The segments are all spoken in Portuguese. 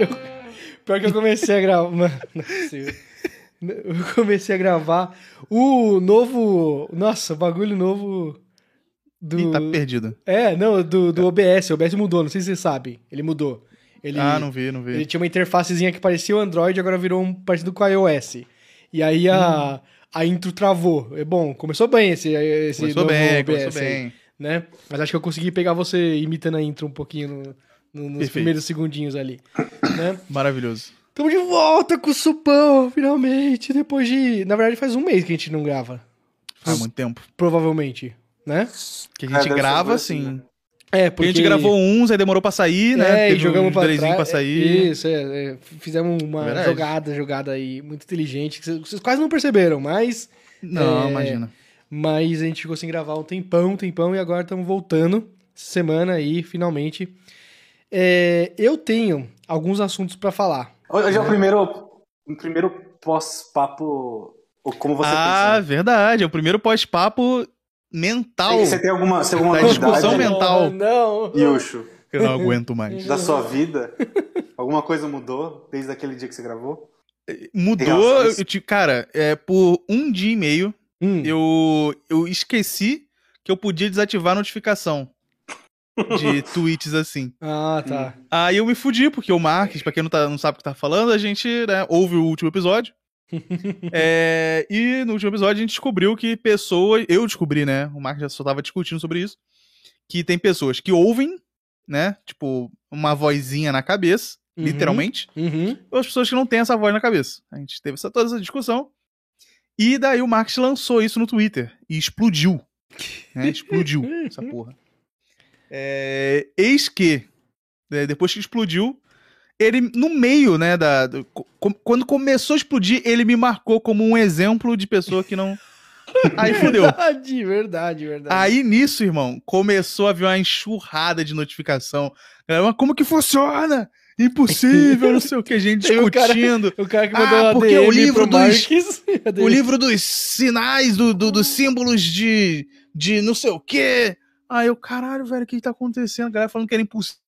Eu, pior que eu comecei a gravar. Mano, é. Eu comecei a gravar o novo. Nossa, o bagulho novo. Do... Ih, tá perdido. É, não, do, do OBS. O OBS mudou, não sei se vocês sabem. Ele mudou. Ele, Ah, não vi, não vi. Ele tinha uma interfacezinha que parecia o Android, agora virou um parecido com o iOS. E aí a, a intro travou. É bom, começou bem esse, esse Começou novo bem, OBS começou bem. né? Mas acho que eu consegui pegar você imitando a intro um pouquinho no- no- nos Perfeito. primeiros segundinhos ali, né? Maravilhoso. Tamo de volta com o Supão, finalmente, depois de... Na verdade, faz um mês que a gente não grava, Faz muito tempo. provavelmente, né? Que a gente grava assim, assim. né? É, Porque a gente gravou uns, aí demorou pra sair, né? É, e Teve jogamos uns pra trás. pra sair. Isso, é, é, fizemos uma Verdade. jogada, jogada aí muito inteligente, que vocês, quase não perceberam, mas, Não, É, imagina. mas a gente ficou sem gravar um tempão, um tempão, e agora estamos voltando, essa semana aí, finalmente. É, eu tenho alguns assuntos pra falar. Hoje é o primeiro, o primeiro pós-papo, ou como você ah, pensa. verdade. É o primeiro pós-papo mental. Você tem alguma, você tem alguma Da discussão mental. Não! Yushu, Eu não aguento mais. da sua vida? Alguma coisa mudou desde aquele dia que você gravou? Mudou, eu te- cara, é, por um dia e meio, Hum, eu, eu esqueci que eu podia desativar a notificação de tweets assim. Ah, tá. Aí eu me fudi, porque o Marques, pra quem não, tá, não sabe o que tá falando, a gente né, ouve o último episódio. É, e no último episódio a gente descobriu que pessoas. Eu descobri, né? O Marcos já só tava discutindo sobre isso. Que tem pessoas que ouvem, né? Tipo, uma vozinha na cabeça, Uhum. literalmente. Uhum. Ou as pessoas que não têm essa voz na cabeça. A gente teve essa, toda essa discussão. E daí o Marcos lançou isso no Twitter. E explodiu. Né? Explodiu essa porra. É, eis que, né, depois que explodiu, ele, no meio, né, da. do- quando começou a explodir, ele me marcou como um exemplo de pessoa que não. Aí fudeu. Verdade, verdade, verdade. Aí nisso, irmão, começou a vir uma enxurrada de notificação. Galera, Mas como que funciona? Impossível, não sei o que, gente Tem o cara- discutindo. O cara que mandou Ah, porque o livro dos- Marques... O livro dos sinais, do, do- dos símbolos de, de não sei o quê. Aí eu, caralho, velho, o que tá acontecendo? A galera falando que era impossível.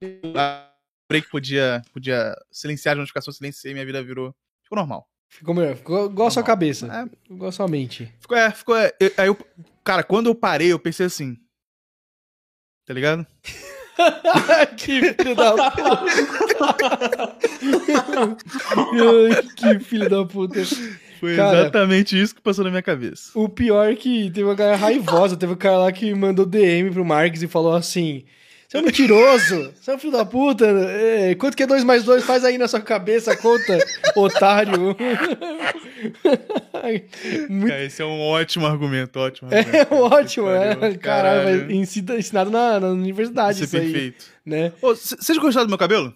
Lembrei que podia, podia silenciar as notificações, silenciei, minha vida virou. Ficou normal. Ficou melhor, ficou igual a sua cabeça, É, igual a sua mente. ficou, é, ficou. É, eu- aí eu, cara, quando eu parei, eu pensei assim. Tá ligado? que filho da puta. Que filho da puta. Foi Cara- exatamente isso que passou na minha cabeça. O pior é que teve uma galera raivosa. Teve um cara lá que mandou DM pro Marques e falou assim: Você é um mentiroso, você é um filho da puta. é, quanto que é 2 mais 2? Faz aí na sua cabeça a conta, otário. Muito Cara, esse é um ótimo argumento, ótimo É argumento. ótimo, Puta que né? pariu, Caralho, caralho. ensinado na, na universidade Isso isso, é aí, perfeito. né? Ô, Vocês gostaram do meu cabelo?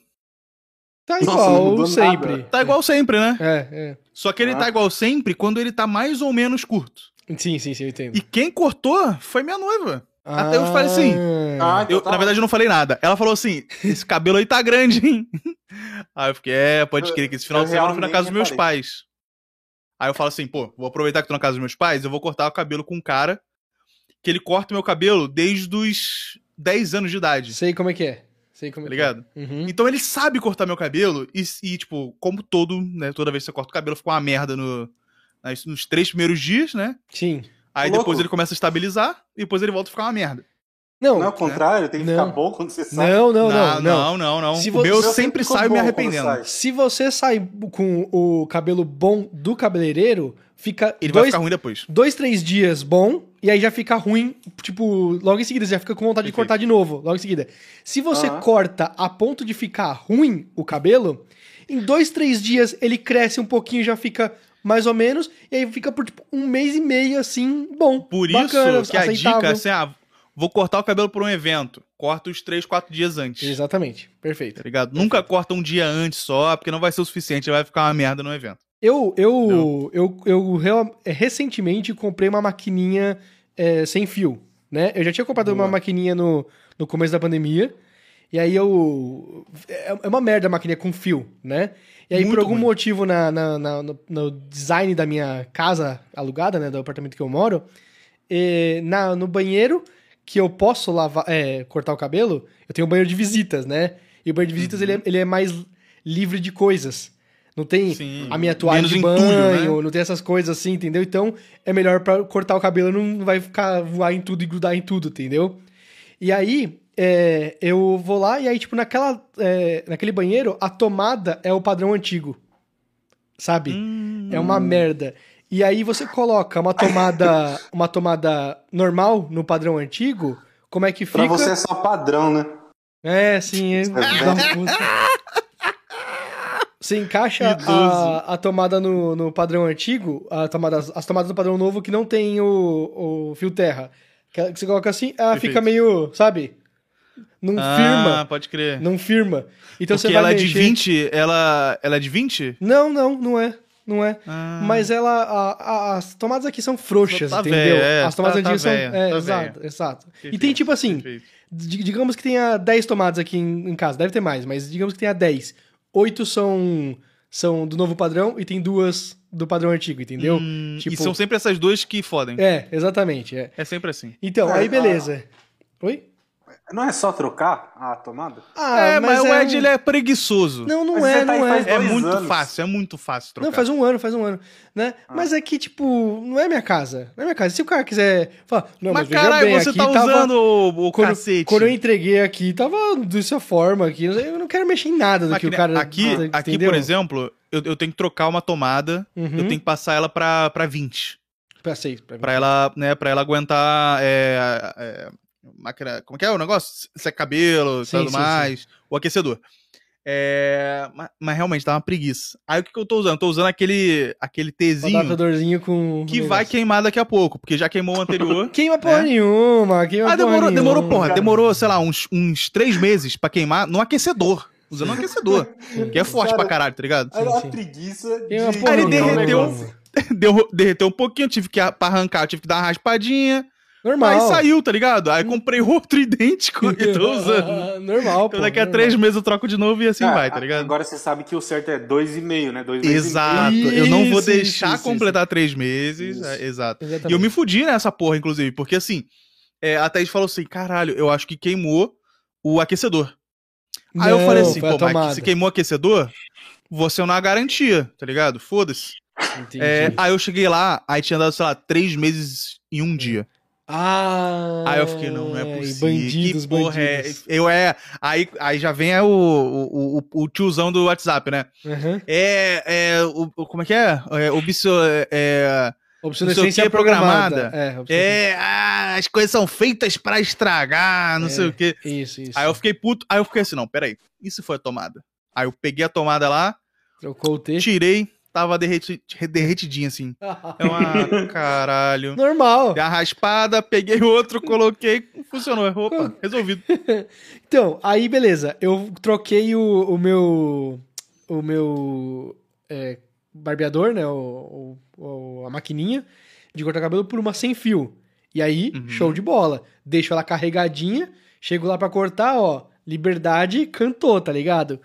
Tá Nossa, igual mudou sempre. nada. Tá igual sempre, né? É, Só que ele Ah. tá igual sempre quando ele tá mais ou menos curto. é. Sim, sim, sim, eu entendo. E quem cortou foi minha noiva. Até eu falei assim, Ah, então Eu, tá na verdade, eu não falei nada. Ela falou assim: esse cabelo aí tá grande, hein? Aí eu fiquei, é, pode crer, que esse final Eu de semana eu fui na casa dos meus pais. Aí eu falo assim, pô, vou aproveitar que tô na casa dos meus pais, eu vou cortar o cabelo com um cara que ele corta o meu cabelo desde os 10 anos de idade, Sei como é que é. Sei como tá é que é. ligado? Uhum. Então ele sabe cortar meu cabelo e, e, tipo, como todo, né, toda vez que você corta o cabelo fica uma merda no, nos três primeiros dias, né? Sim. Aí Louco. depois ele começa a estabilizar e depois ele volta a ficar uma merda. Não, Não é o contrário, tem que Não. ficar bom quando você sai. não, não, não, não. não, não, não. Se O meu O meu sempre ficou sai me arrependendo. Se você sai com o cabelo bom do cabeleireiro, fica Ele vai dois, ficar ruim depois. dois, três dias bom, e aí já fica ruim, tipo, logo em seguida, você já fica com vontade de cortar de novo, logo em seguida. Se você Aham. corta a ponto de ficar ruim o cabelo, em dois, três dias ele cresce um pouquinho, já fica mais ou menos, e aí fica por tipo, um mês e meio assim, bom. Por bacana, isso que a aceitável. dica é assim, ah, vou cortar o cabelo por um evento. Corta os três, quatro dias antes. Exatamente, perfeito. Tá ligado? Nunca corta um dia antes só, porque não vai ser o suficiente, vai ficar uma merda no evento. Eu, eu, eu, eu, real- é, recentemente comprei uma maquininha é, sem fio, né? Eu já tinha comprado Boa. uma maquininha no, no começo da pandemia E aí eu. É é uma merda a maquininha com fio, né? E aí, Muito por algum ruim. motivo, na, na- na- no, no design da minha casa alugada, né? Do apartamento que eu moro, eh, na, no banheiro que eu posso lavar, é, cortar o cabelo, eu tenho um banheiro de visitas, né? E o banheiro de visitas ele, é, ele é mais livre de coisas. Não tem Sim. a minha toalha de entulho, banho, né? não tem essas coisas assim, entendeu? Então é melhor pra cortar o cabelo, não vai ficar voar em tudo e grudar em tudo, entendeu? E aí é, eu vou lá e aí, tipo, naquela, é, naquele banheiro, a tomada é o padrão antigo. Sabe? Hum, É uma merda. E aí você coloca uma tomada, uma tomada normal no padrão antigo, como é que fica? Pra você é só padrão, né? É, sim. É... Você encaixa a, a tomada no, no padrão antigo, a tomada, as tomadas do padrão novo que não tem o, o fio terra. Que que você coloca assim, ela Perfeito. fica meio, sabe? Não Ah, firma. pode crer. Não firma. Então Porque você vai ela é de mexer- 20, ela, ela é de 20? Não, não, não é. Não é. Ah. Mas ela. a- a- as tomadas aqui são frouxas, Tá entendeu? velha, é, as tomadas tá- tá antigas são. é, tá exato, exato. E tem tipo assim, perfeito. digamos que tenha 10 tomadas aqui em, em casa, deve ter mais, mas digamos que tenha 10. Oito são, são do novo padrão e tem duas do padrão antigo, entendeu? Hum, Tipo- E são sempre essas duas que fodem. É, exatamente. É. É sempre assim. Então, É, aí beleza. Oi? Não é só trocar a tomada? Ah, é, mas, o é Ed um- ele é preguiçoso. Não, não Mas é, tá não é. é muito anos. fácil, é muito fácil trocar. Não, faz um ano, faz um ano, né? Mas é que, tipo, não é minha casa. Não é minha casa. Se o cara quiser falar, não, mas, Mas caralho, bem, você aqui tá tava... usando o, o quando, cacete. quando eu entreguei aqui, tava dessa forma aqui. Eu não quero mexer em nada do Mas que o cara... aqui, tá- aqui entendeu? por exemplo, eu, eu tenho que trocar uma tomada, Uhum. eu tenho que passar ela pra, pra 20. Pra seis, pra mim. Pra ela, né, pra ela aguentar. É, é, máquina, como que é o negócio? Seca cabelo e Sim, tudo sim, mais. O aquecedor. É, mas, mas realmente dá uma preguiça. Aí o que, que eu tô usando? Eu tô usando aquele, aquele Tzinho adaptadorzinho com... que vai queimar daqui a pouco, porque já queimou o anterior. Queima porra É. nenhuma, queima Ah, porra demorou, demorou, nenhuma. porra. cara. Demorou, sei lá, uns, uns três meses pra queimar no aquecedor. Usando um aquecedor. que é forte Cara, pra caralho, tá ligado? Aí a sim. preguiça de Aí ele derreteu. Deu, derreteu um pouquinho, tive que pra arrancar, tive que dar uma raspadinha. Normal. Aí saiu, tá ligado? Aí comprei outro idêntico e tô usando. Normal, pô. Então daqui a normal. três meses eu troco de novo e assim Ah, vai, tá ligado? Agora você sabe que o certo é 2,5, né? Dois meses e Exato. meio. eu não vou Isso, deixar isso, completar três meses. Isso. é, exato. Exatamente. E eu me fudi nessa porra, inclusive, porque assim, é, a Thaís falou assim: caralho, eu acho que queimou o aquecedor. Aí eu Não, falei assim, a pô, mas se queimou o aquecedor, você não há garantia, tá ligado? Foda-se. Entendi. É, aí eu cheguei lá, aí tinha dado, sei lá, três meses em um dia. Ah, Aí eu fiquei, não, não é possível. Bandidos, que porra bandidos. é? Eu é. Aí, aí já vem é, o, o, o, o tiozão do WhatsApp, né? Uhum. É. é o, como é que é? é obso, é, Obsolescência que, programada. programada. É, é ah, as coisas são feitas pra estragar, não É. sei o quê. Isso, isso. Aí eu fiquei puto, aí eu fiquei assim, não, peraí, isso foi a tomada. Aí eu peguei a tomada lá, Trocou o T. tirei, tava derreti, derretidinha assim. Eu, ah, caralho. Normal. Dei a raspada, peguei outro, coloquei, funcionou. Opa, resolvido. Então, aí beleza. Eu troquei o, o meu. O meu. é, barbeador, né? O, o- a maquininha de cortar cabelo por uma sem fio. E aí, Uhum. show de bola. Deixo ela carregadinha, chego lá pra cortar, ó. Liberdade cantou, tá ligado?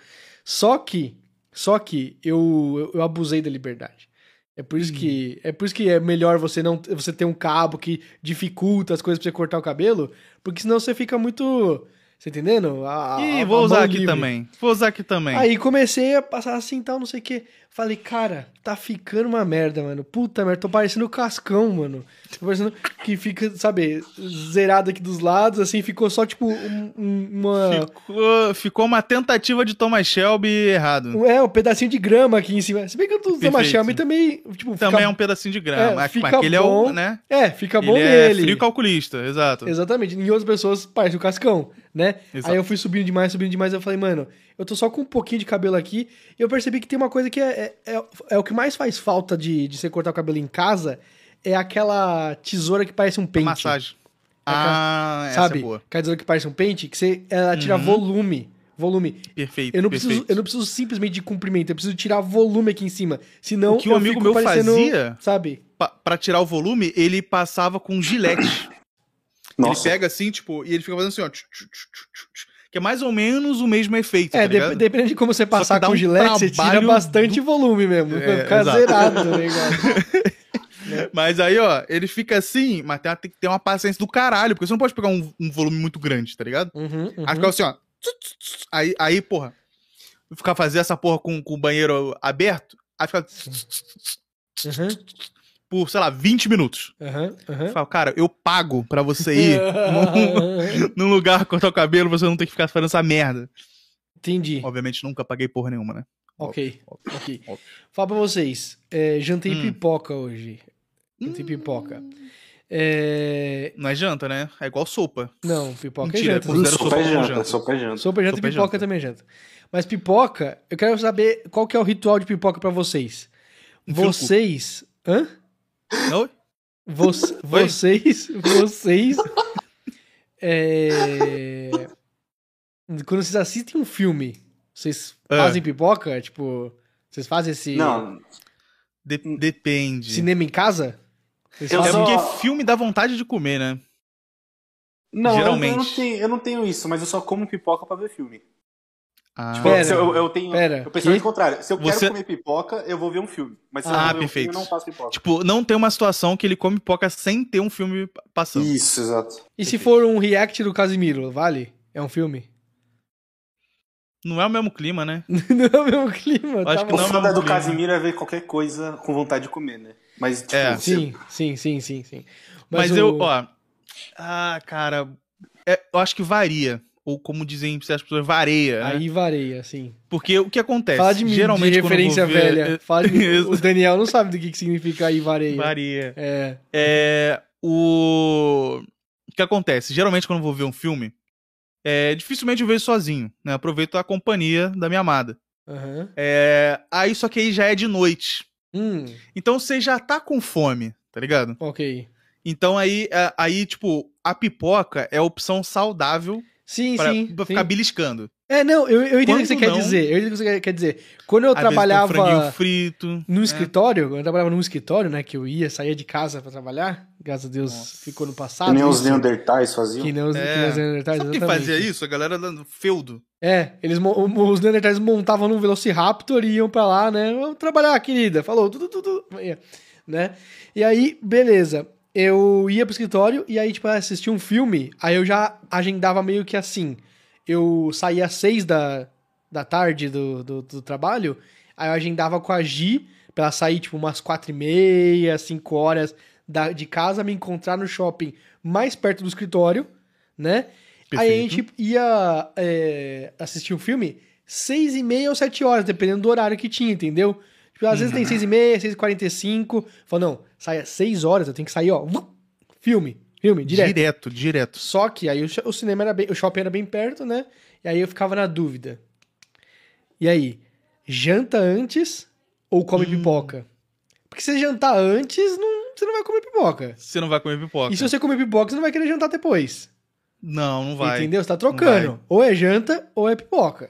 Só que. Só que eu, eu, eu abusei da liberdade. É por isso que é por isso que é melhor você não você ter um cabo que dificulta as coisas pra você cortar o cabelo, porque senão você fica muito, você entendendo? A, Ih, a- vou a usar aqui livre. também. Vou usar aqui também. Aí comecei a passar assim, tal, não sei o que. Falei, cara, tá ficando uma merda, mano. Puta merda, tô parecendo o Cascão, mano. Tô parecendo que fica, sabe, zerado aqui dos lados, assim, ficou só tipo um- um- uma Ficou, ficou uma tentativa de Thomas Shelby errado. é, um pedacinho de grama aqui em cima. Se bem que o do Thomas. Shelby também, tipo, Também fica é um pedacinho de grama. É, fica aquele é bom. o, né? É, fica bom Ele é nele. frio calculista, exato. Exatamente. Em outras pessoas parece o Cascão, né? Exato. Aí eu fui subindo demais, subindo demais. Eu falei, mano, eu tô só com um pouquinho de cabelo aqui. E eu percebi que tem uma coisa que é, é, é, é o que mais faz falta de, de você cortar o cabelo em casa. É aquela tesoura que parece um pente. Massagem. Aquela- Ah, essa Sabe? é boa. Aquela tesoura que parece um pente, que você, ela tira Uhum. volume. Volume. Perfeito, Eu não, perfeito. preciso, eu não preciso simplesmente de comprimento, eu preciso tirar volume aqui em cima. Senão O que um amigo meu fazia- Sabe? Pa- Pra tirar o volume, ele passava com gilete. Nossa. Ele pega assim, tipo, e ele fica fazendo assim, ó. tchu, tchu, tchu, que é mais ou menos o mesmo efeito, É, tá de- dependendo de como você passar com um gilete, você tira bastante volume mesmo. É, Vai ficar exato. zerado o negócio. Mas aí, ó, ele fica assim, mas tem, tem que ter uma paciência do caralho, porque você não pode pegar um, um volume muito grande, tá ligado? Uhum, uhum. Aí fica assim, ó. Aí, aí porra, ficar fazer essa porra com, com o banheiro aberto, aí fica Uhum, por, sei lá, 20 minutos. uhum, uhum. falo, cara, eu pago pra você ir num lugar cortar o cabelo, você não tem que ficar fazendo essa merda. Entendi. Obviamente nunca paguei porra nenhuma, né? Ok, ok. óbvio. Fala pra vocês. É, jantei Hum. pipoca hoje. Jantei pipoca. É, Não é janta, né? É igual sopa. Não, pipoca Mentira, é janta. Sopa é sopa como janta, janta. sopa é janta. Sopa é janta Sopa e é pipoca janta. também é janta. Mas pipoca, eu quero saber qual que é o ritual de pipoca pra vocês. Vocês... Hã? Não? Vo- vocês... Vocês... é, Quando vocês assistem um filme, vocês É. fazem pipoca? Tipo... Vocês fazem esse Não, De- depende. cinema em casa? Vocês Eu É fazem- só- porque filme dá vontade de comer, né? não, eu- Eu, Geralmente. não tenho, eu não tenho isso, mas eu só como pipoca pra ver filme. Ah, Tipo, Pera, se eu, eu tenho. pera, eu penso ao que? contrário. Se eu Você- quero comer pipoca, eu vou ver um filme. Mas se eu Ah, não ver um perfeito. filme, eu não faço pipoca. Tipo, não tem uma situação que ele come pipoca sem ter um filme passando. Isso, exato. E se for um react do Casimiro, vale? É um filme? Não é o mesmo clima, né? não é o mesmo clima, Eu acho tá que O bom. não, foda não, do não. Casimiro é ver qualquer coisa com vontade de comer, né? Mas, tipo, É. Sim, sim, sim, sim, sim. Mas, o- eu, ó. Ah, cara. é- eu acho que varia. Ou como dizem certas pessoas, vareia. né? Aí vareia, assim. Porque o que acontece? Fala de, Geralmente, de referência ver- velha. Fala de- o Daniel não sabe do que, que significa aí vareia. Varia. É. É. O. O que acontece? Geralmente, quando eu vou ver um filme, é, dificilmente eu vejo sozinho, né? Aproveito a companhia da minha amada. aham. É, aí, só que aí já é de noite. Hum, Então você já tá com fome, tá ligado? ok. Então aí, é, aí tipo, a pipoca é a opção saudável Sim, pra, sim. pra sim. ficar beliscando. É, não, eu, eu entendo o que você quer não- dizer. Eu entendo o que você quer dizer. Quando eu trabalhava frito. no né? escritório, quando eu trabalhava num escritório, né, que eu ia, saía de casa pra trabalhar, graças a Deus Nossa. ficou no que passado. nem os. Neandertais faziam. Que nem os, É. que nem os Neandertais, Sabe quem fazia isso? A galera do feudo. É, eles, mo- os Neandertais montavam num Velociraptor e iam pra lá, né? Vamos trabalhar, querida. Falou, tudo, tudo, né? E aí, beleza. Eu ia pro escritório e aí, tipo, assistia um filme, aí eu já agendava meio que assim. Eu saía às seis da, da tarde do, do, do trabalho, aí eu agendava com a Gi pra ela sair, tipo, umas quatro e meia, cinco horas da, de casa, me encontrar no shopping mais perto do escritório, né? Aí a Perfeito. gente ia é, assistir um filme seis e meia ou sete horas, dependendo do horário que tinha, entendeu? Tipo, às vezes tem seis e meia, seis e quarenta e cinco. Falou, não, sai às seis horas, eu tenho que sair, ó, filme, filme, direto. Direto, direto. Só que aí o, cinema era bem, o shopping era bem perto, né? E aí eu ficava na dúvida. E aí, janta antes ou come Hum. pipoca? Porque se você jantar antes, não, você não vai comer pipoca. Você não vai comer pipoca. E se você comer pipoca, você não vai querer jantar depois. Não, não vai. Entendeu? Você tá trocando. Ou é janta ou é pipoca.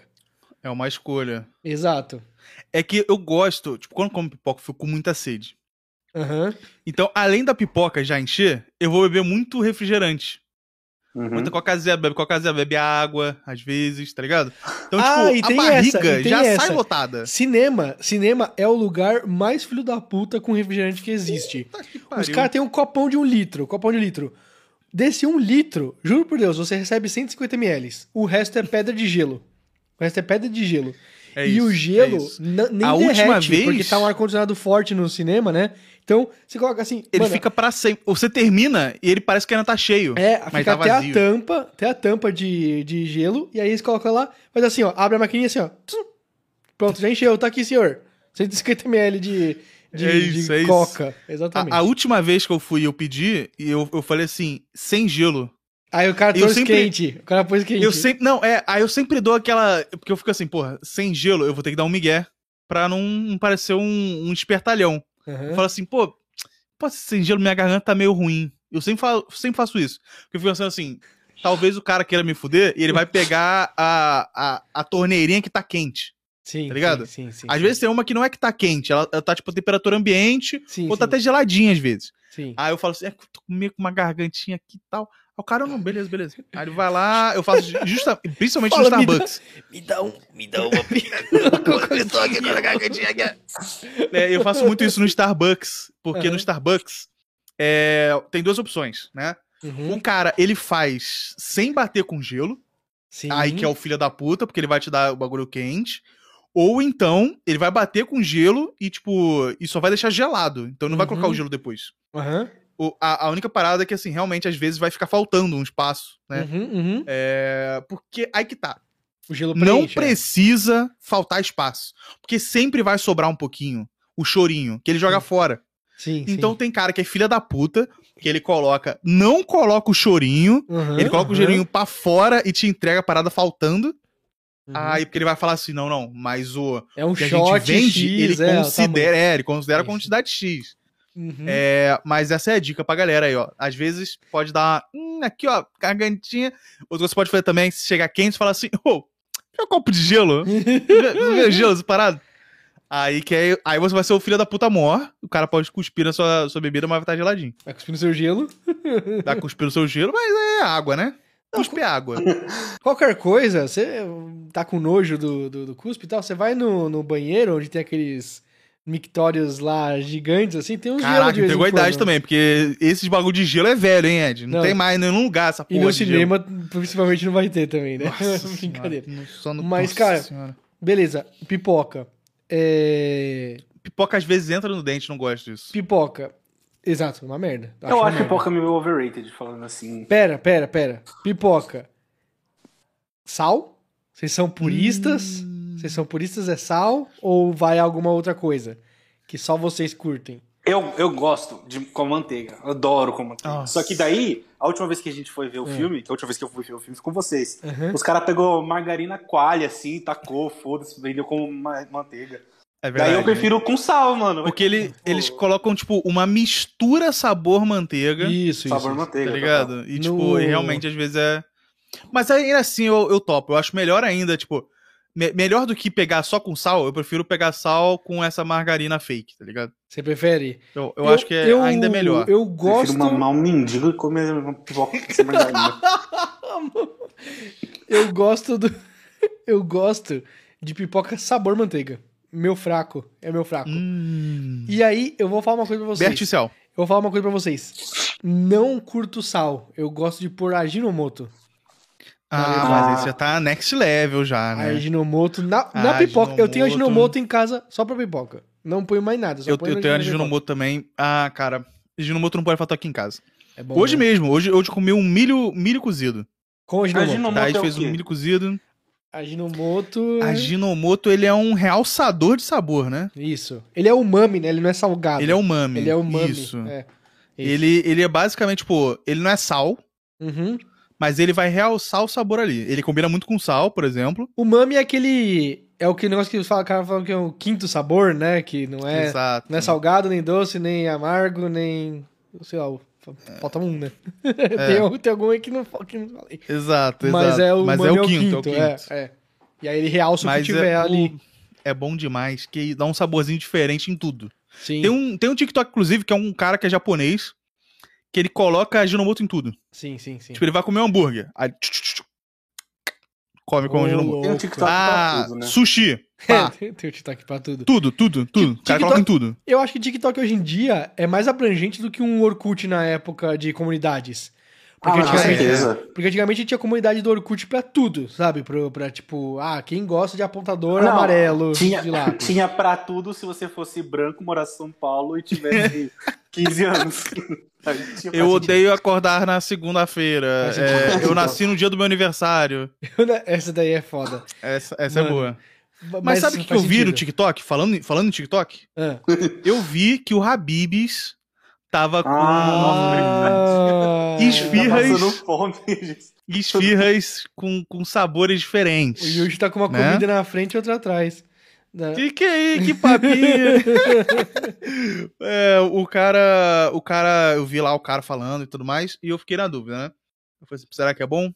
É uma escolha. Exato. É que eu gosto, tipo, quando eu como pipoca, eu fico com muita sede. Aham. Então, além da pipoca já encher, eu vou beber muito refrigerante. Uhum. Muita coca zero, bebe coca zero, bebe água, às vezes, tá ligado? Então, Ah, e tipo, a tem barriga essa, e tem já essa. sai lotada. Cinema. Cinema é o lugar mais filho da puta com refrigerante que existe. Puta que Os caras têm um copão de um litro. Copão de um litro. Desse um litro, juro por Deus, você recebe 150 ml. O resto é pedra de gelo. O resto é pedra de gelo. É e isso, o gelo é isso. n- nem A derrete, última vez- porque tá um ar-condicionado forte no cinema, né? Então, você coloca assim... Ele mano, fica pra sempre. Você termina e ele parece que ainda tá cheio. É, mas fica tá até vazio. a tampa, até a tampa de, de gelo, e aí eles colocam lá, faz assim, ó, abre a maquininha assim, ó. Pronto, já encheu, tá aqui, senhor. 150 ml de, de, É isso, de é coca. Exatamente. A, a última vez que eu fui, eu pedi, e eu, eu falei assim, sem gelo. Aí o cara trouxe sempre- quente. O cara pôs quente. Eu sempre. Não, é, aí eu sempre dou aquela. Porque eu fico assim, porra, sem gelo, eu vou ter que dar um migué pra não, parecer um, um espertalhão. Aham. Eu falo assim, pô, pô, sem gelo minha garganta tá meio ruim. Eu sempre, falo, sempre faço isso. Porque eu fico pensando assim, talvez o cara queira me fuder e ele vai pegar a, a, a torneirinha que tá quente. Sim, tá ligado? Sim, sim. sim, Às sim. vezes tem uma que não é que tá quente, ela, ela tá tipo temperatura ambiente, Sim, ou tá até geladinha às vezes. Sim. Aí eu falo assim, é que eu tô meio com uma gargantinha aqui e tal. Aí o cara, não, beleza, beleza. Aí ele vai lá, eu faço justa, principalmente Fala, no me dá- Starbucks. Me dá um, me dá uma Eu tô aqui com a gargantinha aqui. É, eu faço muito isso no Starbucks, porque Aham. no Starbucks é, tem duas opções, né? Uhum. O cara, ele faz sem bater com gelo, Sim. aí que é o filho da puta, porque ele vai te dar o bagulho quente. Ou então, ele vai bater com gelo e, tipo, e só vai deixar gelado. Então não vai Uhum. colocar o gelo depois. Aham. O- a, a única parada é que, assim, realmente, às vezes vai ficar faltando um espaço, né? Uhum, uhum. É, porque aí que tá. O gelo Não preenche, é. precisa faltar espaço. Porque sempre vai sobrar um pouquinho o chorinho, que ele joga fora. Sim, Então sim. tem cara que é filha da puta, que ele coloca, não coloca o chorinho, Uhum, ele coloca o uhum, chorinho pra fora e te entrega a parada faltando. Uhum. Aí porque ele vai falar assim: não, não, mas o é um que a shot gente vende, X, ele é, tamanho. considera, é, ele considera a Isso. quantidade X. Uhum. É, mas essa é a dica pra galera aí, ó. Às vezes pode dar, hum, aqui, ó, gargantinha. Ou você pode fazer também, se chegar quente, falar assim, ô, quer um copo de gelo? Você gelo separado? Aí, que aí, aí você vai ser o filho da puta mor, o cara pode cuspir na sua, sua bebida, mas vai estar geladinho. Vai cuspir no seu gelo. Vai cuspir no seu gelo, mas é água, né? Cuspe água. Qualquer coisa, você tá com nojo do, do, do cuspe e tal, você vai no, no banheiro onde tem aqueles mictórios lá gigantes, assim, tem uns gelo Caraca, de vez em pegou a idade também, porque esses bagulho de gelo é velho, hein, Ed? Não, Não. tem mais em nenhum lugar essa E porra no de gelo. cinema, principalmente, não vai ter também, né? Nossa Brincadeira. senhora, só no- Mas, Nossa cara, senhora. Beleza, pipoca. É... Pipoca às vezes entra no dente, não gosto disso. Pipoca. Exato, uma merda. Eu uma acho merda. pipoca meio overrated, falando assim. Pera, pera, pera. Pipoca. Sal? Vocês são puristas? Hum. Vocês são puristas é sal? Ou vai alguma outra coisa? Que só vocês curtem? Eu, eu gosto de com manteiga. Eu adoro com manteiga. Nossa. Só que daí, a última vez que a gente foi ver o É. filme, que a última vez que eu fui ver o filme foi com vocês. Aham. Os caras pegou margarina coalha, assim, tacou, foda-se, vendeu com ma- manteiga. É daí eu né? prefiro com sal, mano. Porque ele, Pô, eles colocam, tipo, uma mistura sabor-manteiga, Isso, isso. sabor isso. manteiga. tá ligado? E, No- tipo, e realmente às vezes é. Mas ainda assim eu, eu topo. Eu acho melhor ainda, tipo. me- melhor do que pegar só com sal, eu prefiro pegar sal com essa margarina fake, tá ligado? Você prefere? Eu, eu, acho que é, eu- ainda é melhor. Eu Prefiro gosto. mamar um mendigo e comer uma pipoca sem margarina. Eu gosto do. Eu gosto de pipoca sabor manteiga. Meu fraco. É meu fraco. Hum. E aí, eu vou falar uma coisa pra vocês. Bert Cell. Eu vou falar uma coisa pra vocês. Não curto sal. Eu gosto de pôr aginomoto. Ah, Ah. mas esse já tá next level já, né? Aginomoto na, Ah, na pipoca. Eu tenho aginomoto. em casa só pra pipoca. Não ponho mais nada. Só Eu, ponho eu tenho aginomoto também. Ah, cara. Aginomoto não pode faltar aqui em casa. É bom, Hoje né? mesmo, hoje, hoje eu comi um milho, milho cozido. Com aginomoto. Aginomoto Tá, a é gente o fez quê? um milho cozido. Aginomoto. é- A Ginomoto, ele é um realçador de sabor, né? Isso. Ele é umami, né? Ele não é salgado. Ele é umami. Ele é umami. Isso. É. Isso. Ele, ele é basicamente, tipo, ele não é sal, Uhum. mas ele vai realçar o sabor ali. Ele combina muito com sal, por exemplo. Umami é aquele. É o que negócio que fala- cara falam que é o quinto sabor, né? Que não é, Exato. não é salgado, nem doce, nem amargo, nem. Sei lá, falta um, né? É. tem, tem algum aí que não, que não falei. Exato, Mas exato. é o Mas é o quinto, é o quinto. É, é. E aí ele realça o Mas que tiver é, ali. o- é bom demais, que dá um saborzinho diferente em tudo. Sim, Tem um, tem um TikTok, inclusive, que é um cara que é japonês, que ele coloca a Ginomoto em tudo. sim, sim, sim. Tipo, ele vai comer um hambúrguer. Aí, come com a louco. Tem um TikTok Ah, pra tudo, né? sushi. É, Pá, tem tem o TikTok pra tudo. tudo, tudo, tudo. O cara TikTok- coloca em tudo. Eu acho que TikTok hoje em dia é mais abrangente do que um Orkut na época de comunidades. Porque, Ah, com antigamente, certeza. porque antigamente tinha comunidade do Orkut pra tudo, sabe? Pra, pra tipo, ah, quem gosta de apontador Não, amarelo Tinha, de lápis. tinha pra tudo se você fosse branco, morasse em São Paulo e tivesse 15 anos. Eu odeio acordar na segunda-feira. É, eu nasci no dia do meu aniversário. Essa daí é foda. Essa, essa é boa. Mas, Mas, sabe o que, que eu vi no. TikTok? Falando, falando em TikTok? Ah. Eu vi que o Habibs tava com Ah. Tá passando Esfirras. fome, gente. esfirras com, com sabores O diferentes. Yuji tá com uma Né? comida na frente e outra atrás. Da- Que que é aí? Que papinho? é, o cara, o cara, eu vi lá o cara falando e tudo mais, e eu fiquei na dúvida, né? Eu falei assim, será que é bom?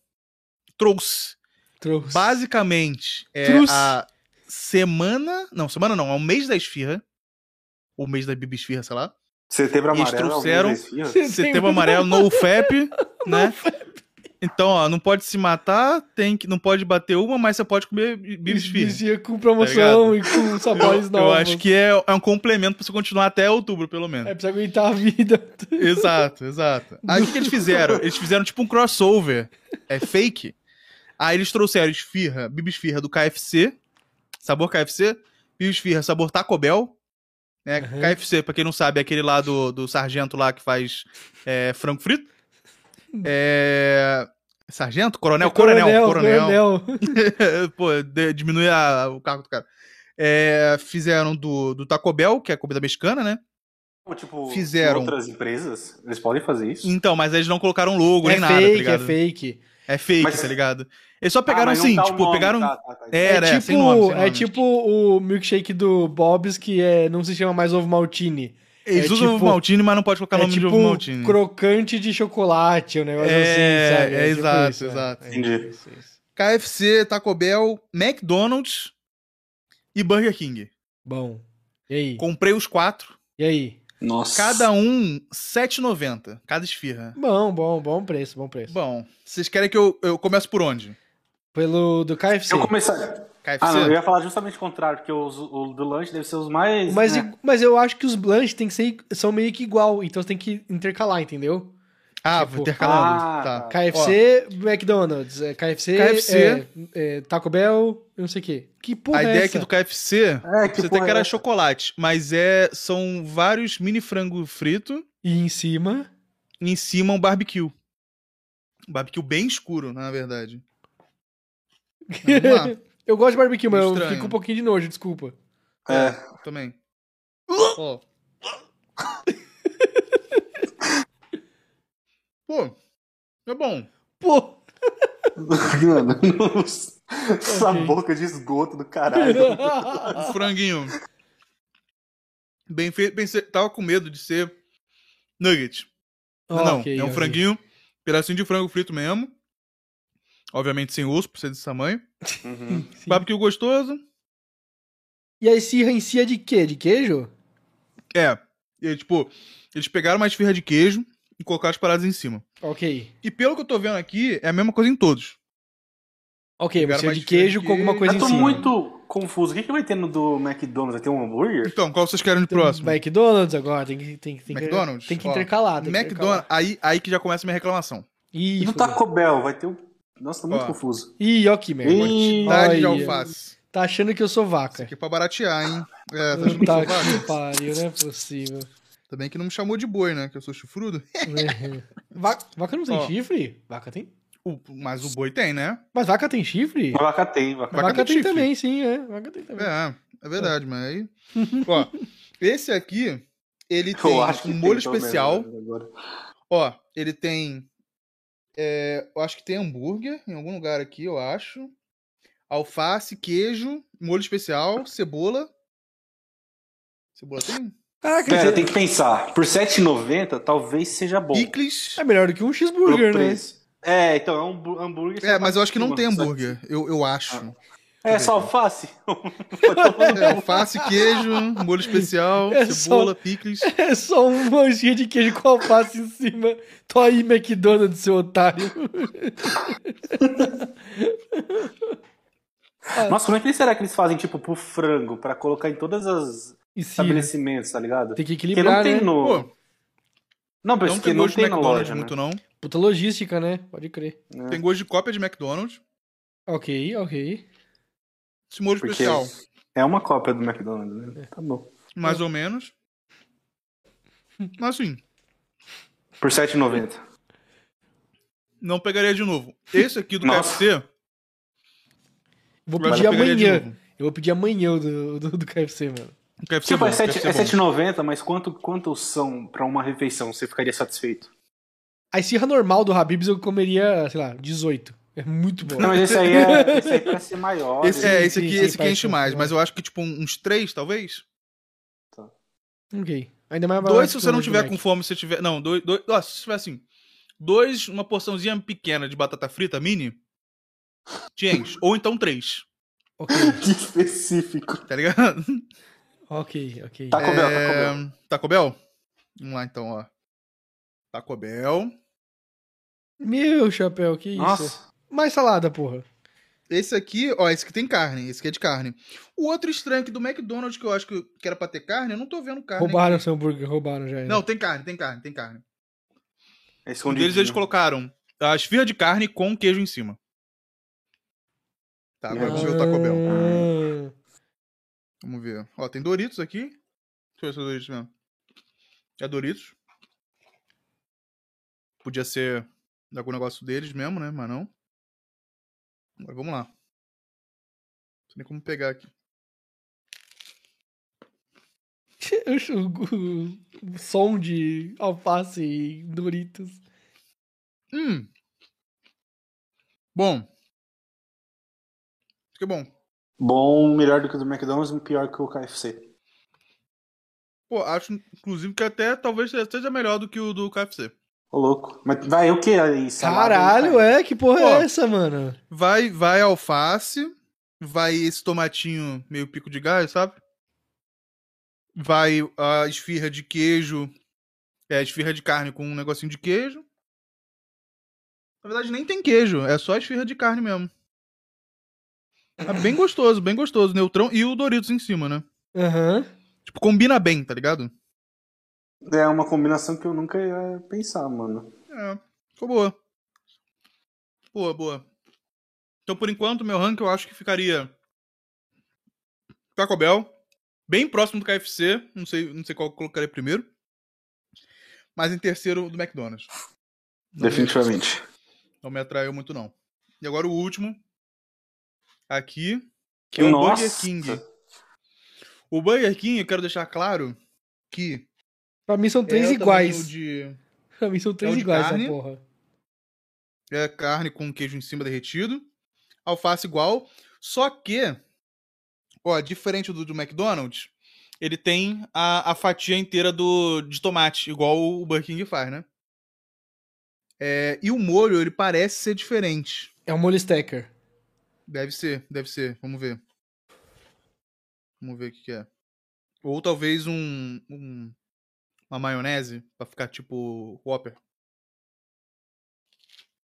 Trouxe. Trouxe. Basicamente, é Trouxe. a semana, não, semana não, é o mês da esfirra, ou mês da bibi esfirra, sei lá. Setembro Eles amarelo. trouxeram- alguns esfirra? Setembro amarelo, no FAP, né? Então, ó, não pode se matar, tem que, não pode bater uma, mas você pode comer bibis firme. Dizia com promoção e com sabores Eu, novos. eu acho que é, é um complemento pra você continuar até outubro, pelo menos. É, precisa aguentar a vida. Exato, exato. Aí o que, que eles fizeram? Eles fizeram tipo um crossover. É fake. Aí eles trouxeram esfirra, bibis firra do KFC, sabor KFC, bibis firra, sabor Taco Bell. Né? Uhum. KFC, pra quem não sabe, é aquele lá do, do sargento lá que faz é, frango frito. É... Sargento? Coronel? Coronel, coronel. Pô, de- diminui a- o cargo do cara. É, fizeram do, do Taco Bell, que é comida mexicana, né? Tipo, Fizeram. outras empresas, eles podem fazer isso? Então, mas eles não colocaram logo É nem nada, tá fake, é ligado? fake. É fake, Mas- tá ligado? Eles só pegaram Ah, mas não assim, tá o tipo, nome, pegaram. tá, tá, tá. É, É, Era, tipo, sem nome, sem é nome. tipo o milkshake do Bob's, que é, não se chama mais ovo maltine. Eles é usam tipo- ovo maltine, mas não pode colocar é nome tipo de ovo maltine. crocante de chocolate, um negócio É, assim, sabe? é tipo exato, isso, é. exato. É Entendi. isso, isso. KFC, Taco Bell, McDonald's e Burger King. Bom. E aí? Comprei os quatro. E aí? Nossa. Cada um, R$ 7,90. Cada esfirra. Bom, bom, bom preço, bom preço. Bom, vocês querem que eu, eu comece por onde? Pelo do KFC. Eu começar. KFC? Ah, não, eu ia falar justamente o contrário, porque os, o do lanche deve ser os mais. Mas, né? mas eu acho que os lanches tem que ser, são meio que igual, então você tem que intercalar, entendeu? Ah, tipo- intercalando. Ah, tá. KFC, McDonald's, é, KFC, KFC. é, é, Taco Bell, eu não sei o quê. Que Ó, porra a é ideia essa? aqui do KFC, É, que você tem que era é essa? chocolate, mas é são vários mini frango frito E em cima... e em cima um barbecue. Um barbecue bem escuro, na verdade. Mas Vamos lá, eu gosto de barbecue, mas eu fico um pouquinho de nojo, desculpa. É. também. Ó. Pô, é bom. Pô! Mano, essa Ok. boca de esgoto do caralho. Um franguinho. Bem feito. Pensei, tava com medo de ser nugget. Mas não, Ok, é um ok. franguinho, pedacinho de frango frito mesmo. Obviamente sem osso, por ser desse tamanho. Uhum. Barbecue gostoso. E a esfirra em si é de quê? De queijo? É. E, tipo, eles pegaram uma esfirra de queijo e colocaram as paradas em cima. Ok. E pelo que eu tô vendo aqui, é a mesma coisa em todos. Ok, Pegaram você é de queijo com alguma que- coisa Eu em tô cima. muito confuso. O que, que vai ter no do McDonald's? Vai ter um hambúrguer? Então, qual vocês querem de Tem próximo? McDonald's agora, tem que, tem, que- tem que, McDonald's? tem que intercalar. Tem que McDonald's, aí, aí que já começa a minha reclamação. Ih, E no. Taco Bell? Vai ter um. Nossa, tô muito Ó. confuso. Ih, ó que merda. Ih, Quantidade de Olha. alface. Tá achando que eu sou Isso vaca. aqui é pra baratear, hein? É, tá achando que eu Tá sou que vaca? pariu, não é possível. Também que não me chamou de boi, né? Que eu sou chifrudo. vaca, vaca não tem Ó. chifre? Vaca tem? O- mas o boi tem, né? Mas vaca tem chifre? A vaca tem, vaca, Vaca, vaca tem tem chifre. também, sim, é. Vaca tem também. É, é verdade, mas aí. Ó, esse aqui, ele tem Eu acho que um tem, molho pelo menos, especial. agora. Ó, ele tem. é, eu acho que tem hambúrguer em algum lugar aqui, eu acho. Alface, queijo, molho especial, cebola. Cebola tem? Caraca, Pera, você- tem que pensar. Por R$7,90 talvez seja bom. Picles. é melhor do que um cheeseburger, né? É, então é um hambú- hambúrguer. É, mas eu acho que não só tem hambúrguer. Eu, eu acho. É só alface. É, alface, queijo, molho especial, É cebola, picles. É só um manchinha de queijo com alface em cima. Tô aí, McDonald's, seu otário. Nossa, como é que será que eles fazem, tipo, pro frango, pra colocar em E sim, estabelecimentos, tá ligado? tem que Porque equilibrar, não tem né? no... Pô, Não, mas não porque tem não gosto de tem na McDonald's loja, muito, né? não. Puta logística, né? Pode crer. Tem gosto de cópia de McDonald's. Ok, ok. Esse molho Porque especial, é uma cópia do McDonald's, né? Tá bom. mais ou menos. Mas assim, Por R$7,90. não pegaria de novo. Esse aqui do Nossa. KFC, Vou pedir que amanhã. Eu vou pedir amanhã o do, do, do KFC, mano. O KFC Tipo, bom, é sete- KFC é bom. R$7,90, mas quanto, quantos são pra uma refeição? Você ficaria satisfeito? A esfirra normal do Habib's eu comeria, sei lá, 18. É muito bom. Não, mas esse aí é esse aí parece ser maior. Esse, é, Sim, esse aqui, sim, esse aqui enche mais, mas eu acho que tipo uns três, talvez. Ok. Ainda mais Dois se você não tiver com fome, se você tiver. Não, dois. dois nossa, se tiver assim. Dois, uma porçãozinha pequena de batata frita mini. Te enche. Ou então três. Ok, Que específico. Tá ligado? Ok, ok. Taco Bell, Taco É, Bell. Taco Bell? Vamos lá então, ó. Taco Bell. Meu chapéu, que isso? Nossa. Mais salada, porra. Esse aqui, ó, esse aqui tem carne, esse aqui é de carne. O outro estranho aqui do McDonald's, que eu acho que era pra ter carne, eu não tô vendo carne. Roubaram aqui. seu hambúrguer, roubaram já. Não, tem carne, tem carne, tem carne. É Um escondido. deles eles colocaram a esfirra de carne com queijo em cima. Tá, agora Ah. ver o Taco Bell. Ah, Vamos ver. Ó, tem Doritos aqui. Deixa eu ver se é Doritos mesmo. É Doritos. Podia ser algum negócio deles mesmo, né? Mas não. Agora vamos lá. Não sei nem como pegar aqui. o, o- o som de alface e Doritos. Hum. Bom. Acho que é bom. Bom, melhor do que o do McDonald's e pior que o KFC. Pô, acho, inclusive, que até talvez seja melhor do que o do KFC. Ô, louco. Mas vai o que aí? Salada Caralho, é? Que porra Ó. é essa, mano? Vai, vai alface, vai esse tomatinho meio pico de gás, sabe? Vai a esfirra de queijo, é a esfirra de carne com um negocinho de queijo. Na verdade nem tem queijo, é só a esfirra de carne mesmo. É bem gostoso, bem gostoso, neutrão e o Doritos em cima, né? Aham. Tipo, combina bem, tá ligado? É uma combinação que eu nunca ia pensar, mano. É, ficou boa. Boa, boa. Então, por enquanto, meu ranking eu acho que ficaria Taco Bell, bem próximo do KFC, não sei, não sei qual eu colocaria primeiro. Mas em terceiro, do McDonald's. Não me- Definitivamente. não me atraiu muito, não. E agora o último, aqui, que é o Nossa. Burger King. O Burger King, eu quero deixar claro que... Pra mim são três é iguais. De... Pra mim são três É iguais carne. essa porra. é carne com queijo em cima derretido, alface igual, só que, ó, diferente do do McDonald's, ele tem a, a fatia inteira do, de tomate, igual o Burger King faz, né? É, e o molho, ele parece ser diferente. É um molho stacker. Deve ser, deve ser. Vamos ver. Vamos ver o que, que é. Ou talvez um, um- uma maionese, pra ficar tipo Whopper.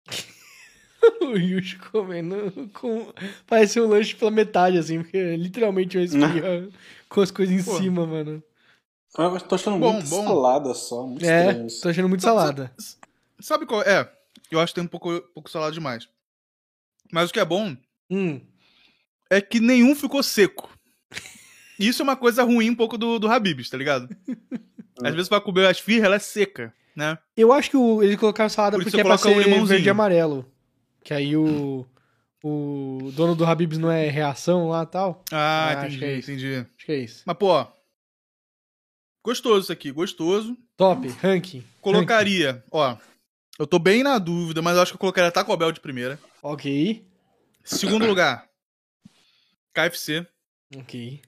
o Yushi comendo com... Parece um lanche pela metade, assim, porque é literalmente uma esfirra com as coisas em Pô. cima, mano. Eu tô achando Bom, muito bom. salada só, muito É, estranho isso. tô achando muito Sa- sa- salada. Sabe qual é? Eu acho que tem um pouco, pouco salada demais. Mas o que é bom Hum. é que nenhum ficou seco. Isso é uma coisa ruim um pouco do, do Habib's, tá ligado? Às vezes pra comer a esfirra, ela é seca, né? Eu acho que o, eles colocaram salada Por isso porque é pra ser limãozinho. verde e amarelo. Que aí o... O dono do Habib's não é reação lá e tal. Ah, Ah, acho entendi, que é isso. entendi. Acho que é isso. Mas, pô, gostoso isso aqui, gostoso. Top, ranking. Colocaria, ó, eu tô bem na dúvida, mas eu acho que eu colocaria Taco Bell de primeira. Ok. Segundo lugar, KFC. Ok.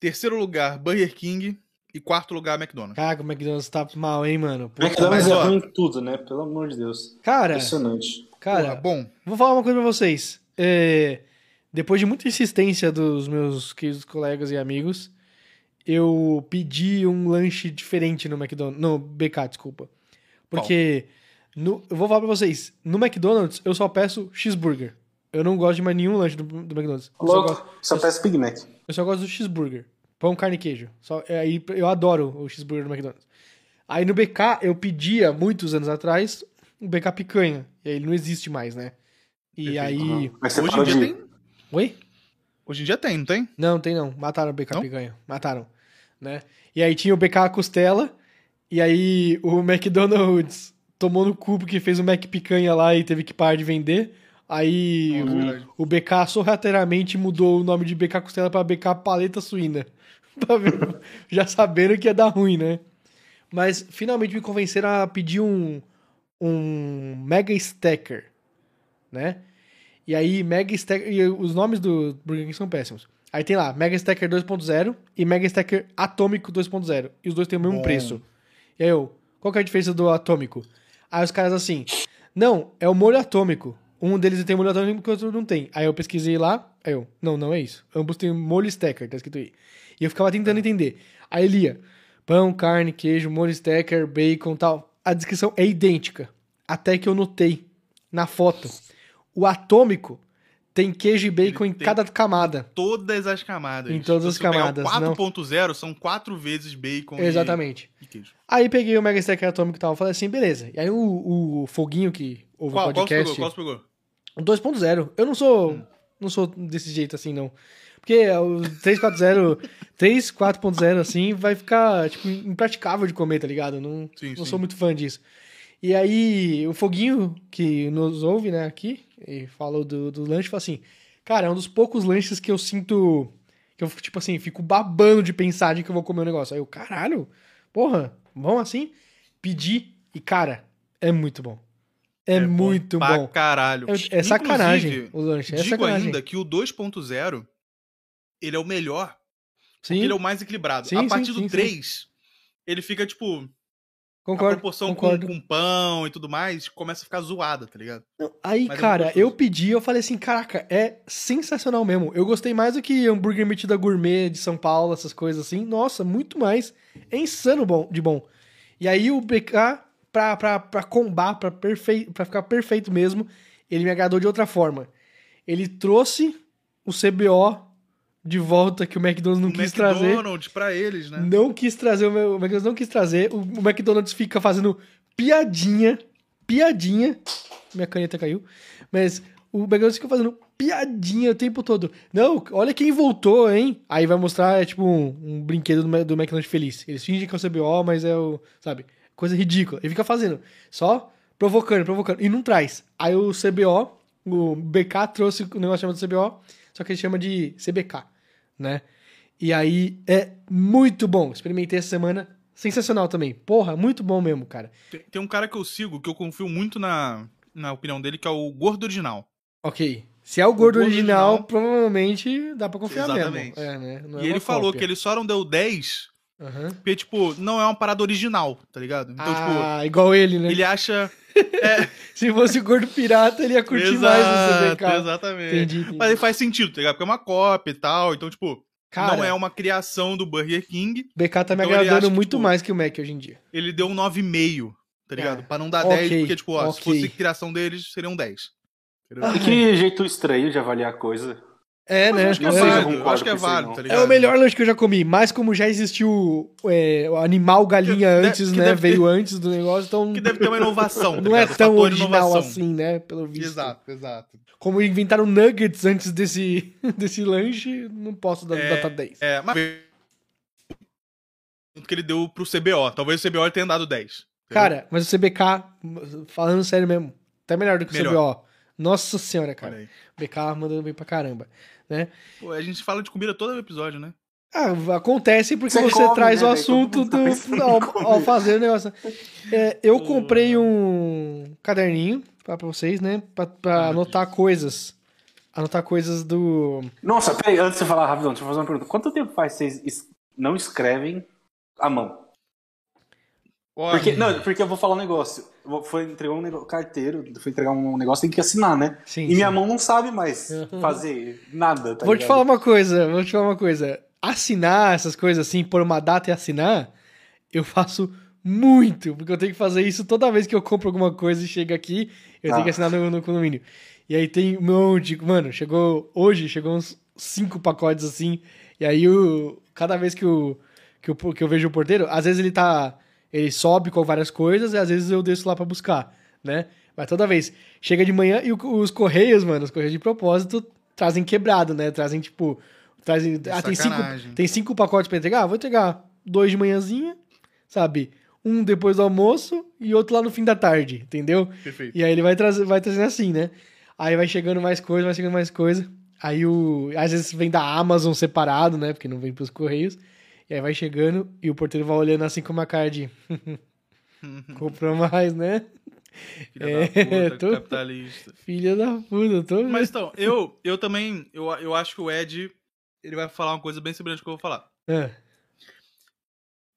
Terceiro lugar, Burger King. E quarto lugar, McDonald's. Caraca, o McDonald's tá mal, hein, mano? Puta McDonald's mas, é ruim em tudo, né? Pelo amor de Deus. Cara, Impressionante. cara, Porra, bom. vou falar uma coisa pra vocês. É, depois de muita insistência dos meus queridos colegas e amigos, eu pedi um lanche diferente no McDonald's. No BK, desculpa. Porque, no- eu vou falar pra vocês, no McDonald's eu só peço cheeseburger. Eu não gosto de mais nenhum lanche do, do McDonald's. Eu só, gosto, Louco, só peço Big Mac. eu só gosto do cheeseburger. Pão, carne e queijo. Só, é, aí eu adoro o cheeseburger do McDonald's. Aí no BK eu pedia, muitos anos atrás, o BK picanha. E aí ele não existe mais, né? E Perfeito. aí. Mas você Hoje em dia de... tem. Oi? Hoje em dia tem, não tem? Não, tem não. Mataram o BK Não? picanha. Mataram. Né? E aí tinha o BK costela. E aí o McDonald's tomou no cu porque fez o Mac picanha lá e teve que parar de vender. Aí Nossa, o, o BK sorrateiramente mudou o nome de BK costela pra BK paleta suína. Ver- Já sabendo que ia dar ruim, né? Mas finalmente me convenceram a pedir um, um Mega Stacker, né? E aí, Mega Stacker. E os nomes do Burger King são péssimos. Aí tem lá, Mega Stacker 2.0 e Mega Stacker Atômico 2.0. E os dois têm o mesmo preço. E aí eu, qual que é a diferença do Atômico? Aí os caras assim, não, é o molho atômico. Um deles tem molho atômico e o outro não tem. Aí eu pesquisei lá, aí eu, não, não é isso. Ambos têm molho stacker, tá escrito aí. E eu ficava tentando entender. Aí ele ia, Pão, carne, queijo, molho stacker, bacon tal. A descrição é idêntica. Até que eu notei na foto. O atômico tem queijo e bacon Ele em cada camada. Todas as camadas. Em todas Se as camadas, O não. 4.0 são quatro vezes bacon e- Exatamente. e queijo. Aí peguei o Mega Stacker atômico e tal. Falei assim, beleza. E aí o, o Foguinho que ouve Qual, o qual você podcast. pegou? Qual você pegou? O 2.0. Eu não sou. Hum. Não sou desse jeito assim, não. Porque o 3.4.0, 3, 4.0, assim, vai ficar, tipo, impraticável de comer, tá ligado? Não, Sim, não sim. sou muito fã disso. E aí, o Foguinho, que nos ouve, né, aqui, e falou do, do lanche, falou assim: Cara, é um dos poucos lanches que eu sinto. Que eu, tipo assim, fico babando de pensar de que eu vou comer um negócio. Aí eu, caralho, porra, bom assim? Pedi, e cara, é muito bom. É, bom muito pra bom. caralho. É, é sacanagem o lanche. É Digo sacanagem. ainda que o 2.0 ele é o melhor, Sim, ele é o mais equilibrado. Sim, a partir sim, do sim. 3, ele fica, tipo, a concordo. proporção com, concordo. com pão e tudo mais começa a ficar zoada, tá ligado? Não, aí, Mas é cara, muito eu pedi, eu falei assim, caraca, é sensacional mesmo. Eu gostei mais do que hambúrguer metida gourmet de São Paulo, essas coisas assim. Nossa, muito mais. É insano bom, de bom. E aí o BK, pra, pra, pra combar, pra, perfei, pra ficar perfeito mesmo, ele me agradou de outra forma. Ele trouxe o CBO de volta que o McDonald's não o quis trazer. McDonald's pra eles, né? Não quis trazer, o McDonald's não quis trazer. O, o McDonald's fica fazendo piadinha, piadinha. Minha caneta caiu. Mas o McDonald's fica fazendo piadinha o tempo todo. Não, olha quem voltou, hein? Aí vai mostrar, é tipo, um, um brinquedo do, do McDonald's feliz. Eles fingem que é o CBO, mas é o, sabe? Coisa ridícula. Ele fica fazendo. Só provocando, provocando. E não traz. Aí o CBO, o BK trouxe o negócio chamado CBO, só que ele chama de CBK, né? E aí é muito bom. Experimentei essa semana. Sensacional também. Porra, muito bom mesmo, cara. Tem, tem um cara que eu sigo, que eu confio muito na, na opinião dele, que é o Gordo Original. Ok. Se é o gordo, gordo original, original- provavelmente dá pra confiar Exatamente. mesmo. É, né? É e ele uma falou cópia. que ele só não deu 10 Aham. porque, tipo, não é uma parada original, tá ligado? Então, ah, igual ele, né? tipo, ele acha... Se fosse o gordo pirata, ele ia curtir mais o CBK. Exatamente. Entendi, entendi. Mas ele faz sentido, tá ligado? Porque é uma cópia e tal, então, tipo, Cara, não é uma criação do Burger King. BK tá me Então agradando que, muito tipo, mais que o Mac hoje em dia. Ele deu um 9,5, tá ligado? É. Pra não dar Ok, 10, porque, tipo, ó, se ok. fosse criação deles, seriam 10. Entendeu? Ah, Que jeito estranho de avaliar a coisa. É, né? acho que é válido, acho que é válido, tá É ligado? o melhor lanche que eu já comi, mas como já existiu é, o animal galinha Que antes, que né? deve ter- Veio antes do negócio, então Que deve ter uma inovação, tá não é tão Fator original inovação. assim, né? Pelo visto. Exato, exato. Como inventaram nuggets antes desse, desse lanche, não posso dar É, nota 10. É, mas... Tanto que ele deu pro CBO. Talvez o CBO ele tenha dado 10. entendeu? Cara, mas o CBK, falando sério mesmo, tá melhor do que o Melhor. CBO. Nossa senhora, cara. aí. BK mandando bem pra caramba, né? Pô, a gente fala de comida todo episódio, né? Ah, acontece porque Você você, come, traz né, o assunto do, ao, ao fazer o negócio. É, eu Pô. comprei um caderninho pra, pra vocês, né? Pra, pra anotar coisas. Anotar coisas do. Nossa, peraí, antes de você falar rapidão, deixa eu fazer uma pergunta. Quanto tempo faz vocês es- não escrevem à mão? Olha, Porque, não, porque eu vou falar um negócio. Eu Foi entregar um nego- carteiro, foi entregar um negócio, tem que assinar, né? Sim, e minha sim. mão não sabe mais fazer nada, tá Vou te ligado? falar uma coisa, vou te falar uma coisa. Assinar essas coisas assim, pôr uma data e assinar, eu faço muito, porque eu tenho que fazer isso toda vez que eu compro alguma coisa e chega aqui, eu Ah. tenho que assinar no, no condomínio. E aí tem um monte, mano, chegou hoje, chegou uns cinco pacotes assim, e aí o, cada vez que, o, que, o, que eu vejo o porteiro, às vezes ele tá, ele sobe com várias coisas e às vezes eu desço lá pra buscar, né? Mas toda vez, chega de manhã e os correios, mano, os correios de propósito trazem quebrado, né? Trazem tipo, trazem, ah, tem cinco, tem cinco pacotes pra entregar, vou entregar dois de manhãzinha, sabe? Um depois do almoço e outro lá no fim da tarde, entendeu? Perfeito. E aí ele vai, trazer, vai trazendo assim, né? Aí vai chegando mais coisa, vai chegando mais coisa. Aí o. Às vezes vem da Amazon separado, né? Porque não vem pros Correios. E aí vai chegando e o porteiro vai olhando assim com uma cara de. Comprou mais, né? Filha É, da puta, tô- capitalista. Filha da puta, eu tô. Mas então, eu, eu também, eu, eu acho que o Ed, ele vai falar uma coisa bem semelhante ao que eu vou falar. É.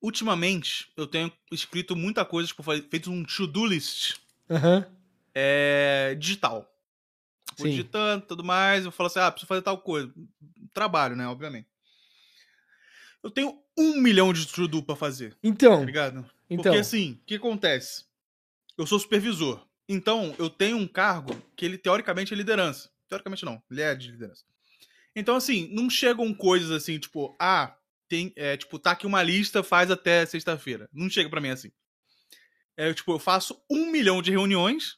Ultimamente, eu tenho escrito muita coisa, tipo, feito um to-do list Aham. é, digital. Vou Sim. digitando tudo mais, eu falo assim, ah, preciso fazer tal coisa. Trabalho, né, obviamente. eu tenho um milhão de to-do pra fazer, tá Então, ligado? então. Porque assim, o que acontece? Eu sou supervisor. Então, eu tenho um cargo que ele, teoricamente, é liderança. Teoricamente, não. Ele é de liderança. Então, assim, não chegam coisas assim, tipo, ah, tem, é, tipo, tá aqui uma lista, faz até sexta-feira. Não chega pra mim assim. É, tipo, eu faço um milhão de reuniões,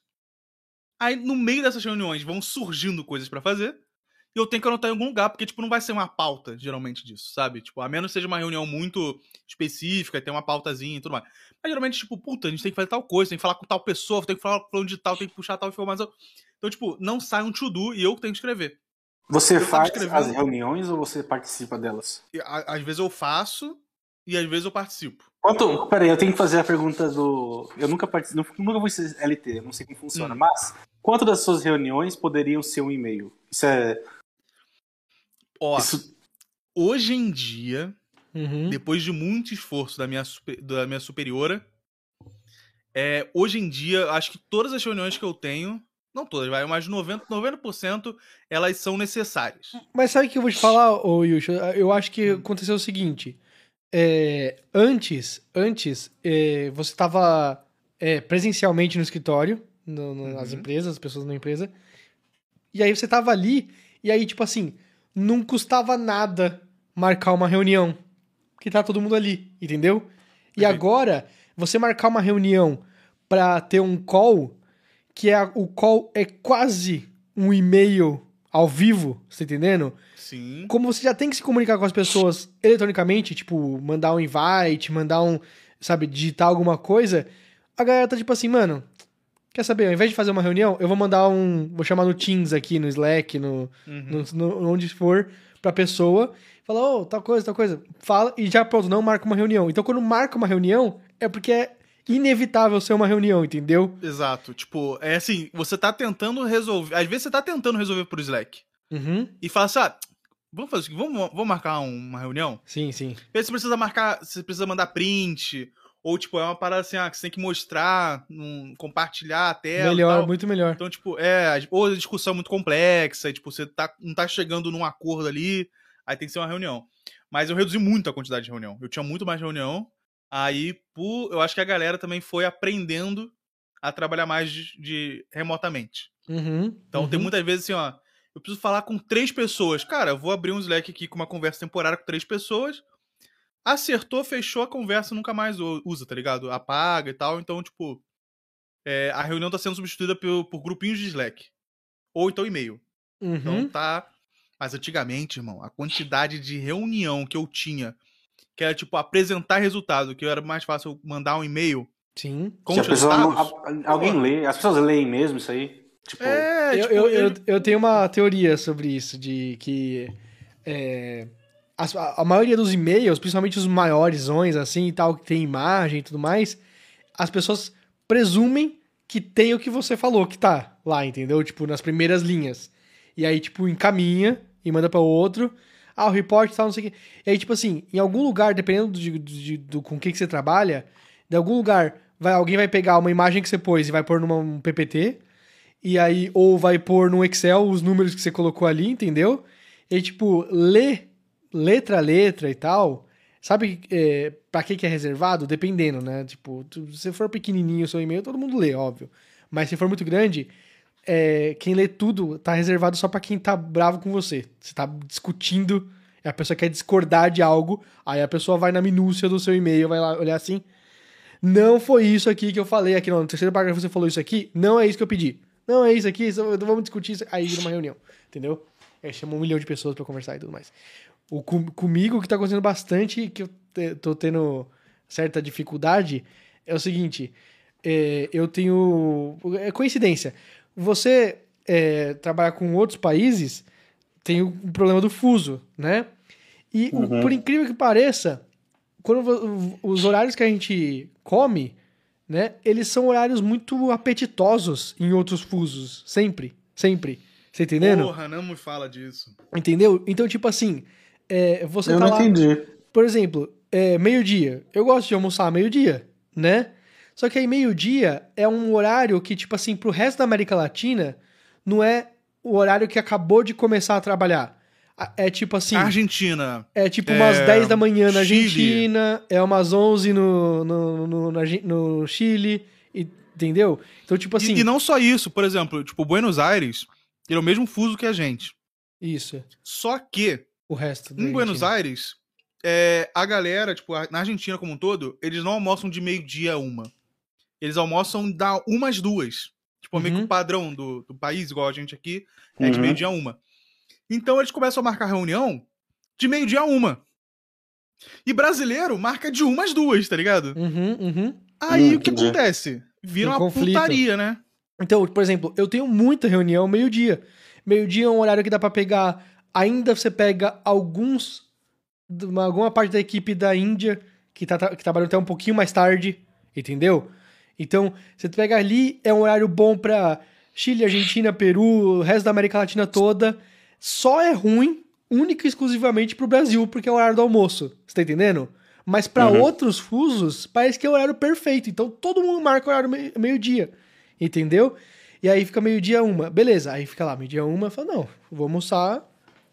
aí no meio dessas reuniões vão surgindo coisas pra fazer, eu tenho que anotar em algum lugar, porque, tipo, não vai ser uma pauta, geralmente, disso, sabe? Tipo, a menos que seja uma reunião muito específica, tem uma pautazinha e tudo mais. Mas geralmente, tipo, puta, a gente tem que fazer tal coisa, tem que falar com tal pessoa, tem que falar com de tal, tem que puxar tal informação. Então, tipo, não sai um to-do e eu tenho que escrever. Você Eu faz as reuniões ou você participa delas? Às vezes eu faço e às vezes eu participo. Quanto, peraí, eu tenho que fazer a pergunta do. Eu nunca participo, nunca vou ser LT, não sei como funciona, Hum. mas quanto das suas reuniões poderiam ser um e-mail? Isso é. Ó, Isso, hoje em dia, Uhum. depois de muito esforço da minha, super- da minha superiora, é, hoje em dia, acho que todas as reuniões que eu tenho, não todas, vai, mas 90%, 90% elas são necessárias. Mas sabe o que eu vou te falar, ô Yusha? Eu acho que aconteceu o seguinte. é, antes, antes, é, você estava presencialmente no escritório, no- no- nas Uhum. empresas, as pessoas na empresa. E aí você tava ali, e aí, tipo assim, não custava nada marcar uma reunião. Porque tá todo mundo ali, entendeu? E agora, você marcar uma reunião pra ter um call, que é o call é quase um e-mail ao vivo, você tá entendendo? Sim. como você já tem que se comunicar com as pessoas eletronicamente, tipo, mandar um invite, mandar um, sabe, digitar alguma coisa, a galera tá tipo assim, mano, quer saber, ao invés de fazer uma reunião, eu vou mandar um, vou chamar no Teams aqui, no Slack, no, Uhum. no, no- onde for, pra pessoa, fala, ô, tal coisa, tal coisa, fala, e já pronto, não marca uma reunião. Então, quando marca uma reunião, é porque é inevitável ser uma reunião, entendeu? Exato. Tipo, é assim, você tá tentando resolver. Às vezes você tá tentando resolver por Slack. Uhum. E fala assim, ah, vamos fazer isso aqui, vamos, vamos marcar um- uma reunião? Sim, sim. Você precisa marcar, você precisa mandar print, ou tipo, é uma parada assim, ah, que você tem que mostrar, num- compartilhar a tela. melhor, muito melhor. Então, tipo, é, ou a discussão é muito complexa, e, tipo, você tá, não tá chegando num acordo ali, aí tem que ser uma reunião. Mas eu reduzi muito a quantidade de reunião. Eu tinha muito mais reunião, aí por, eu acho que a galera também foi aprendendo a trabalhar mais de, de- remotamente. Uhum. Então tem uhum. muitas vezes assim, ó, eu preciso falar com três pessoas. Cara, eu vou abrir um Slack aqui com uma conversa temporária com três pessoas. Acertou, fechou a conversa, nunca mais usa, tá ligado? Apaga e tal. Então, tipo, é, a reunião tá sendo substituída por, por grupinhos de Slack. Ou então e-mail. Uhum. Então tá. Mas antigamente, irmão, a quantidade de reunião que eu tinha, que era tipo apresentar resultado, que era mais fácil mandar um e-mail Sim. com se a pessoa não- a- alguém lê, as pessoas leem mesmo isso aí? Tipo, É, eu, tipo, eu, eu, ele- eu tenho uma teoria sobre isso, de que é, a, a maioria dos e-mails, principalmente os maioresões, assim, e tal, que tem imagem e tudo mais, as pessoas presumem que tem o que você falou que tá lá, entendeu? Tipo, nas primeiras linhas. E aí, tipo, encaminha e manda para outro. Ah, o report tal, não sei o quê. E aí, tipo assim, em algum lugar, dependendo de, de- do, com que, que você trabalha, de algum lugar, vai, alguém vai pegar uma imagem que você pôs e vai pôr num um PPT. E aí, ou vai pôr no Excel os números que você colocou ali, entendeu? E aí, tipo, lê letra a letra e tal. Sabe é, pra que, que é reservado? Dependendo, né? Tipo, tu- se for pequenininho o seu e-mail, todo mundo lê, óbvio. Mas se for muito grande, é, quem lê tudo tá reservado só pra quem tá bravo com você. Você tá discutindo, a pessoa quer discordar de algo, aí a pessoa vai na minúcia do seu e-mail, vai lá olhar assim. Não foi isso aqui que eu falei aqui, não. No terceiro parágrafo você falou isso aqui, não é isso que eu pedi. Não é isso aqui, vamos discutir isso. Aí vira uma reunião, entendeu? Aí chama um milhão de pessoas pra conversar e tudo mais. O, com- comigo, o que tá acontecendo bastante, que eu te- tô tendo certa dificuldade, é o seguinte: é, eu tenho. É coincidência. Você é, trabalhar com outros países tem o problema do fuso, né? E o- Uhum. por incrível que pareça, quando os horários que a gente come, né? Eles são horários muito apetitosos em outros fusos. Sempre. Sempre. Você entendendo? Porra, não me fala disso. Entendeu? Então, tipo assim, é, você eu tá não lá. entendi. Por exemplo, é, meio-dia. Eu gosto de almoçar meio-dia, né? Só que aí meio-dia é um horário que, tipo assim, pro resto da América Latina, não é o horário que acabou de começar a trabalhar. é tipo assim. Argentina. É tipo umas É, 10 da manhã na Chile. Argentina, é umas 11 no, no, no, Argen- no Chile, entendeu? Então, tipo assim. E, e não só isso, por exemplo, tipo, Buenos Aires, ele é o mesmo fuso que a gente. Isso, Só que, o resto. em Buenos. Aires, é, a galera, tipo, na Argentina como um todo, eles não almoçam de meio-dia a uma. Eles almoçam da uma às duas. Tipo, meio que Uhum. o padrão do, do país, igual a gente aqui, é de Uhum. meio-dia a uma. Então eles começam a marcar reunião de meio-dia a uma. E brasileiro marca de uma às duas, tá ligado? Uhum, uhum. Aí Hum, o que acontece? Vira Um uma conflito. putaria, né? Então, por exemplo, eu tenho muita reunião meio-dia. Meio-dia é um horário que dá pra pegar. Ainda você pega alguns. alguma parte da equipe da Índia que tá, que trabalham até um pouquinho mais tarde, entendeu? Então, você pega ali, é um horário bom pra Chile, Argentina, Peru, o resto da América Latina toda. Só é ruim, única e exclusivamente pro Brasil, porque é o horário do almoço. Você tá entendendo? Mas pra Uhum. outros fusos, parece que é o horário perfeito. Então, todo mundo marca o horário mei- meio-dia. Entendeu? E aí fica meio-dia uma. Beleza, aí fica lá, meio-dia uma, fala, não, vou almoçar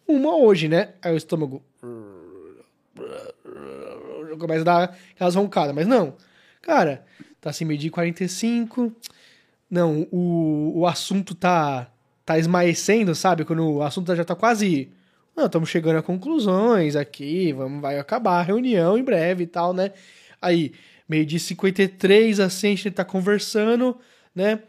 uma hoje, né? Aí o estômago. Começa a dar aquelas roncadas, mas não. Cara, tá meio-dia e 45. Não, o, o assunto tá, tá esmaecendo, sabe? Quando o assunto já tá quase. Não, estamos chegando a conclusões aqui, vamos, vai acabar a reunião em breve e tal, né? Aí, meio-dia e 53, assim, a gente tá conversando, né?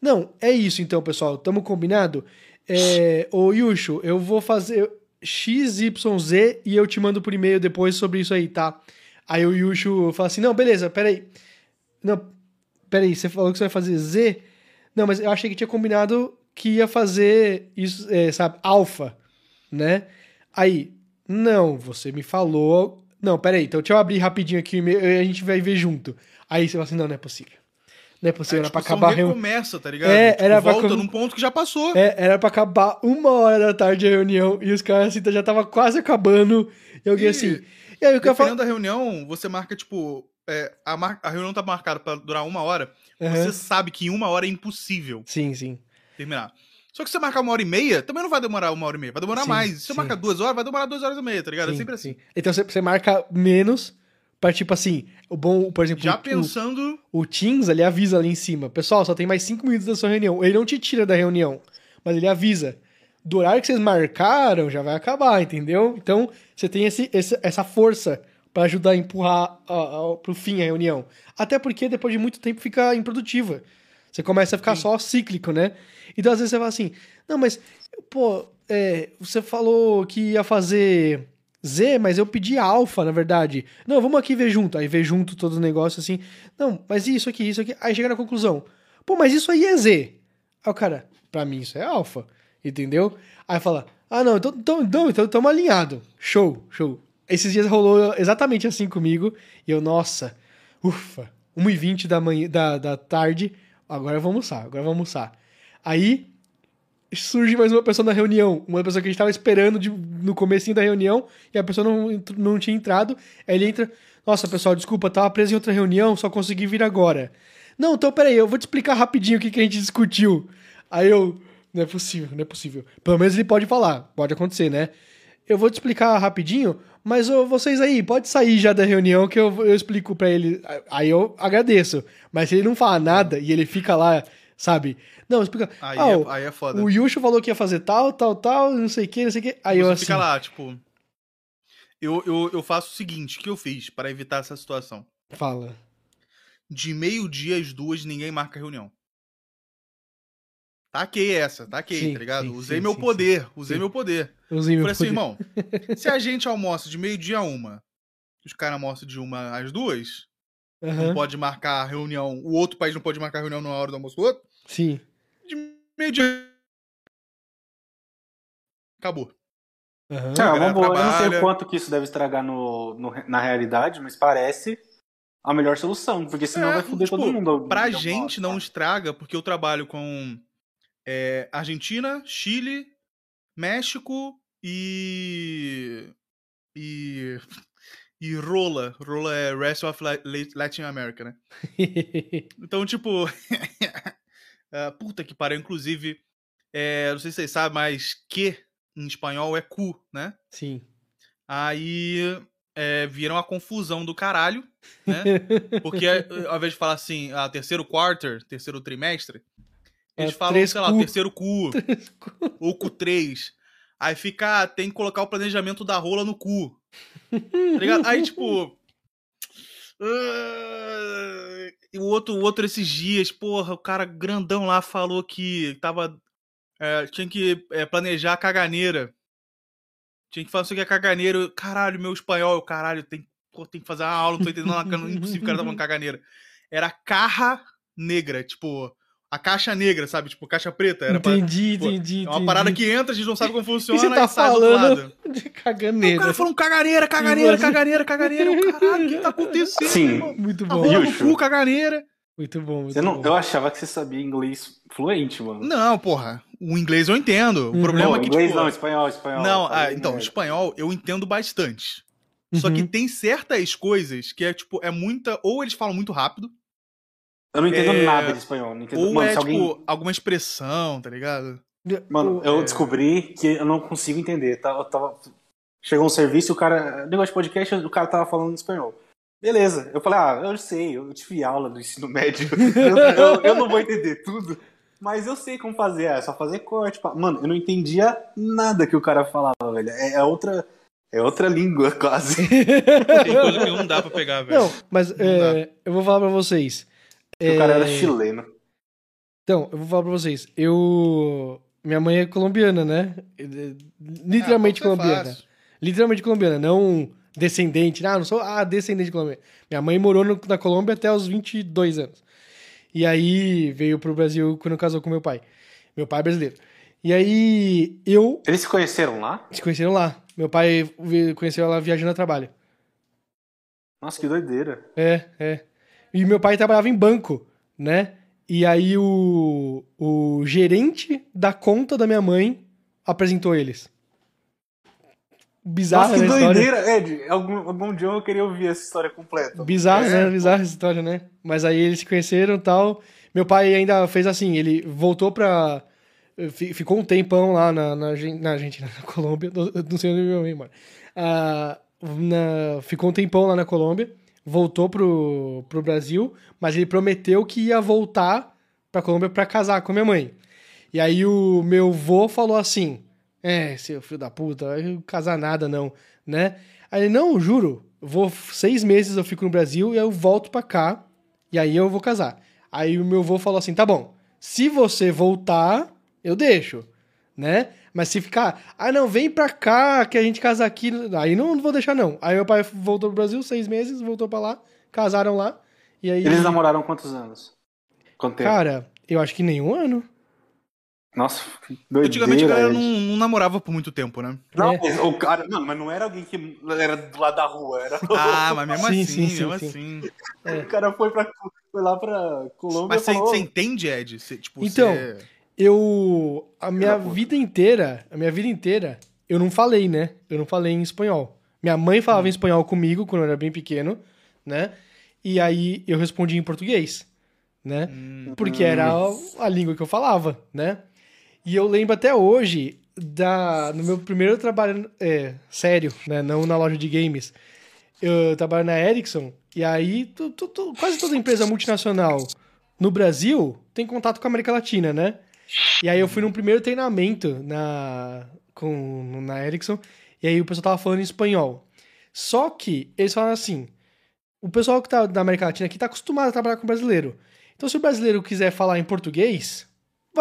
Não, é isso então, pessoal. Tamo combinado? É, ô, Yusho, eu vou fazer XYZ e eu te mando por e-mail depois sobre isso aí, tá? Aí o Yusho fala assim: não, beleza, peraí. Não, peraí, você falou que você vai fazer Z? Não, mas eu achei que tinha combinado que ia fazer isso, é, sabe, alfa, né? Aí, não, você me falou. Não, peraí, então deixa eu abrir rapidinho aqui o e-mail e a gente vai ver junto. Aí você fala assim: não, não é possível. Não é possível, a era pra acabar a reunião. recomeça, tá ligado? É, Tipo, era volta num ponto que já passou. É, era pra acabar uma hora da tarde a reunião e os caras assim, já tava quase acabando. E alguém E, assim. E aí o cara fala. Da reunião, você marca, tipo, é, a, mar- a reunião tá marcada pra durar uma hora, Aham. você sabe que em uma hora é impossível Sim, sim. terminar. Só que se você marcar uma hora e meia, também não vai demorar uma hora e meia, vai demorar Sim, mais. Se você sim. marcar duas horas, vai demorar duas horas e meia, tá ligado? é sim, sempre assim. sim. Então você marca menos pra, tipo assim, o bom, por exemplo, Já o- pensando. o, o Teams, ele avisa ali em cima. Pessoal, só tem mais cinco minutos da sua reunião. Ele não te tira da reunião, mas ele avisa. Do horário que vocês marcaram, já vai acabar, entendeu? Então, você tem esse, esse- essa força pra ajudar a empurrar a, a, pro fim a reunião. Até porque depois de muito tempo fica improdutiva. Você começa a ficar Sim. só cíclico, né? Então, às vezes você fala assim, não, mas, pô, é, você falou que ia fazer Z, mas eu pedi alfa, na verdade. Não, vamos aqui ver junto. Aí vê junto todo o negócio assim. Não, mas isso aqui, isso aqui. Aí chega na conclusão. Pô, mas isso aí é Z. Aí o cara, pra mim isso é alfa. Entendeu? Aí fala, ah, não, então então então então estamos alinhados. Show, show. Esses dias rolou exatamente assim comigo. E eu, nossa, ufa, 1h20 da, manhã, da, da tarde. Agora vou almoçar, agora vou almoçar. Aí surge mais uma pessoa na reunião, uma pessoa que a gente tava esperando de- no comecinho da reunião e a pessoa não, não tinha entrado. Aí ele entra, nossa, pessoal, desculpa, tava preso em outra reunião, só consegui vir agora. Não, então peraí, eu vou te explicar rapidinho o que, que a gente discutiu. Aí eu, não é possível, não é possível. Pelo menos ele pode falar, pode acontecer, né? Eu vou te explicar rapidinho, mas ô, vocês aí, pode sair já da reunião que eu, eu explico pra ele. Aí eu agradeço. Mas se ele não fala nada e ele fica lá, sabe? Não, explica. Aí, "Ah, é, aí é foda. o Yusho falou que ia fazer tal, tal, tal, não sei o que, não sei o que. Aí Você eu assim. fica lá, tipo. Eu, eu, eu faço o seguinte: o que eu fiz para evitar essa situação? Fala. De meio-dia às duas, ninguém marca reunião. Taquei essa, taquei, Sim, tá ligado? sim, usei sim, meu poder, usei meu poder. Usei meu Falei assim, irmão, se a gente almoça de meio-dia a uma, os caras almoçam de uma às duas, não Aham, pode marcar reunião, o outro país não pode marcar reunião na hora do almoço do outro, Sim. de meio-dia. Acabou. Aham. É uma boa. Eu não sei o quanto que isso deve estragar no, no- na realidade, mas parece a melhor solução, porque senão É, vai foder tipo, todo mundo. Pra gente não forma. estraga, porque eu trabalho com é, Argentina, Chile, México e. E. E Rola. Rola é Rest of La- La- Latin America, né? Então, tipo. ah, puta que pariu. Inclusive, é, não sei se vocês sabem, mas que em espanhol é cu, né? Sim. Aí é, vira uma confusão do caralho, né? Porque é, ao invés de falar assim, ah, terceiro quarter, terceiro trimestre, eles É, falam, sei lá, cu. terceiro cu, ou cu 3. Aí fica, tem que colocar o planejamento da rola no cu. Tá ligado? Aí, tipo. Ah, E o outro, o outro esses dias, porra, o cara grandão lá falou que tava. é, tinha que é, planejar a caganeira. Tinha que falar isso aqui é caganeira. Caralho, meu espanhol, caralho, tem, pô, tem que fazer uma aula, não tô entendendo é impossível o cara tá falando caganeira. Era carra negra, tipo, a caixa negra, sabe? Tipo, caixa preta. Era pra- entendi, pô, entendi. é uma parada que entra, a gente não sabe como funciona você tá e sai do outro falando lado. de Não, O caganeira. cara falando caganeira, caganeira, E caganeira, caganeira. Eu, caralho, o que tá acontecendo, Sim. irmão? Muito bom. no Yushu. cu, caganeira. Muito bom, muito Você não, bom. eu achava que você sabia inglês fluente, mano. Não, porra. O inglês eu entendo. O Uhum. problema Não, é que, inglês tipo... não, espanhol, espanhol. Não, ah, então, espanhol eu entendo bastante. Só que Uhum. tem certas coisas que é, tipo, é muita... Ou eles falam muito rápido, Eu não entendo é- nada de espanhol. Não entendo... ou Mano, é, se alguém... tipo, alguma expressão, tá ligado? Mano, O- eu é- descobri que eu não consigo entender. Tá- Eu tava... Chegou um serviço e o cara. Negócio de podcast, o cara tava falando em espanhol. Beleza. Eu falei, ah, eu sei, eu tive aula do ensino médio. eu, eu- eu não vou entender tudo. Mas eu sei como fazer, é só fazer corte. pá. Mano, eu não entendia nada que o cara falava, velho. É, é outra. É outra língua, quase. Tem coisa que não dá pra pegar, velho. Não, mas Não é, eu vou falar pra vocês. O cara era É, chileno. Então, eu vou falar pra vocês. Eu. Minha mãe é colombiana, né? Literalmente Ah, ser colombiana. fácil. Literalmente colombiana, não descendente. Ah, não sou. Ah, descendente colombiana. Minha mãe morou no- na Colômbia até os 22 anos. E aí veio pro Brasil quando casou com meu pai. Meu pai é brasileiro. E aí eu. Eles se conheceram lá? Se conheceram lá. Meu pai conheceu ela viajando a trabalho. Nossa, que doideira. É, é. E meu pai trabalhava em banco, né? E aí o, o gerente da conta da minha mãe apresentou eles. Bizarro, Nossa, que né, a história? doideira. Ed, algum, algum dia eu queria ouvir essa história completa. Bizarro, É, né? pô. Bizarra essa história, né? Mas aí eles se conheceram e tal. Meu pai ainda fez assim, ele voltou pra... fi- Ficou um tempão lá na, na, na Argentina, na Colômbia. Não sei onde minha mãe mora. Ah, na- ficou um tempão lá na Colômbia. Voltou pro, pro Brasil, mas ele prometeu que ia voltar pra Colômbia pra casar com minha mãe. E aí o meu vô falou assim: É, seu filho da puta, vai casar nada não, né? Aí não, juro, vou seis meses eu fico no Brasil e eu volto pra cá e aí eu vou casar. Aí o meu vô falou assim: tá bom, se você voltar, eu deixo, né? Mas se ficar, ah não, vem pra cá que a gente casa aqui, aí não, não vou deixar não. Aí meu pai voltou pro Brasil, seis meses, voltou pra lá, casaram lá e aí. Eles namoraram quantos anos? Quanto tempo? Cara, eu acho que nenhum ano. Nossa, que doideira. Antigamente a galera não, não namorava por muito tempo, né? Não, É. mas o cara. Não, mas não era alguém que era do lado da rua. Era... Ah, mas mesmo Sim, assim, sim, sim, mesmo sim. assim. O cara foi, pra, foi lá pra Colômbia Mas você falou... você entende, Ed? Você, tipo, Então, você- Eu. A minha vida inteira, a minha vida inteira, eu não falei, né? Eu não falei em espanhol. Minha mãe falava em espanhol comigo quando eu era bem pequeno, né? E aí eu respondia em português, né? Hum, Porque era a, a língua que eu falava, né? E eu lembro até hoje da no meu primeiro trabalho é, sério, né? Não na loja de games. Eu trabalho na Ericsson e aí tu- tu- tu- quase toda empresa multinacional no Brasil tem contato com a América Latina, né? E aí eu fui num primeiro treinamento na com na Ericsson e aí o pessoal tava falando em espanhol. Só que eles falaram assim: o pessoal que tá da América Latina aqui tá acostumado a trabalhar com brasileiro. Então, se o brasileiro quiser falar em português,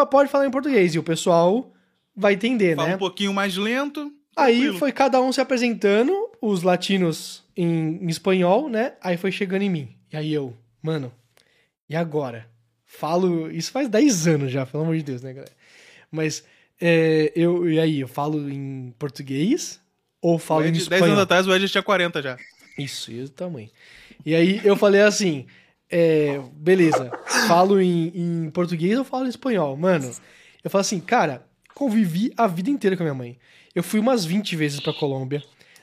pode falar em português e o pessoal vai entender, fala né? um pouquinho mais lento. Aí tranquilo. foi cada um se apresentando, os latinos em, em espanhol, né? Aí foi chegando em mim. E aí eu, mano, e agora? Falo. Isso faz 10 anos já, pelo amor de Deus, né, galera? Mas é, eu, e aí, eu falo em português ou falo em Ed, 10 espanhol? anos atrás o Ed já tinha 40 já. Isso, e o tamanho. E aí eu falei assim, é, beleza, falo em, em português ou falo em espanhol? Mano, eu falo assim, cara, convivi a vida inteira com a minha mãe. Eu fui umas 20 vezes pra Colômbia,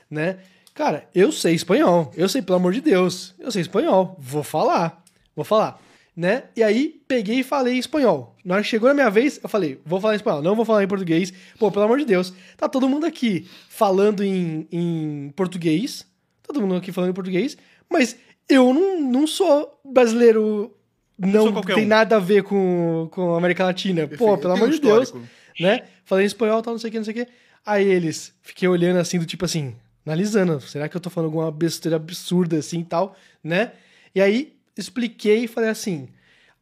né? Cara, eu sei espanhol, eu sei, pelo amor de Deus, eu sei espanhol, vou falar, vou falar. Né? E aí peguei e falei em espanhol. Na hora que chegou na minha vez, eu falei, vou falar em espanhol, não vou falar em português. Pô, pelo amor de Deus, tá todo mundo aqui falando em, em português, todo mundo aqui falando em português, mas eu não, não sou brasileiro, não, sou qualquer tem um. nada a ver com, com a América Latina. Pô, pelo amor de Deus, né? Falei em espanhol, tal, não sei o que, não sei o que. Aí eles, fiquei olhando assim, do tipo assim, analisando, será que eu tô falando alguma besteira absurda assim e tal, né? E aí expliquei e falei assim.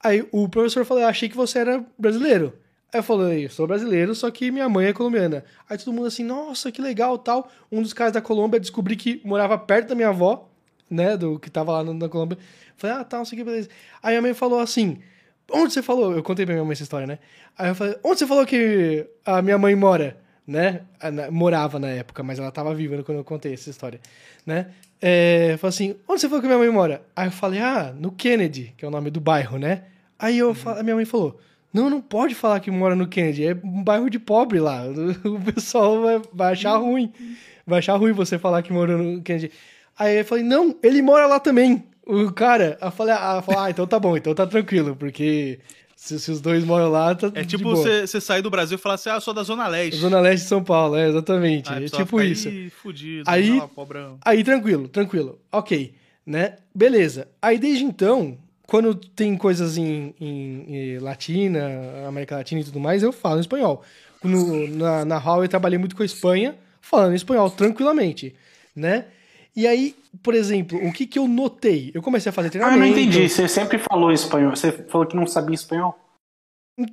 Aí o professor falou, eu achei que você era brasileiro. Aí eu falei, sou brasileiro, só que minha mãe é colombiana. Aí todo mundo assim, nossa, que legal, tal. Um dos caras da Colômbia descobri que morava perto da minha avó, né, do que tava lá na, Colômbia. Falei, ah, tá, não sei o que, beleza. Aí a mãe falou assim, onde você falou? Eu contei pra minha mãe essa história, né? Aí eu falei, onde você falou que a minha mãe mora? Né? Morava na época, mas ela tava viva quando eu contei essa história, né? É, falou assim, onde você falou que minha mãe mora? Aí eu falei, ah, no Kennedy, que é o nome do bairro, né? Aí eu, fa- a minha mãe falou, não, não pode falar que mora no Kennedy, é um bairro de pobre lá, o pessoal vai, vai achar ruim, vai achar ruim você falar que mora no Kennedy. Aí eu falei, não, ele mora lá também, o cara. Eu falei, ah, eu falei, ah, então tá bom, então tá tranquilo, porque se, se os dois moram lá, tá É tipo você sair do Brasil e falar assim, ah, eu sou da Zona Leste. Zona Leste de São Paulo, é, exatamente, Aí a é tipo isso. "Ih, fudido, Aí- lá, pobrão. Aí, tranquilo, tranquilo. Ok, né? Beleza. Aí, desde então, quando tem coisas em, em- em Latina, América Latina e tudo mais, eu falo em espanhol. No, na, na Huawei, eu trabalhei muito com a Espanha, falando em espanhol, tranquilamente, né? E aí, por exemplo, o que que eu notei? Eu comecei a fazer Ah, treinamento... eu não entendi. Você sempre falou espanhol. Você falou que não sabia espanhol.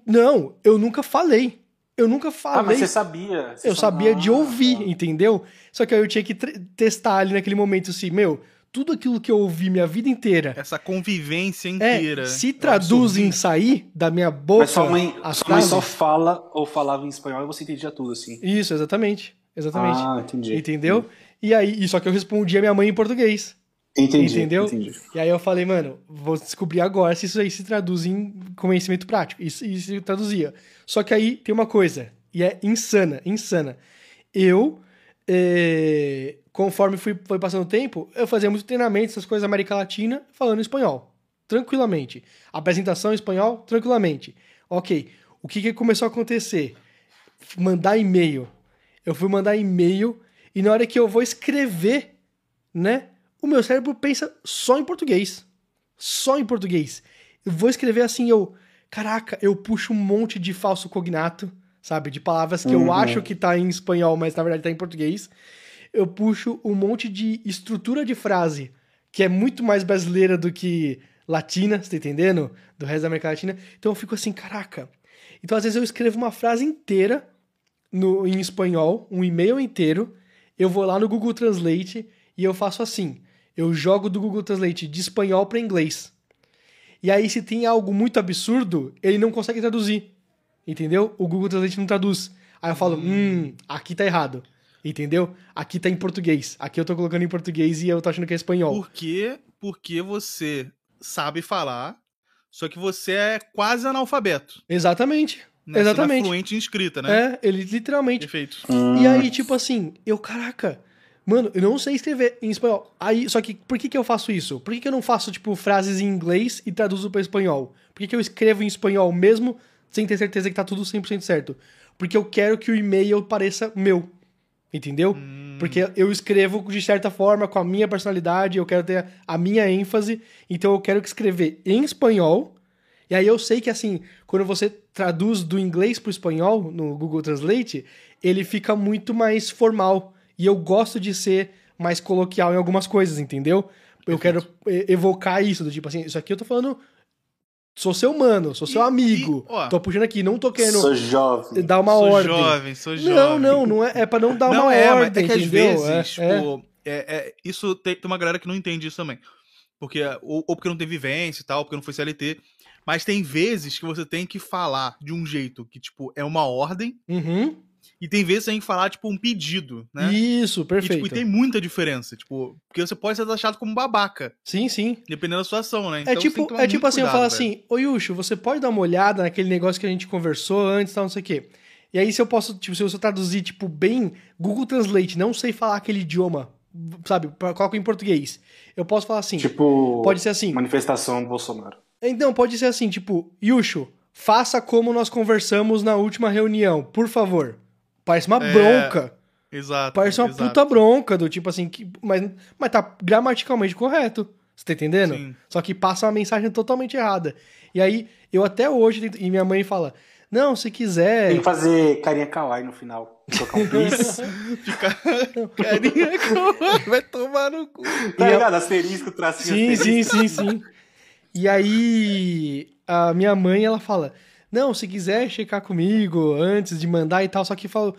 Não, eu nunca falei. Eu nunca Ah, falei. mas você sabia. Você Eu sabia de Ah, ouvir, tá. entendeu? Só que aí eu tinha que testar ali naquele momento assim, meu, tudo aquilo que eu ouvi minha vida inteira. Essa convivência É, inteira. se Eu traduz em sair da minha boca. Mas sua mãe, as sua mãe só fala ou falava em espanhol e você entendia tudo, assim. Isso, exatamente. Exatamente. Ah, entendi. Entendeu? E aí, só que eu respondia minha mãe em português. Entendi. Entendeu? Entendi. E aí eu falei, mano, vou descobrir agora se isso aí se traduz em conhecimento prático. Isso, isso se traduzia. Só que aí tem uma coisa, e é insana, insana. Eu, eh, conforme fui, foi passando o tempo, eu fazia muito treinamento, essas coisas da América Latina, falando espanhol. Tranquilamente. Apresentação em espanhol, tranquilamente. Ok. O que, que começou a acontecer? Mandar e-mail. Eu fui mandar e-mail e na hora que eu vou escrever, né? O meu cérebro pensa só em português. Só em português. Eu vou escrever assim, eu. Caraca, eu puxo um monte de falso cognato, sabe? De palavras que eu Uhum. acho que tá em espanhol, mas na verdade tá em português. Eu puxo um monte de estrutura de frase que é muito mais brasileira do que latina, você tá entendendo? Do resto da América Latina. Então eu fico assim, caraca. Então às vezes eu escrevo uma frase inteira no, em espanhol, um e-mail inteiro, eu vou lá no Google Translate e eu faço assim. Eu jogo do Google Translate de espanhol para inglês. E aí, se tem algo muito absurdo, ele não consegue traduzir. Entendeu? O Google Translate não traduz. Aí eu falo, hum, aqui tá errado. Entendeu? Aqui tá em português. Aqui eu tô colocando em português e eu tô achando que é espanhol. Por quê? Porque você sabe falar, só que você é quase analfabeto. Exatamente. Né? Você Exatamente. é fluente em escrita, né? É, ele literalmente. Perfeito. E aí, tipo assim, eu, caraca, mano, eu não sei escrever em espanhol. Aí, só que, por que que eu faço isso? Por que que eu não faço, tipo, frases em inglês e traduzo pra espanhol? Por que que eu escrevo em espanhol mesmo sem ter certeza que tá tudo 100% certo? Porque eu quero que o e-mail pareça meu. Entendeu? Porque eu escrevo de certa forma com a minha personalidade, eu quero ter a minha ênfase, então eu quero que escrever em espanhol. E aí eu sei que assim, quando você traduz do inglês pro espanhol no Google Translate, ele fica muito mais formal. E eu gosto de ser mais coloquial em algumas coisas, entendeu? Eu quero eh, evocar isso, do tipo assim, isso aqui eu tô falando. Sou seu mano, sou seu E- amigo. e, ó, tô puxando aqui, não tô querendo Sou jovem. dar uma sou ordem. jovem, sou jovem. Não, não, não é, é pra não dar não uma é, mas ordem, é que às entendeu? vezes, É, é. tipo, é- é- isso tem, tem uma galera que não entende isso também. Porque, ou, ou porque não tem vivência e tal, ou porque não foi CLT. Mas tem vezes que você tem que falar de um jeito que, tipo, é uma ordem, Uhum. e tem vezes que você tem que falar, tipo, um pedido, né? Isso, E, perfeito. tipo, e tem muita diferença, tipo, porque você pode ser taxado como babaca, Sim, sim. dependendo da situação, né? É Então você tem tipo, que tomar é tipo muito assim, eu cuidado, falo velho. assim, ô Yushu, você pode dar uma olhada naquele negócio que a gente conversou antes, tal, não sei o quê. E aí, se eu posso, tipo, se eu traduzir, tipo, bem Google Translate, não sei falar aquele idioma, sabe, coloco em português. Eu posso falar assim, Tipo, pode ser assim, manifestação do Bolsonaro. Então, pode ser assim, tipo, Yusho, faça como nós conversamos na última reunião, por favor. Parece uma É, bronca. Exato. Parece uma exato. puta bronca, do tipo assim, que, mas, mas tá gramaticalmente correto. Você tá entendendo? Sim. Só que passa uma mensagem totalmente errada. E aí, eu até hoje, tento- e minha mãe fala, não, se quiser... Tem que fazer carinha kawaii no final. Colocar um bis. Fica. Carinha, vai tomar no cu. tá ligado? Asterisco, tracinho, Sim, asterisco. sim, sim, sim. E aí, a minha mãe, ela fala: Não, se quiser checar comigo antes de mandar e tal, só que falou.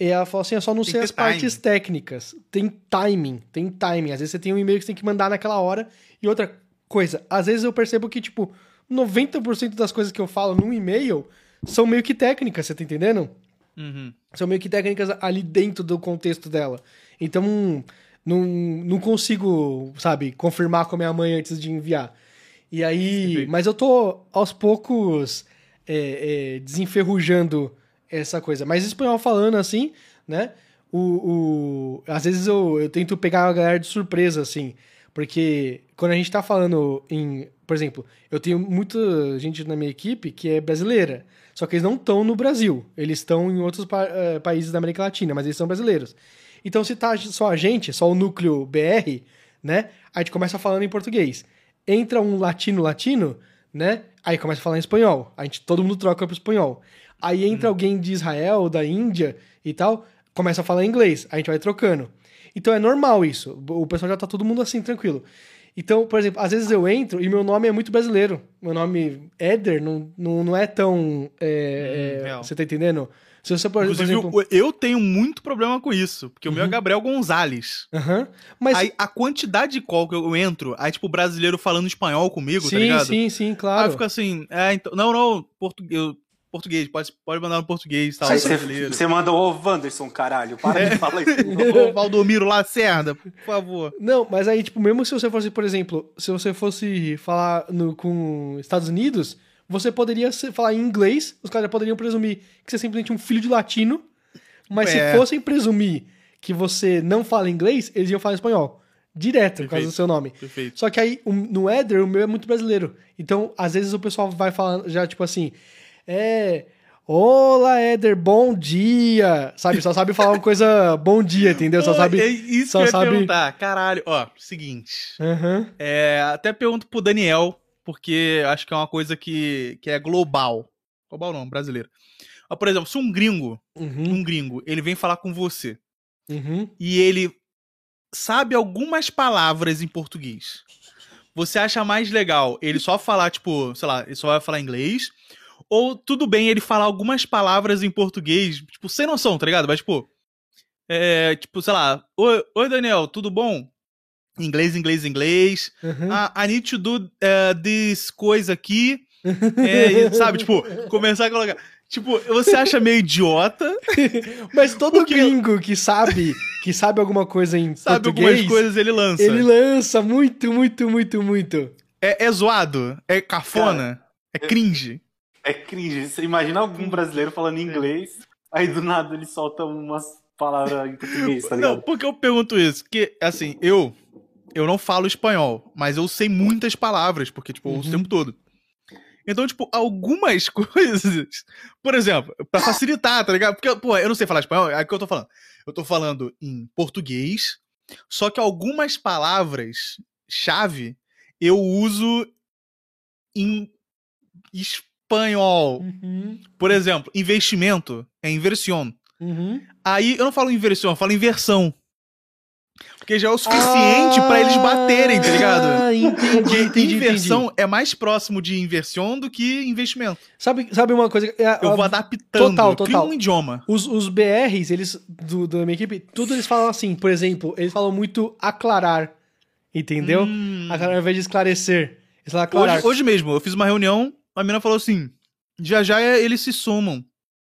e Ela falou assim: Eu só não Tem sei as partes técnicas. Tem timing, tem timing. Às vezes você tem um e-mail que você tem que mandar naquela hora. E outra coisa, às vezes eu percebo que, tipo, 90% das coisas que eu falo num e-mail são meio que técnicas, você tá entendendo? Uhum. são meio que técnicas ali dentro do contexto dela. Então, não, não consigo, sabe, confirmar com a minha mãe antes de enviar. E aí, mas eu tô aos poucos é, é, desenferrujando essa coisa. Mas espanhol falando assim, né? O, o, às vezes eu, eu tento pegar a galera de surpresa, assim. Porque quando a gente tá falando em. Por exemplo, eu tenho muita gente na minha equipe que é brasileira. Só que eles não estão no Brasil. Eles estão em outros pa- eh, países da América Latina, mas eles são brasileiros. Então, se tá só a gente, só o núcleo BR, né? A gente começa falando em português. Entra um latino-latino, né? Aí começa a falar em espanhol. A gente, todo mundo troca pro espanhol. Aí entra alguém de Israel, da Índia e tal, começa a falar inglês. A gente vai trocando. Então é normal isso. O pessoal já tá todo mundo assim, tranquilo. Então, por exemplo, às vezes eu entro e meu nome é muito brasileiro. Meu nome, Éder, não, não, não é tão. é, Hum, é, você tá entendendo? Se você, Inclusive, exemplo. eu tenho muito problema com isso. Porque o meu é Gabriel Gonzalez. Aham. Mas. Aí a quantidade de call que eu entro, aí, tipo, brasileiro falando espanhol comigo, sim, tá ligado? sim, sim, Aí claro. fica assim, é, então. Não, não, português. Português, pode, pode mandar no português, tá? Aí você, brasileiro. você manda o Wanderson, caralho. Para É. de falar isso. Ô, Valdomiro Lacerda, por favor. Não, mas aí, tipo, mesmo se você fosse, por exemplo, se você fosse falar no, com Estados Unidos, você poderia falar em inglês, os caras poderiam presumir que você é simplesmente um filho de latino, mas É. se fossem presumir que você não fala inglês, eles iam falar espanhol. Direto, por causa do seu nome. Perfeito. Só que aí, no Éder, o meu é muito brasileiro. Então, às vezes o pessoal vai falando já, tipo assim, é... Olá, Éder, bom dia! Sabe, só sabe falar uma coisa bom dia, entendeu? Só sabe... É isso só que eu sabe- perguntar. Caralho, ó, seguinte. Aham. É, até pergunto pro Daniel, porque acho que é uma coisa que, que é global. Global não, brasileiro. Ó, por exemplo, se um gringo, Uhum. um gringo, ele vem falar com você Uhum. e ele sabe algumas palavras em português. Você acha mais legal ele só falar, tipo, sei lá, ele só vai falar inglês? Ou tudo bem ele falar algumas palavras em português, tipo, sem noção, tá ligado? Mas, tipo, é, tipo, sei lá, oi, oi Daniel, tudo bom? Inglês, inglês, inglês. Uhum. Ah, I need to do uh, this coisa aqui. É, e, sabe, tipo, começar a colocar. Tipo, você acha meio idiota, Mas todo Porque- gringo que sabe, que sabe alguma coisa em sabe português, algumas coisas ele lança. ele lança muito, muito, muito, muito. É, é zoado, é cafona, é cringe. É cringe. Você imagina algum brasileiro falando inglês, aí do nada ele solta umas palavras em português, tá Não, ligado? por que eu pergunto isso? Porque, assim, eu eu não falo espanhol, mas eu sei muitas palavras, porque, tipo, eu uso o Uhum. tempo todo. Então, tipo, algumas coisas. Por exemplo, pra facilitar, tá ligado? Porque, pô, eu não sei falar espanhol, é o que eu tô falando. Eu tô falando em português, só que algumas palavras-chave eu uso em espanhol. Uhum, Por exemplo, investimento é inversión. uhum. Aí eu não falo inversão, eu falo inversão. Porque já é o suficiente pra eles baterem, tá ligado? Ah, entendi, Porque entendi, inversão entendi. é mais próximo de inversão do que investimento. Sabe, sabe uma coisa? É, Eu a- vou adaptando, total, total. um idioma. Os, os BRs, eles, do, da minha equipe, tudo eles falam assim, por exemplo, eles falam muito aclarar, entendeu? Hum. Aclarar ao invés de esclarecer. Eles falam aclarar. Hoje, hoje mesmo, eu fiz uma reunião, a menina falou assim: já já é- eles se somam.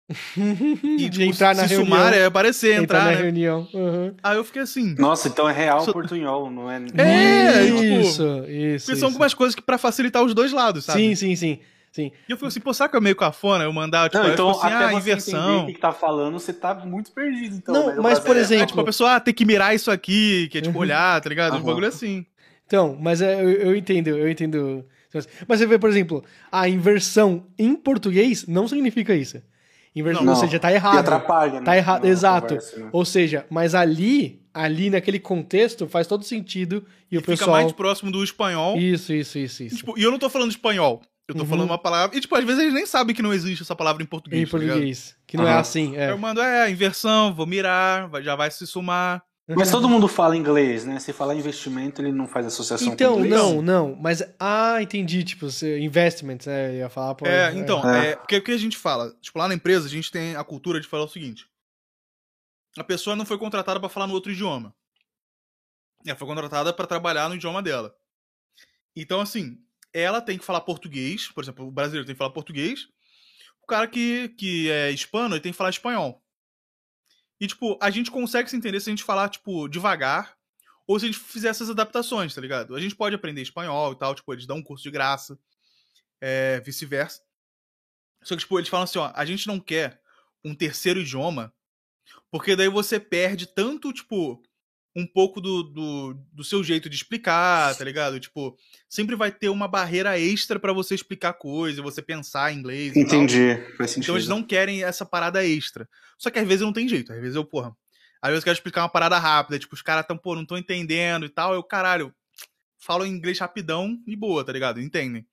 E, de tipo, entrar na se reunião. sumar é aparecer, entrar entrar. na né? reunião. Uhum. Aí eu fiquei assim. Nossa, então é real Sou- portunhol, não é? É, tipo, isso, isso. Porque são algumas coisas que pra facilitar os dois lados, sabe? Sim, sim, sim. sim. E eu fico assim, pô, será que é meio cafona eu mandar, tipo, Não, então, assim, até ah, você inversão. o que tá falando, você tá muito perdido, então. Não, no mas, por brasileiro. exemplo- É tipo, a pessoa ah, tem que mirar isso aqui, que é tipo Uhum. olhar, tá ligado? Um Aham. bagulho assim. Então, mas é, eu, eu entendo, eu entendo. Mas você vê, por exemplo, a inversão em português não significa isso. Inversão, Não. ou seja, tá E errado. atrapalha, né? Tá errado, exato. conversa, né? Ou seja, mas ali, ali naquele contexto, faz todo sentido e o Fica pessoal. mais próximo do espanhol. Isso, isso, isso, isso. Tipo, e eu não tô falando espanhol. Eu tô Uhum. falando uma palavra. E, tipo, às vezes eles nem sabem que não existe essa palavra em português. em tá português. Que não é Aham. assim. É. Eu mando, é, inversão, vou mirar, já vai se somar. Mas todo mundo fala inglês, né? Se falar investimento, ele não faz associação Então, com inglês. não, não. Mas. Ah, entendi. Tipo, investment, né? Eu ia falar. Pô, É, então, É. é, porque o que a gente fala? Tipo, lá na empresa, a gente tem a cultura de falar o seguinte: a pessoa não foi contratada pra falar no outro idioma. Ela foi contratada pra trabalhar no idioma dela. Então, assim, ela tem que falar português, por exemplo, o brasileiro tem que falar português, o cara que, que é hispano, ele tem que falar espanhol. E, tipo, a gente consegue se entender se a gente falar, tipo, devagar, ou se a gente fizer essas adaptações, tá ligado? A gente pode aprender espanhol e tal, tipo, eles dão um curso de graça, é, vice-versa. Só que, tipo, eles falam assim, ó, a gente não quer um terceiro idioma, porque daí você perde tanto, tipo, um pouco do, do, do seu jeito de explicar, tá ligado? Tipo, sempre vai ter uma barreira extra pra você explicar coisa, você pensar em inglês e tal. Entendi. Faz sentido. Então eles não querem essa parada extra. Só que às vezes não tem jeito. Às vezes eu, porra. Às vezes eu quero explicar uma parada rápida. Tipo, os caras tão, pô, não tô entendendo e tal. Eu, caralho, falo inglês rapidão e boa, tá ligado? Entendem.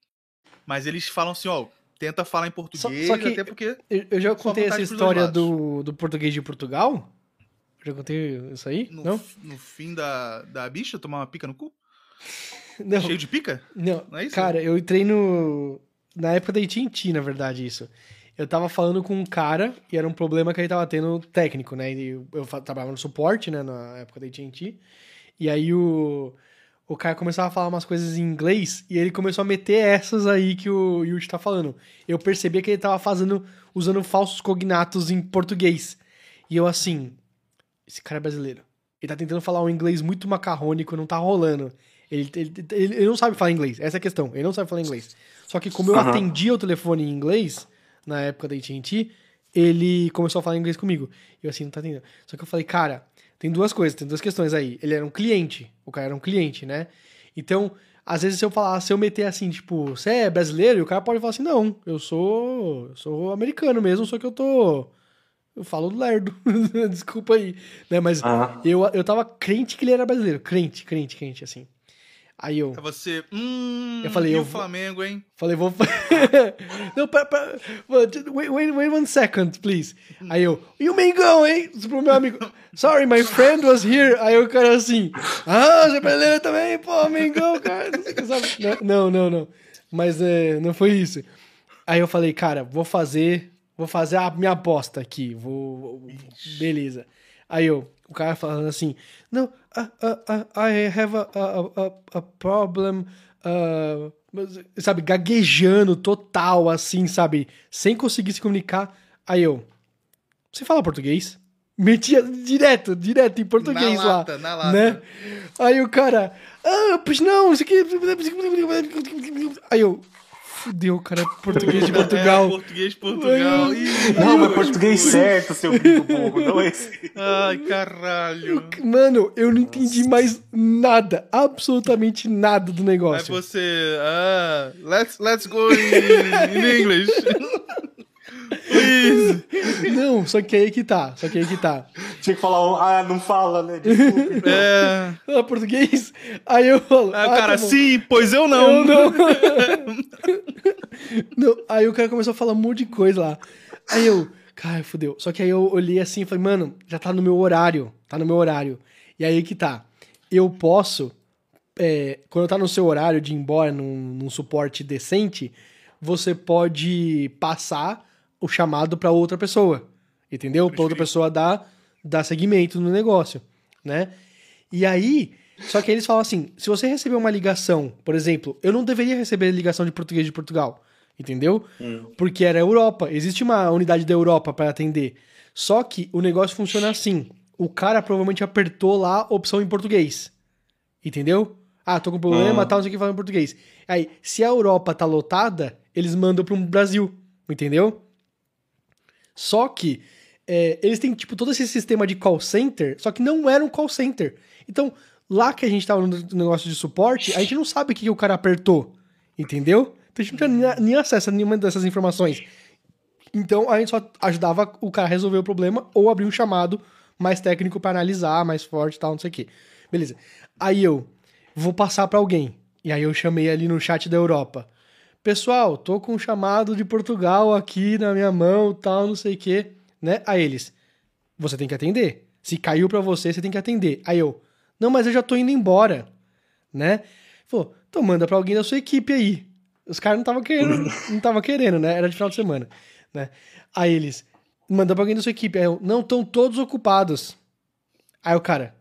Mas eles falam assim, ó, tenta falar em português, só que- até porque. Eu, eu já contei essa história do, do português de Portugal. Já contei isso aí? No, Não? no fim da, da bicha, tomar uma pica no cu? Não. Cheio de pica? Não, Não é isso? cara, eu entrei no. Na época da AT&T, na verdade, isso. Eu tava falando com um cara e era um problema que ele tava tendo técnico, né? Eu, eu trabalhava no suporte, né, na época da AT&T. E aí o, o cara começava a falar umas coisas em inglês e ele começou a meter essas aí que o Yuji tá falando. Eu percebia que ele tava fazendo, usando falsos cognatos em português. E eu assim, esse cara é brasileiro. Ele tá tentando falar um inglês muito macarrônico, não tá rolando. Ele, ele, ele- não sabe falar inglês, essa é a questão. Ele não sabe falar inglês. Só que como eu Aham. atendia o telefone em inglês, na época da AT&T, ele começou a falar inglês comigo. E eu assim, não tá entendendo. Só que eu falei, cara, tem duas coisas, tem duas questões aí. Ele era um cliente, o cara era um cliente, né? Então, às vezes se eu falar, se eu meter assim, tipo, você é brasileiro? E o cara pode falar assim, não, eu sou, eu sou americano mesmo, só que eu tô... Eu falo lerdo, desculpa aí, né? Mas Aham. eu, eu tava crente que ele era brasileiro. Crente, crente, crente, assim. Aí eu É você. Hum. Eu falei, e eu o vou- Flamengo, hein? falei, vou. não, pera, pera, wait, wait, wait one second, please. Aí eu, e o Mengão, hein? Pro meu amigo. Sorry, my friend was here. Aí o cara assim, ah, você é brasileiro também? Pô, Mengão, cara. Não, não, não, não. Mas é, não foi isso. Aí eu falei, cara, vou fazer. Vou fazer a minha aposta aqui. Vou. vou- beleza. Aí eu, o cara falando assim, não, uh, uh, uh, I have a, a, a, a problem. uh, sabe, gaguejando total, assim, sabe? Sem conseguir se comunicar. Aí eu, você fala português? Metia direto, direto em português na lá. lata, na lata. Né? Aí o cara, ah, pois não, isso aqui. Aí eu, fudeu, cara, português de É, Portugal. português de Portugal. Aí- Ih, Não, mas português certo, seu gringo burro, não esse. Ai, caralho. Mano, eu não entendi mais nada, absolutamente nada do Aí negócio. você. Ah, let's, let's go in, in English. Please. Não, só que aí que tá, só que aí que tá. Tinha que falar, um, ah, não fala, né? Desculpe. É. Ah, português? Aí eu falo. Aí o ah, cara, tá sim, pois eu não. Eu não. Não, Aí o cara começou a falar um monte de coisa lá. Aí eu, cara, fodeu. Só que aí eu olhei assim e falei, mano, já tá no meu horário. Tá no meu horário. E aí que tá. Eu posso, é, quando tá no seu horário de ir embora num, num suporte decente, você pode passar o chamado pra outra pessoa. Entendeu? Pra outra pessoa dar, dar seguimento no negócio, né? E aí, só que eles falam assim: se você receber uma ligação, por exemplo, eu não deveria receber ligação de português de Portugal, entendeu? Porque era Europa, existe uma unidade da Europa para atender. Só que o negócio funciona assim: o cara provavelmente apertou lá a opção em português, entendeu? Ah, tô com problema, Ah. tal, não sei o que falar em português. Aí, se a Europa tá lotada, eles mandam para um Brasil, entendeu? Só que é, eles têm, tipo, todo esse sistema de call center, só que não era um call center. Então, lá que a gente tava no negócio de suporte, a gente não sabe o que, o cara apertou. Entendeu? Então a gente não tinha nem- acesso a nenhuma dessas informações. Então a gente só ajudava o cara a resolver o problema ou abrir um chamado mais técnico pra analisar, mais forte e tal, não sei o quê. Beleza. Aí eu vou passar pra alguém. E aí eu chamei ali no chat da Europa. Pessoal, tô com um chamado de Portugal aqui na minha mão, tal, não sei o quê, né? Aí eles, você tem que atender. Se caiu pra você, você tem que atender. Aí eu, não, mas eu já tô indo embora, né? Falou, então manda pra alguém da sua equipe aí. Os caras não estavam querendo, não tava querendo, né? Era de final de semana, né? Aí eles, manda pra alguém da sua equipe. Aí eu, não, estão todos ocupados. Aí o cara,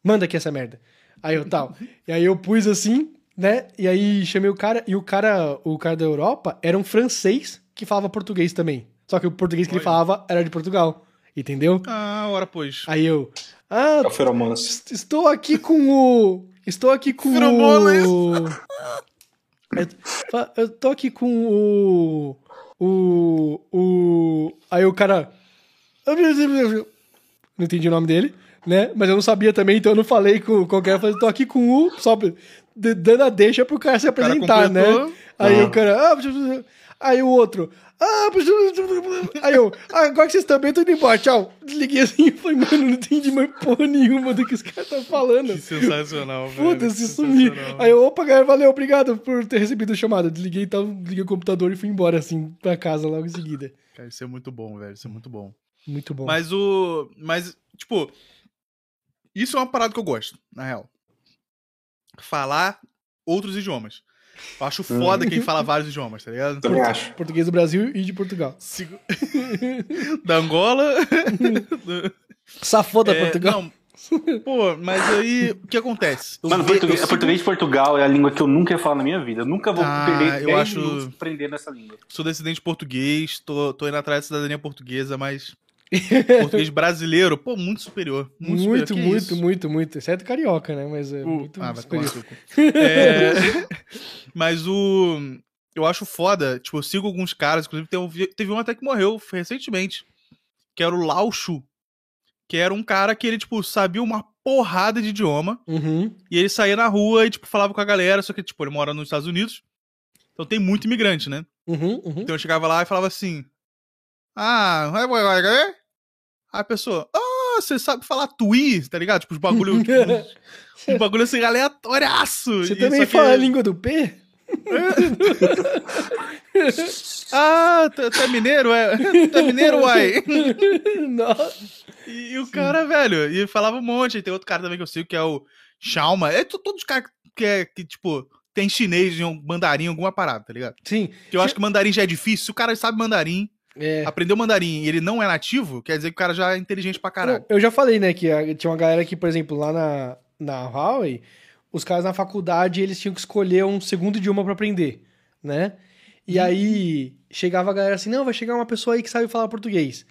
manda aqui essa merda. Aí eu, tal. E aí eu pus assim, né? E aí chamei o cara, e o cara, o cara da Europa era um francês que falava português também. Só que o português que ele falava era de Portugal. Entendeu? Ah, ora pois. Aí eu, ah, É o Feromonas. est- estou aqui com o. Estou aqui com Feromonas. o. Eu, eu tô aqui com o. O. O. Aí o cara. Não entendi o nome dele, né? Mas eu não sabia também, então eu não falei com qualquer. Eu falei, tô aqui com o. Só dando a deixa pro cara se O cara apresentar, né? Aí Ah. o cara. ah, Aí o outro. Ah, aí eu. ah, agora que vocês também estão indo embora, tchau. Desliguei assim e falei, mano, não entendi mais porra nenhuma do que os caras estão falando. Que sensacional, velho. Foda-se, sumi. Aí eu, opa, galera, valeu, obrigado por ter recebido a chamada. Desliguei e tal, desliguei o computador e fui embora, assim, pra casa logo em seguida. Cara, isso é muito bom, velho. Isso é muito bom. Muito bom. Mas o. Mas, tipo. Isso é uma parada que eu gosto, na real. Falar outros idiomas. Eu acho foda quem fala vários idiomas, tá ligado? Também acho. Português do Brasil e de Portugal. Sigo- da Angola. Safoda É, Portugal. Não, pô, mas aí o que acontece? Eu Mano, ve- português, eu português de Portugal é a língua que eu nunca ia falar na minha vida. Eu nunca vou Ah, perder eu 10 acho- minutos aprendendo essa língua. sou descendente português, tô, tô indo atrás da cidadania portuguesa, mas português brasileiro, pô, muito superior. Muito, Muito, superior. muito, muito, isso? muito, Exceto carioca, né? Mas é O- muito ah, tomar superior. É, mas o. Eu acho foda, tipo, eu sigo alguns caras, inclusive teve, um- teve um até que morreu recentemente, que era o Lao Shu. Que era um cara que ele, tipo, sabia uma porrada de idioma, Uhum. e ele saía na rua e, tipo, falava com a galera, só que, tipo, ele mora nos Estados Unidos, então tem muito imigrante, né? Uhum, uhum. Então eu chegava lá e falava assim: Ah, vai, vai, vai, a pessoa, ah, você sabe falar tui, tá ligado? Tipo, os bagulho. tipo, bagulho assim, aleatóriaço. Você E também só que- fala a língua do P? Ah, é mineiro, é? Tu é mineiro, uai. Nossa. E, e o cara, velho, e falava um monte. E tem outro cara também que eu sigo, que é o Shauma. É to- todos os caras que, é, que, tipo, tem chinês, um mandarim, alguma parada, tá ligado? Sim. Que eu acho que mandarim já é difícil. Se o cara sabe mandarim, É. aprendeu mandarim e ele não é nativo, quer dizer que o cara já é inteligente pra caralho. Eu já falei, né, que a- tinha uma galera que, por exemplo, lá na, na Huawei, os caras na faculdade, eles tinham que escolher um segundo idioma pra aprender, né? E aí, chegava a galera assim, não, vai chegar uma pessoa aí que sabe falar português.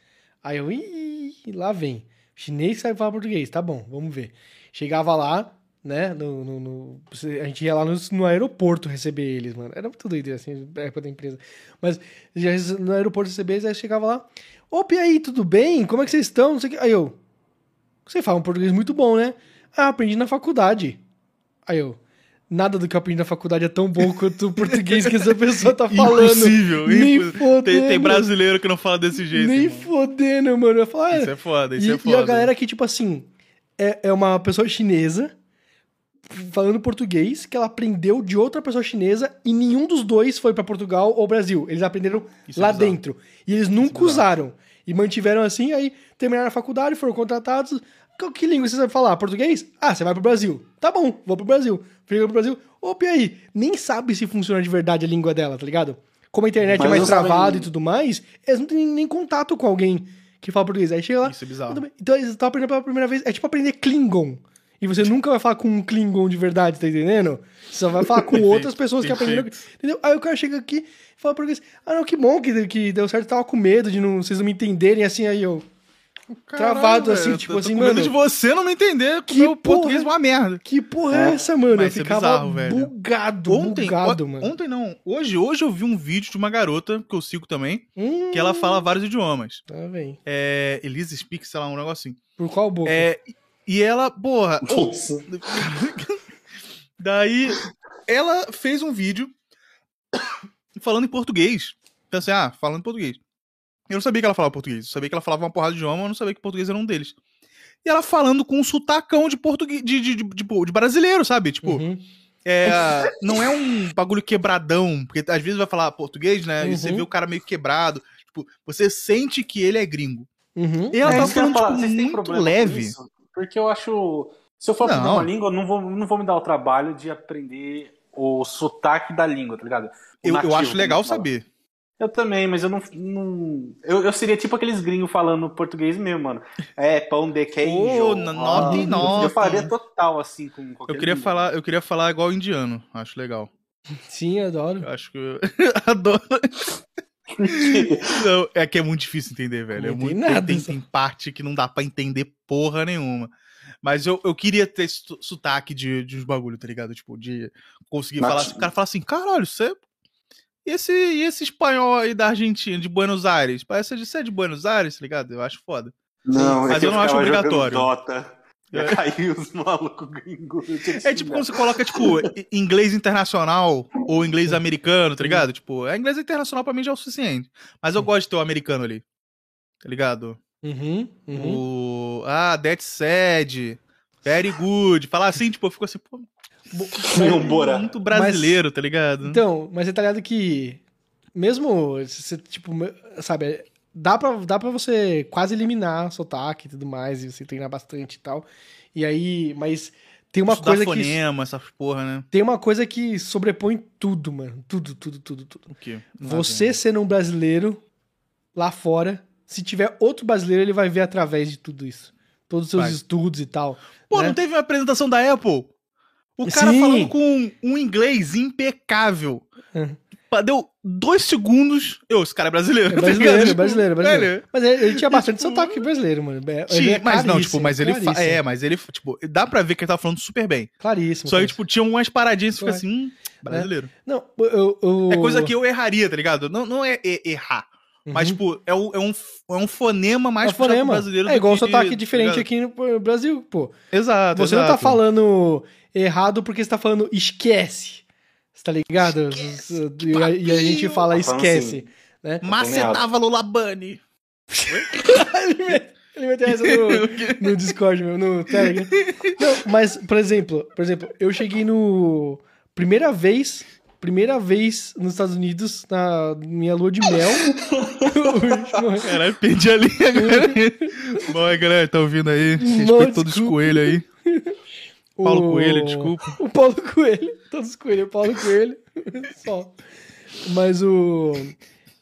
Aí eu, ih, lá vem. Chinês que sabe falar português, tá bom, vamos ver. Chegava lá, né, no, no- no- a gente ia lá no, no aeroporto receber eles, mano. Era muito doido, assim, na época da empresa. Mas já no aeroporto receber eles, aí chegava lá, opa, e aí, tudo bem? Como é que vocês estão? Não sei o que. Aí eu, você fala um português muito bom, né? Ah, aprendi na faculdade. Aí eu, nada do que eu aprendi na faculdade é tão bom quanto o português que essa pessoa tá falando. Impossível, Nem impossível. fodendo. Tem, tem brasileiro que não fala desse jeito. Nem irmão. fodendo, mano. Eu falo, ah, Isso é foda, isso e, é foda. e a galera que, tipo assim, é, é uma pessoa chinesa falando português que ela aprendeu de outra pessoa chinesa e nenhum dos dois foi pra Portugal ou Brasil. Eles aprenderam Isso é lá bizarro. dentro. E eles nunca bizarro. usaram. E mantiveram assim, aí terminaram a faculdade, foram contratados. Que, que língua você sabe falar? Português? Ah, você vai pro Brasil. Tá bom, vou pro Brasil. Chega pro Brasil. Opa, e aí? Nem sabe se funciona de verdade a língua dela, tá ligado? Como a internet Mas é mais travada e tudo mais, eles não têm nem contato com alguém que fala português. Aí chega lá. Isso é bizarro. Então eles estão aprendendo pela primeira vez. É tipo aprender Klingon. E você nunca vai falar com um Klingon de verdade, tá entendendo? Você só vai falar com outras pessoas que aprenderam. Entendeu? Aí o cara chega aqui e fala português. Ah, não, que bom que, que deu certo. Eu tava com medo de não, vocês não me entenderem. Assim, aí eu. travado, assim, velho, tipo eu tô assim, com medo mano, de você não me entender, que meu porra- português é uma merda. Que porra é, É. essa, mano? Eu Mas isso é ficava bizarro, velho. bugado, Ontem, bugado, o- mano. ontem não, hoje, hoje eu vi um vídeo de uma garota, que eu sigo também, Hum, que ela fala vários idiomas. Tá bem. É, Elisa Speak, sei lá, um negócio assim. Por qual boca? É, e ela, porra, Nossa. Daí, ela fez um vídeo falando em português. Pensei, ah, falando em português. Eu não sabia que ela falava português. Eu sabia que ela falava uma porrada de idioma, mas eu não sabia que português era um deles. E ela falando com um sotacão de português, de, de, de, de, de brasileiro, sabe? Tipo, Uhum. é, não é um bagulho quebradão, porque às vezes vai falar português, né? E você Uhum. vê o cara meio quebrado. Tipo, você sente que ele é gringo. Uhum. E ela É, ia falando, tipo, muito leve. isso? Porque eu acho. Se eu for aprender uma língua, eu não vou, não vou me dar o trabalho de aprender o sotaque da língua, tá ligado? Eu, eu nativo, acho legal saber. Eu também, mas eu não. não- eu, eu seria tipo aqueles gringos falando português mesmo, mano. É, pão de queijo. Ô, no- note, eu- note. Eu faria total assim com qualquer Eu queria língua. falar, eu queria falar igual indiano. Acho legal. Sim, adoro. Eu acho que eu adoro. Não, é que é muito difícil entender, velho. Não é tem muito, nada, tem, tem parte que não dá pra entender porra nenhuma. Mas eu, eu queria ter sotaque de, de uns bagulho, tá ligado? Tipo, de conseguir falar assim. O cara fala assim, caralho, você. E esse, e esse espanhol aí da Argentina, de Buenos Aires? Parece de ser de Buenos Aires, tá ligado? Eu acho foda. Não, é Mas que eu não acho obrigatório. Dota. É. cair os malucos gringos. É tipo quando você coloca, tipo, inglês internacional ou inglês americano, tá ligado? Tipo, é inglês internacional pra mim já é o suficiente. Mas eu gosto de ter o americano ali. Tá ligado? Uhum. Uhum. O. Ah, that's sad. Very good. Falar assim, tipo, eu fico assim, pô. Meu Bora. Muito brasileiro, tá ligado? Então, mas você tá ligado que mesmo você, tipo, sabe, dá pra, dá pra você quase eliminar sotaque e tudo mais, e você treinar bastante e tal. E aí, mas tem uma Estudar coisa que fonema, essas porra, né? tem uma coisa que sobrepõe tudo, mano. Tudo, tudo, tudo, tudo. O quê? Você sendo um brasileiro lá fora, se tiver outro brasileiro, ele vai ver através de tudo isso. Todos os seus Vai. estudos e tal. Pô, né? não teve uma apresentação da Apple? O cara Sim. falando com um inglês impecável. Deu dois segundos. Eu, esse cara é brasileiro. É tá brasileiro, é brasileiro, é brasileiro. Mas ele, ele tinha bastante tipo, sotaque brasileiro, mano. É- Sim, ele é mas não, tipo, mas ele. fa-. É, mas ele, tipo, dá pra ver que ele tá falando super bem. Claríssimo. Só que, tipo, tinha umas paradinhas que fica assim, hum, brasileiro. Não, eu, eu- É coisa que eu erraria, tá ligado? Não, não é errar. Uhum. Mas, tipo, é um, é um, é um fonema mais é fonema. brasileiro É igual o que- sotaque tá diferente ligado? aqui no Brasil, pô. Exato. Você não tá exato. falando errado porque você tá falando esquece. Você tá ligado? E a, e a gente fala Tá esquece. assim. Né? Macetava Lulabani. ele met- ele meteu essa no, no Discord, meu, no Telegram. Não, mas, por exemplo, por exemplo, eu cheguei no. Primeira vez. Primeira vez nos Estados Unidos, na minha lua de mel. Caralho, perdi a linha, galera. Bom, aí, galera, tá ouvindo aí? Não, Respeito todos os coelhos aí. Paulo O- Coelho, desculpa. O Paulo Coelho. Todos os coelhos, o Paulo Coelho. Só. Mas o.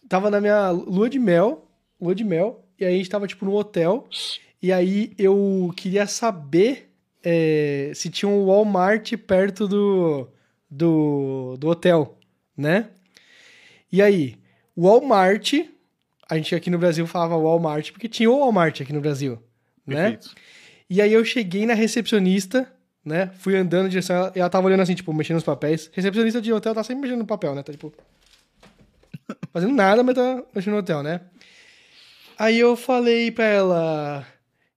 Tava na minha lua de mel. Lua de mel. E aí a gente tava, tipo, no hotel. E aí eu queria saber é, se tinha um Walmart perto do, do, do hotel, né? E aí, Walmart. A gente aqui no Brasil falava Walmart, porque tinha o Walmart aqui no Brasil, né? Perfeito. E aí eu cheguei na recepcionista, né? Fui andando em direção a ela, e ela tava olhando assim, tipo, mexendo nos papéis. Recepcionista de hotel tá sempre mexendo no papel, né? Tá tipo. Fazendo nada, mas tá mexendo no hotel, né? Aí eu falei pra ela.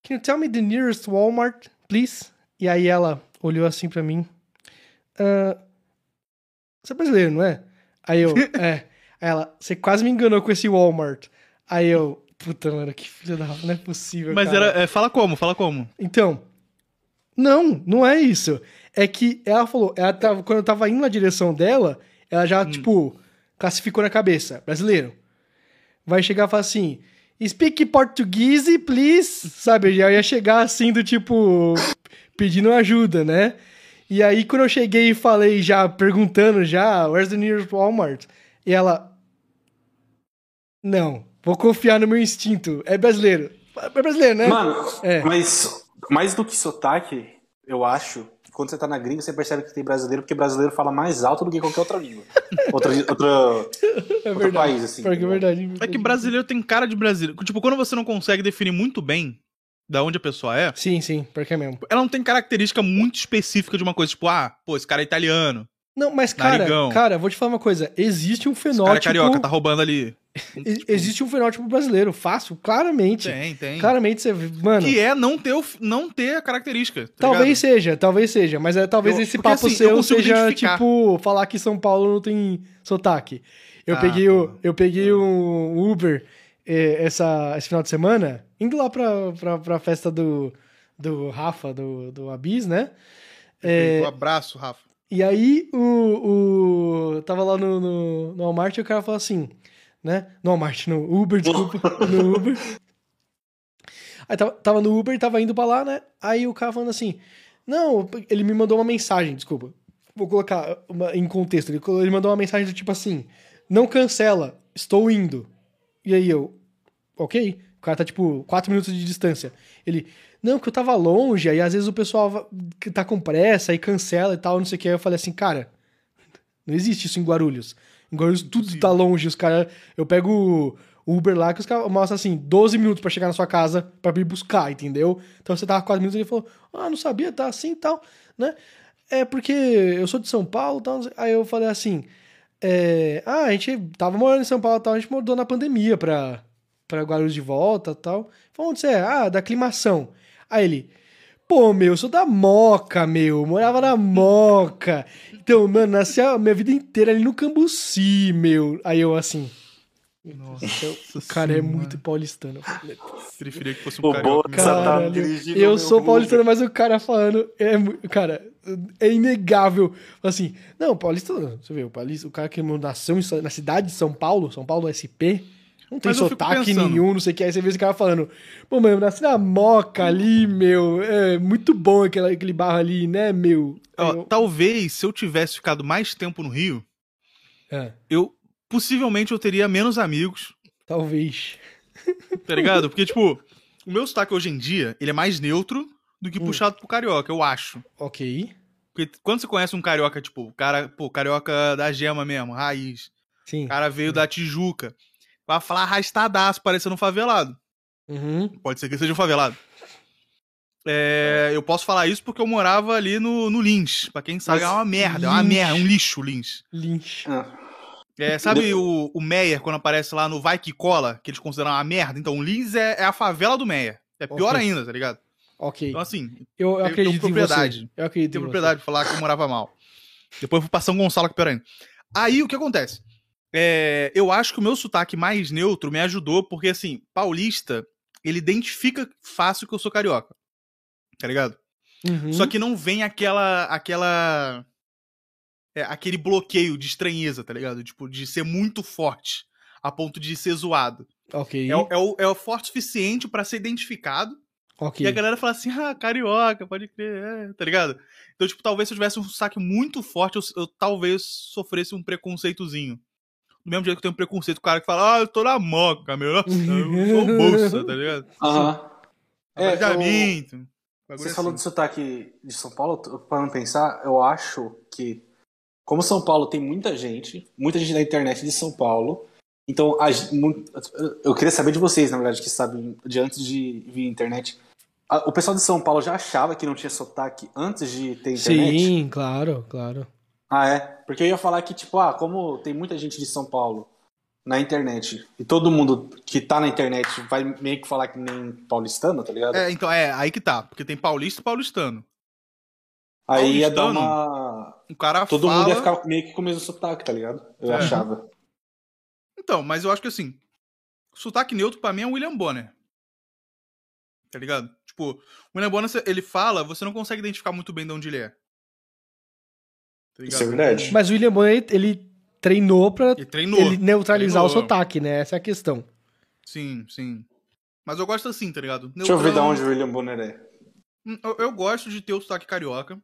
Can you tell me the nearest Walmart, please? E aí ela olhou assim pra mim. "Ah, você é brasileiro, não é? Aí eu, é. Aí ela, você quase me enganou com esse Walmart. Aí eu, puta, mano, que filho da. Não é possível. Mas cara. era. é, fala como? Fala como? Então, não, não é isso. É que ela falou, ela tava, quando eu tava indo na direção dela, ela já, tipo, classificou na cabeça, brasileiro. Vai chegar e falar assim, speak português, please, sabe? Eu já ia chegar assim do tipo, pedindo ajuda, né? E aí, quando eu cheguei e falei já, perguntando já, where's the nearest Walmart? E ela, não, vou confiar no meu instinto, é brasileiro. É brasileiro, né? Mano, É. mas mais do que sotaque, eu acho, quando você tá na gringa, você percebe que tem brasileiro, porque brasileiro fala mais alto do que qualquer outra língua. outra, outra, É outro verdade. país, assim. Pior que é verdade. É que brasileiro tem cara de brasileiro. Tipo, quando você não consegue definir muito bem da onde a pessoa é, Sim, sim, pior que é mesmo. ela não tem característica muito específica de uma coisa. Tipo, ah, pô, esse cara é italiano. Não, mas cara, Narigão. cara, vou te falar uma coisa. Existe um Esse cara é fenótipo. carioca, tá roubando ali. Existe um fenótipo brasileiro, fácil, claramente. Tem, tem. Claramente você. Mano. Que é não ter, o, não ter a característica. tá Talvez ligado? seja, talvez seja, mas é, talvez Eu- esse papo assim, eu seu seja tipo falar que São Paulo não tem sotaque. Eu Ah, peguei o, pô. eu peguei um Uber eh, essa, esse final de semana, indo lá pra, pra, pra festa do, do Rafa, do, do Abis, né? É, Um abraço, Rafa. E aí o, o tava lá no, no, no Walmart e o cara falou assim, né? No Walmart, no Uber, desculpa, no Uber. Aí tava, tava no Uber e tava indo pra lá, né? Aí o cara falando assim, não, ele me mandou uma mensagem, desculpa. Vou colocar uma- em contexto. Ele, ele mandou uma mensagem do tipo assim, não cancela, estou indo. E aí eu, ok. O cara tá tipo quatro minutos de distância. Ele, não, que eu tava longe, aí às vezes o pessoal tá com pressa e cancela e tal, não sei o que. Aí eu falei assim, cara, não existe isso em Guarulhos. Em Guarulhos tudo tá longe, os caras. Eu pego o Uber lá que os caras mostram assim, 12 minutos pra chegar na sua casa pra me buscar, entendeu? Então você tava 4 minutos e ele falou, ah, não sabia, tá assim e tal, né? É porque eu sou de São Paulo e tal. Aí eu falei assim, é, ah, a gente tava morando em São Paulo e tal, a gente mudou na pandemia pra, pra Guarulhos de volta e tal. Falei, onde você é? Ah, da aclimação. Aí ele, pô, meu, eu sou da Moca, meu, morava na Moca. Então, mano, nasci a minha vida inteira ali no Cambuci, meu. Aí eu assim, Nossa, o cara é Senhora. muito paulistano. Preferia que fosse um carioca. Boca tá dirigindo eu sou paulistano, mas o cara falando é, cara, é inegável. Assim, não, paulistano, você vê, o paulista, o cara que nasceu na cidade de São Paulo, São Paulo SP, não tem Mas sotaque nenhum, não sei o que. Aí você vê esse cara falando, pô, mano, eu nasci na Moca ali, meu, é muito bom aquele, aquele barro ali, né, meu? Ó, Eu- Talvez, se eu tivesse ficado mais tempo no Rio, É, eu possivelmente eu teria menos amigos, talvez. tá ligado? Porque, tipo, o meu sotaque hoje em dia, ele é mais neutro do Hum. que puxado pro carioca, eu acho. Ok, Porque quando você conhece um carioca, tipo, o cara, pô, carioca da gema mesmo, raiz, sim. o cara veio da Tijuca, vai falar arrastadaço, parecendo um favelado. Uhum. Pode ser que ele seja um favelado. É, eu posso falar isso porque eu morava ali no, no Lins. Pra quem sabe, Mas é uma merda, é uma Lins. merda, é um lixo o Lins. Lynch. Ah, É, sabe o, o Meyer, quando aparece lá no Vai Que Cola, que eles consideram uma merda? Então, o Lins é, é a favela do Meyer. É pior Ok. ainda, tá ligado? Ok. Então, assim, Eu, eu tenho acredito em propriedade. você. Eu acredito tenho em você. propriedade de falar que eu morava mal. Depois eu fui pra São Gonçalo, que é pior ainda. Aí, o que acontece? É, eu acho que o meu sotaque mais neutro me ajudou, porque, assim, paulista, ele identifica fácil que eu sou carioca. Tá ligado? Uhum. Só que não vem aquela. aquela. é, aquele bloqueio de estranheza, tá ligado? Tipo, de ser muito forte, a ponto de ser zoado. Ok. É, o- é o, é o forte o suficiente pra ser identificado. ok. E a galera fala assim, ah, carioca, pode crer, é, tá ligado? Então, tipo, talvez se eu tivesse um sotaque muito forte, eu, eu talvez sofresse um preconceitozinho. Do mesmo jeito que eu tenho um preconceito com o cara que fala, ah, eu tô na moca, meu. Nossa, eu sou bolsa, tá ligado? Aham. É, eu- Apartamento, bagulho Você falou assim. de sotaque de São Paulo, tô parando pra pensar, eu acho que, como São Paulo tem muita gente, muita gente da internet de São Paulo, então a eu queria saber de vocês, na verdade, que sabem de antes de vir a internet. A- O pessoal de São Paulo já achava que não tinha sotaque antes de ter internet? Sim, claro, claro. Ah, é? Porque eu ia falar que, tipo, ah, como tem muita gente de São Paulo na internet, e todo mundo que tá na internet vai meio que falar que nem paulistano, tá ligado? É, então, é, aí que tá. Porque tem paulista e paulistano. Aí ia dar uma. O cara Todo fala... mundo ia ficar meio que com o mesmo sotaque, tá ligado? Eu É. achava. Então, mas eu acho que assim, sotaque neutro pra mim é o William Bonner. Tá ligado? Tipo, o William Bonner, ele fala, você não consegue identificar muito bem de onde ele é. Tá Isso é verdade. Mas o William Bonner, ele treinou pra Ele treinou. ele neutralizar o Treinou. sotaque, né? Essa é a questão. Sim, sim. Mas eu gosto assim, tá ligado? Deixa eu ver de onde o William Bonner é. Hum, Eu, eu gosto de ter o sotaque carioca.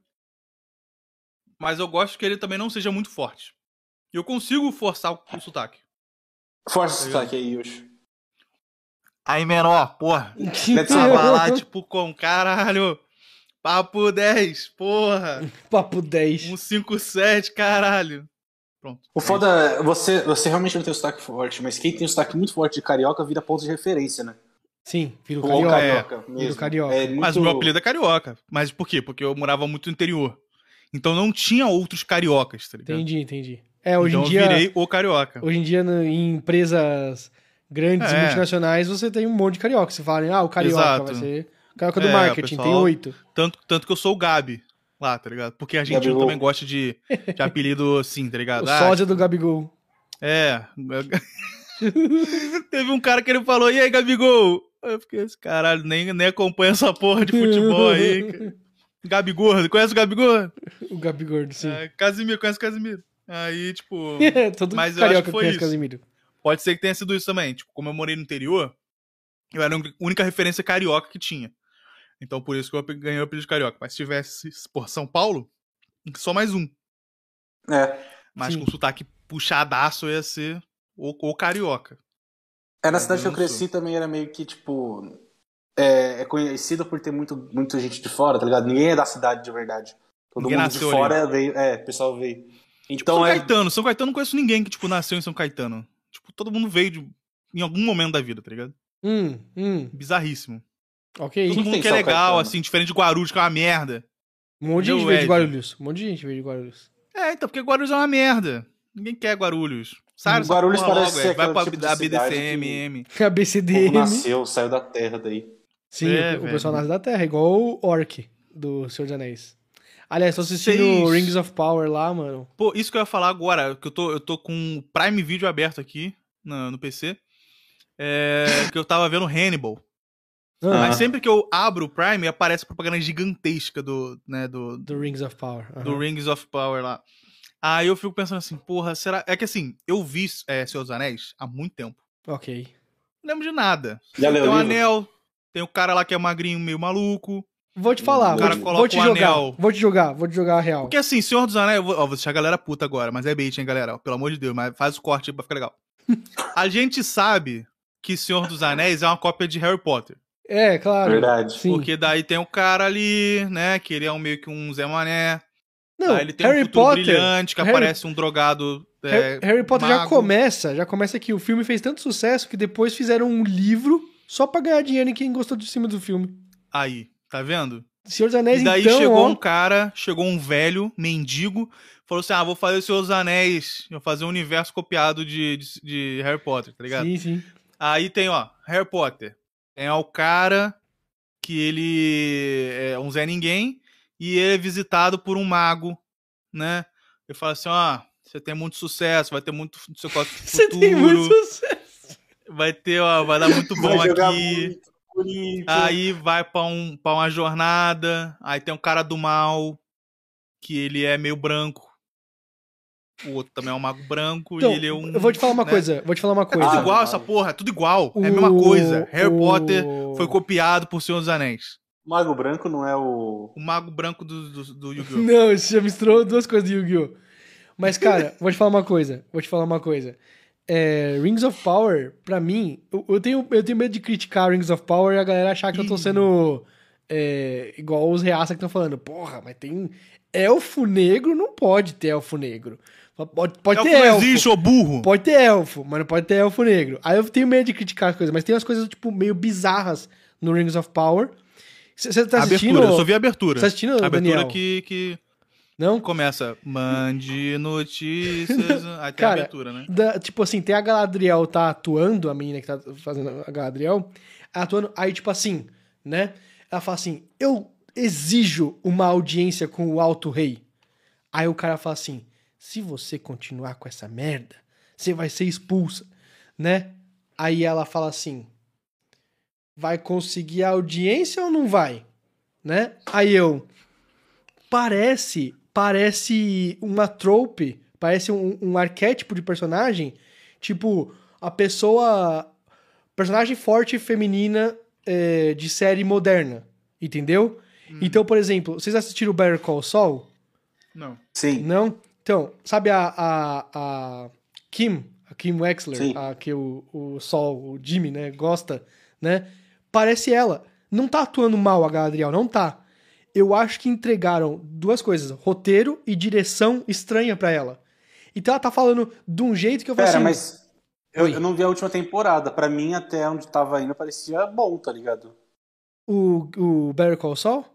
Mas eu gosto que ele também não seja muito forte. E eu consigo forçar o, o sotaque. Força Tá o sotaque aí, Yush. Aí, menor, porra. Let's lá, tipo, com caralho. Papo 10, porra. Papo 10. 157, caralho. Pronto. O foda é, você, você realmente não tem o sotaque forte, mas quem tem o sotaque muito forte de carioca vira ponto de referência, né? Sim, vira o Ou carioca. carioca mesmo. Vira carioca. É muito... Mas o meu apelido é carioca. Mas por quê? Porque eu morava muito no interior. Então não tinha outros cariocas, tá ligado? Entendi, entendi. É, hoje então em dia. eu virei o carioca. Hoje em dia, em empresas grandes e É. multinacionais, você tem um monte de carioca. Você fala, ah, o carioca Exato. vai ser. Carioca do É, marketing, pessoal- tem oito. Tanto, tanto que eu sou o Gabi lá, tá ligado? Porque a argentino Gabigol. também gosta de, de apelido assim, tá ligado? O Ah, sósia do Gabigol. É. Teve um cara que ele falou, e aí, Gabigol? Eu fiquei esse caralho, nem, nem acompanha essa porra de futebol aí. cara. Gabi Gordo, conhece o Gabi Gordo? O Gabigordo, sim. É, Casimiro, conhece o Casimiro. Aí, tipo, Todo mas eu acho carioca que foi conhece isso. Casimiro. pode ser que tenha sido isso também. Tipo, como eu morei no interior, eu era a única referência carioca que tinha. Então, por isso que eu ganhei o apelido de carioca. Mas se tivesse, por São Paulo, só mais um. É. Mas Sim. com sotaque puxadaço ia ser o, o carioca. É, na cidade que eu cresci também era meio que, tipo. É, é conhecido por ter muito, muita gente de fora, tá ligado? Ninguém é da cidade de verdade. Todo Ninguém mundo de fora veio. É, o pessoal veio. Então São é. Caetano, São Caetano não conheço ninguém que, tipo, nasceu em São Caetano. Tipo, todo mundo veio de, em algum momento da vida, tá ligado? Hum, hum, Bizarríssimo. Ok. Todo mundo que é legal, Caetano? assim, diferente de Guarulhos, que é uma merda. Um monte de gente veio de. Guarulhos. Um monte de gente veio de Guarulhos. É, então, porque Guarulhos é uma merda. Ninguém quer Guarulhos. Sabe? Guarulhos parece logo, ser é. Vai aquele pra tipo a BDCM, que- M. O povo ABCDM. nasceu, saiu da terra daí. Sim, É, o velho. pessoal nasce da Terra, igual o Orc do Senhor dos Anéis. Aliás, tô assistindo Seis. Rings of Power lá, mano. Pô, isso que eu ia falar agora, que eu tô, eu tô com o Prime Video aberto aqui no, no PC. É, que eu tava vendo Hannibal. Ah. Mas sempre que eu abro o Prime, aparece a propaganda gigantesca do, né, do, Do Rings of Power. aham. do Rings of Power lá. Aí eu fico pensando assim, porra, será. É que assim, eu vi é, Senhor dos Anéis há muito tempo. Ok. Não lembro de nada. Já tem o um anel, tem o cara lá que é magrinho, meio maluco. Vou te falar, O vou cara te, coloca vou te o jogar. anel. Vou te jogar, vou te jogar a real. Porque assim, Senhor dos Anéis, ó, vou deixar a galera puta agora, mas é bait, hein, galera? Pelo amor de Deus, mas faz o corte aí pra ficar legal. a gente sabe que Senhor dos Anéis é uma cópia de Harry Potter. É, claro. Verdade. Sim. Porque daí tem o cara ali, né, que ele é um, meio que um Zé Mané. Não, aí ele tem Harry um futuro Potter. brilhante, que Harry- aparece um drogado. é, Harry, Harry Potter já mago. começa, já começa que o filme fez tanto sucesso que depois fizeram um livro só pra ganhar dinheiro em quem gostou de cima do filme. Aí, tá vendo? Senhor dos Anéis, E daí então, chegou ó, um cara, chegou um velho, mendigo, falou assim: ah, vou fazer Senhor dos Anéis, vou fazer um universo copiado de, de, de Harry Potter, tá ligado? Sim, sim. Aí tem, ó, Harry Potter. É o cara que ele é um Zé Ninguém e ele é visitado por um mago, né? Ele fala assim, ó, você tem muito sucesso, vai ter muito seu futuro, Você tem muito sucesso. vai ter, ó, vai dar muito bom aqui. muito. Aí vai pra, um, pra uma jornada, aí tem um cara do mal, que ele é meio branco. O outro também é um mago branco Então, e ele é um... eu vou te falar uma né? coisa, vou te falar uma É tudo coisa. Ah, igual essa porra, é tudo igual. É a mesma O- coisa. Harry o- Potter foi copiado por Senhor dos Anéis. Mago Branco não é o. O mago branco do, do, do Yu-Gi-Oh! Não, isso já misturou duas coisas de Yu-Gi-Oh! Mas, cara, vou te falar uma coisa. Vou te falar uma coisa. É, Rings of Power, pra mim, eu, eu tenho, eu tenho medo de criticar Rings of Power e a galera achar que eu tô Ih. sendo é, igual os reaça que estão falando. Porra, mas tem elfo negro? Não pode ter elfo negro. Pode, pode Elfo ter não elfo. existe, ô burro! Pode ter elfo, mas não pode ter elfo negro. Aí eu tenho medo de criticar as coisas, mas tem umas coisas, tipo, meio bizarras no Rings of Power. Você tá assistindo? abertura, eu só vi a abertura. Você tá assistindo, a abertura Daniel? que, que Não? começa, mande notícias, aí tem Cara, a abertura, né? Da- tipo assim, tem a Galadriel tá atuando, a menina que tá fazendo a Galadriel, atuando, aí tipo assim, né? Ela fala assim, eu exijo uma audiência com o Alto Rei. Aí o cara fala assim, se você continuar com essa merda, você vai ser expulsa, né? Aí ela fala assim, vai conseguir a audiência ou não vai? Né? Aí eu, parece, parece uma trope, parece um, um arquétipo de personagem, tipo, a pessoa, personagem forte feminina é, de série moderna, entendeu? Então, por exemplo, vocês assistiram o Better Call Saul? Não. Sim. Não? Então, sabe a, a, a Kim, a Kim Wexler, Sim. a que o, o Sol, o Jimmy, né, gosta, né? Parece ela. Não tá atuando mal a Galadriel, não tá. Eu acho que entregaram duas coisas, roteiro e direção estranha pra ela. Então ela tá falando de um jeito que eu Pera, assim... mas. Eu, eu não vi a última temporada. Pra mim, até onde tava indo, parecia bom, tá ligado? O, o Better Call Saul?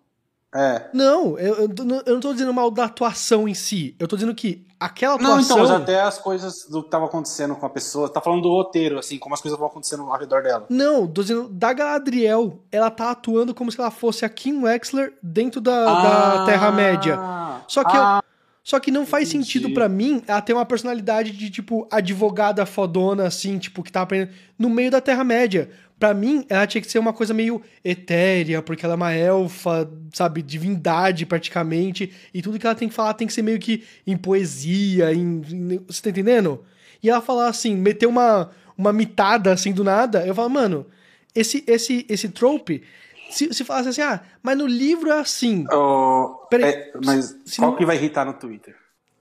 É. Não, eu, eu, não- eu não tô dizendo mal da atuação em si. Eu tô dizendo que aquela Não, atuação. então, mas até as coisas do que tava acontecendo com a pessoa. Tá falando do roteiro, assim, como as coisas vão acontecendo ao redor dela. Não, tô dizendo da Galadriel. Ela tá atuando como se ela fosse a Kim Wexler dentro da, da Ah, Terra-média. Só que, eu- ah, só que não faz entendi. sentido pra mim ela ter uma personalidade de, tipo, advogada fodona, assim, tipo, que tá aprendendo no meio da Terra-média. Pra mim, ela tinha que ser uma coisa meio etérea, porque ela é uma elfa, sabe, divindade praticamente, e tudo que ela tem que falar tem que ser meio que em poesia, em. em- você tá entendendo? E ela falar assim, meter uma, uma mitada assim do nada, eu falo, mano, esse, esse, esse trope, se, se falasse assim, ah, mas no livro é assim. oh, Peraí, é, mas se qual não- que vai irritar no Twitter?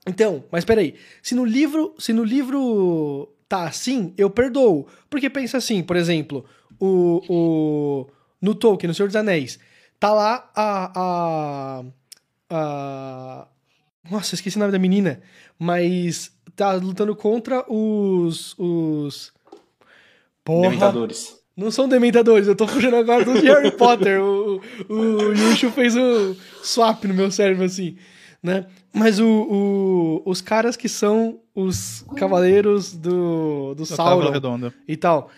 Então, mas peraí, se no livro, se no livro tá assim, eu perdoo. Porque pensa assim, por exemplo, o, o no Tolkien, no Senhor dos Anéis, tá lá a, a, a nossa, esqueci o nome da menina, mas tá lutando contra os os Porra, Dementadores. não são dementadores, eu tô fugindo agora do Harry Potter. O, o, o Yushu fez o swap no meu cérebro, assim, né? Mas o, o- os caras que são os cavaleiros do, do Sauron Redonda. e tal.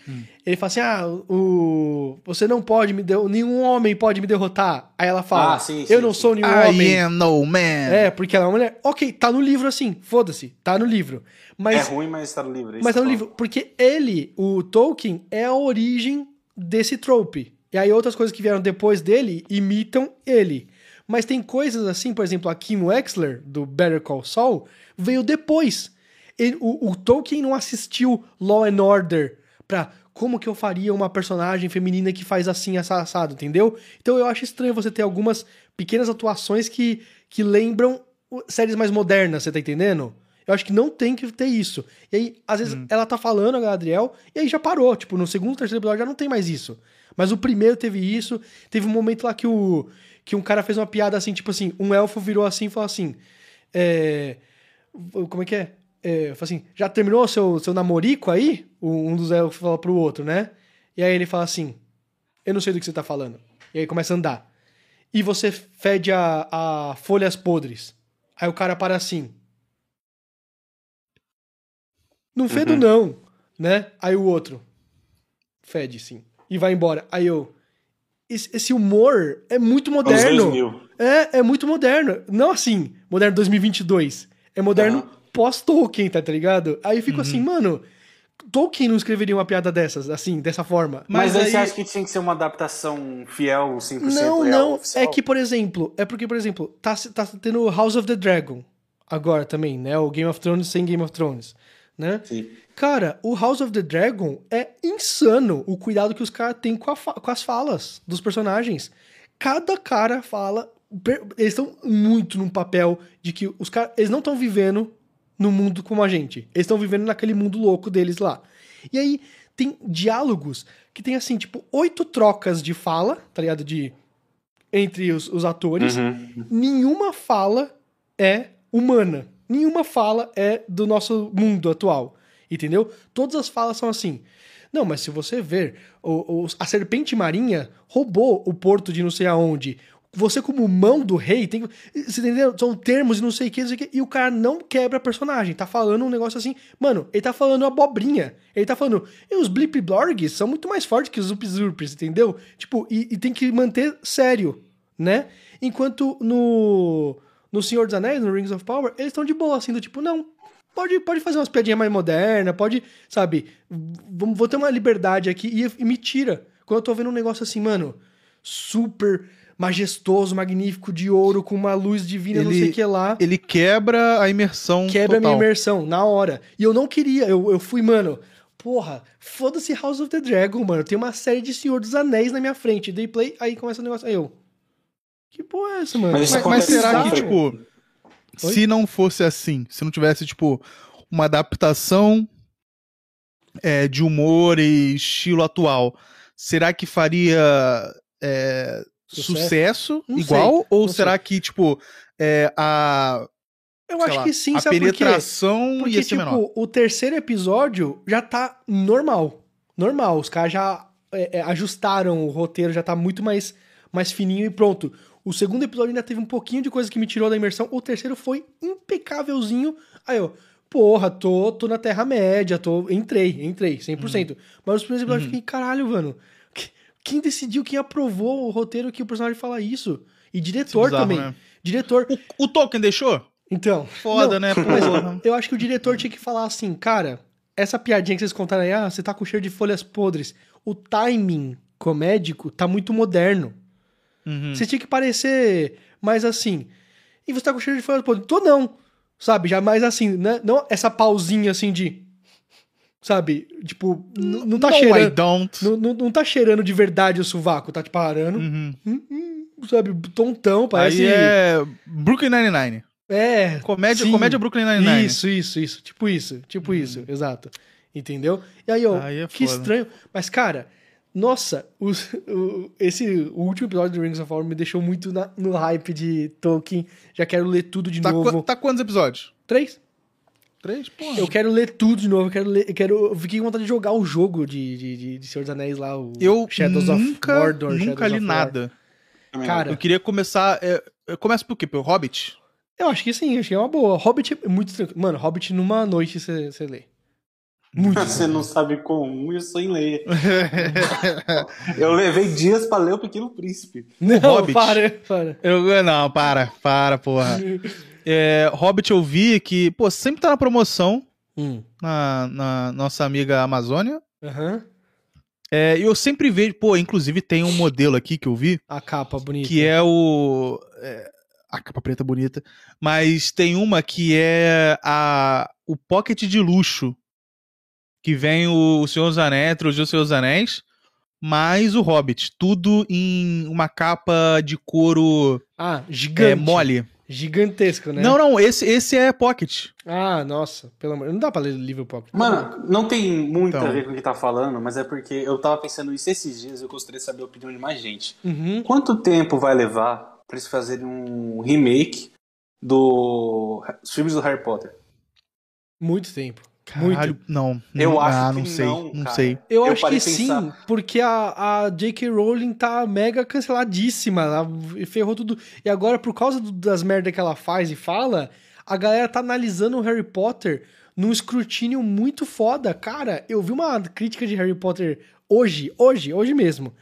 Ele fala assim: ah, o, você não pode me derrotar, nenhum homem pode me derrotar. Aí ela fala: Ah, sim, eu sim, não sim. sou nenhum I homem. am no man. É, porque ela é uma mulher. Ok, tá no livro assim, foda-se, tá no livro. Mas é ruim, mas tá no livro. é isso mas tá no livro. Porque ele, o Tolkien, é a origem desse trope. E aí outras coisas que vieram depois dele imitam ele. Mas tem coisas assim, por exemplo, a Kim Wexler, do Better Call Saul, veio depois. Ele- o, o Tolkien não assistiu Law and Order pra como que eu faria uma personagem feminina que faz assim, assa- assado, entendeu? Então eu acho estranho você ter algumas pequenas atuações que, que lembram séries mais modernas, você tá entendendo? Eu acho que não tem que ter isso. E aí, às vezes, ela tá falando, a Galadriel, e aí já parou. Tipo, no segundo, terceiro episódio já não tem mais isso. Mas o primeiro teve isso. Teve um momento lá que o que um cara fez uma piada assim, tipo assim, um elfo virou assim e falou assim. É, como é que é? é assim, já terminou seu, seu namorico aí? Um dos elfos fala pro outro, né? E aí ele fala assim: Eu não sei do que você tá falando. E aí começa a andar. E você fede a, a folhas podres. Aí o cara para assim. Não fedo, Uhum. não, né? Aí o outro. Fede, sim. E vai embora. Aí eu. Esse, humor é muito moderno. 2000. É, é muito moderno. Não assim, moderno 2022. É moderno Aham. pós-Tolkien, tá, tá ligado? Aí eu fico assim, mano. Tolkien não escreveria uma piada dessas, assim, dessa forma. Mas, Mas aí aí- você acha que tinha que ser uma adaptação fiel, 100% Não, real, não. oficial? É que, por exemplo, é porque, por exemplo, tá, tá tendo House of the Dragon agora também, né? O Game of Thrones sem Game of Thrones, né? Sim. Cara, o House of the Dragon é insano o cuidado que os caras têm com, com as falas dos personagens. Cada cara fala. Eles estão muito num papel de que os caras. Eles não estão vivendo no mundo como a gente. Eles estão vivendo naquele mundo louco deles lá. E aí tem diálogos que tem assim, tipo, oito trocas de fala, tá ligado? De. Entre os, os atores Uhum. nenhuma fala é humana. Nenhuma fala é do nosso mundo atual. Entendeu? Todas as falas são assim. Não, mas se você ver, o, o- a serpente marinha roubou o porto de não sei aonde. Você, como mão do rei, tem. Você entendeu? São termos e não sei o que, não sei o que. E o cara não quebra personagem. Tá falando um negócio assim. Mano, ele tá falando abobrinha. Ele tá falando. E os Blip Blorgs são muito mais fortes que os Zup entendeu? Tipo, e, e tem que manter sério, né? Enquanto no. No Senhor dos Anéis, no Rings of Power, eles estão de boa, assim, do tipo, não. Pode, pode fazer umas piadinhas mais modernas, pode, sabe? Vamos, vou ter uma liberdade aqui e, e me tira. Quando eu tô vendo um negócio assim, mano, super majestoso, magnífico, de ouro, com uma luz divina, não Ele- sei o que lá. Ele quebra a imersão Quebra a minha total. imersão, na hora. E eu não queria, eu, eu fui, mano, porra, foda-se House of the Dragon, mano. Tem uma série de Senhor dos Anéis na minha frente. Dei play, aí começa o negócio. Aí eu. Que porra é essa, mano? Mas Mas, mas será que, tipo, Oi? se não fosse assim, se não tivesse, tipo, uma adaptação é, de humor e estilo atual, será que faria é, Sucesso? sucesso, igual? sei, ou será que, tipo, é, a, eu sei acho lá, que sim, a sabe por quê? penetração Porque, ia ser tipo, menor? o terceiro episódio já tá normal. Normal. Os caras já é, é, ajustaram o roteiro, já tá muito mais, mais fininho e pronto. O segundo episódio ainda teve um pouquinho de coisa que me tirou da imersão. O terceiro foi impecávelzinho. Aí eu, porra, tô, tô na Terra-média, tô. Entrei, entrei, 100%. Uhum. Mas os primeiros episódios eu fiquei, caralho, mano. que- Quem decidiu, quem aprovou o roteiro que o personagem fala isso? E diretor Bizarro, também. né? Diretor. O, o Tolkien deixou? Então. Foda, não, né? Mas Porra. eu acho que o diretor tinha que falar assim, cara, essa piadinha que vocês contaram aí, ah, você tá com cheiro de folhas podres. O timing comédico tá muito moderno. Uhum. Você tinha que parecer mais assim. E você tá com cheiro de folhas podres. Tô não. Sabe? Já mais assim, né? Não essa pausinha assim de. Sabe? Tipo, não tá no, I cheirando. don't. Não, tá cheirando de verdade o sovaco, tá te parando. Uhum. Sabe? Tontão, parece. Aí é Brooklyn Nine-Nine. É, Comédia, sim. comédia Brooklyn Nine-Nine. Isso, isso, isso. Tipo isso, tipo isso, exato. Entendeu? E aí, ó, Aí é que estranho. Mas, cara, nossa, os- o, esse o último episódio do Rings of Power me deixou muito na- no hype de Tolkien. Já quero ler tudo de Tá, novo. qua- tá quantos episódios? Três? Três? Porra. Eu quero ler tudo de novo. Eu quero ler. Eu, quero, eu fiquei com vontade de jogar o jogo de, de, de, de Senhor dos Anéis lá, o Eu Shadows nunca, of Mordor. nunca Shadows li nada. Cara, Eu queria começar... É, eu começo por quê? Pelo Hobbit? eu acho que sim, acho que é uma boa. Hobbit é muito tranquilo. Mano, Hobbit numa noite você lê. Muito. Você não sabe como, eu sou em ler. Eu levei dias pra ler O Pequeno Príncipe. Não, Hobbit. para, para. Eu, não, para, para, porra. É, Hobbit eu vi que, pô, sempre tá na promoção Hum. na, na nossa amiga Amazônia. Aham. É, e eu sempre vejo, pô, inclusive tem um modelo aqui que eu vi, A capa bonita. que é o. é, a capa preta bonita. Mas tem uma que é a, o Pocket de luxo. Que vem o, o Senhor dos Anéis, trilogia dos Senhor dos Anéis, mais o Hobbit. Tudo em uma capa de couro Ah, gigante. é, mole. Gigantesco, né? Não, não, esse, esse é Pocket. Ah, nossa, pelo amor. Não dá pra ler livro pocket. Mano, não tem muito Então. a ver com o que tá falando, mas é porque eu tava pensando isso esses dias eu gostaria de saber a opinião de mais gente. Uhum. Quanto tempo vai levar pra eles fazerem um remake do- dos filmes do Harry Potter? Muito tempo. Caralho, não. Eu acho ah, que não sei, não, não sei. Eu, Eu acho que de sim, pensar. porque a, a J.K. Rowling tá mega canceladíssima. Ela ferrou tudo. E agora, por causa do- das merdas que ela faz e fala, a galera tá analisando o Harry Potter num escrutínio muito foda. Cara, eu vi uma crítica de Harry Potter hoje, hoje, hoje mesmo.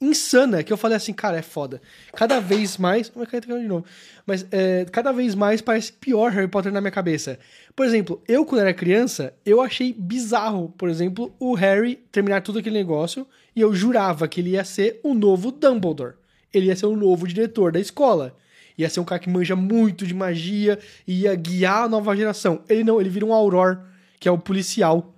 Insana, que eu falei assim, cara, é foda. Cada vez mais. Vai cair de novo. Mas é, cada vez mais parece pior Harry Potter na minha cabeça. Por exemplo, eu, quando era criança, eu achei bizarro, por exemplo, o Harry terminar todo aquele negócio e eu jurava que ele ia ser o novo Dumbledore. Ele ia ser o novo diretor da escola. Ia ser um cara que manja muito de magia e ia guiar a nova geração. Ele não, ele vira um Auror, que é o policial.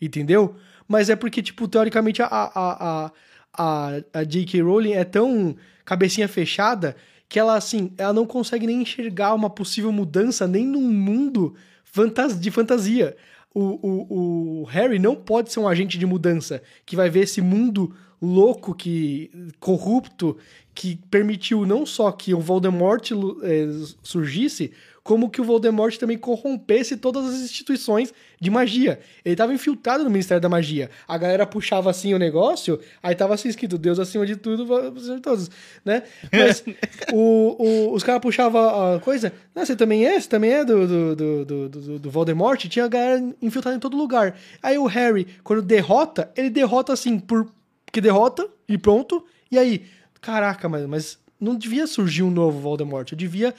Entendeu? Mas é porque, tipo, teoricamente a, a, a, a, a J.K. Rowling é tão cabecinha fechada que ela, assim, ela não consegue nem enxergar uma possível mudança nem num mundo fantas de fantasia. O, o, o Harry não pode ser um agente de mudança que vai ver esse mundo louco, que corrupto, que permitiu não só que o Voldemort eh, surgisse, como que o Voldemort também corrompesse todas as instituições de magia. Ele estava infiltrado no Ministério da Magia. A galera puxava assim o negócio, aí tava assim escrito, Deus acima de tudo, acima de todos, né? Mas o, o- os caras puxavam a coisa, não, você também é? Você também é do, do, do, do, do- do Voldemort? Tinha a galera infiltrada em todo lugar. Aí o Harry, quando derrota, ele derrota assim, por porque derrota e pronto. E aí, caraca, mas, mas não devia surgir um novo Voldemort. Eu devia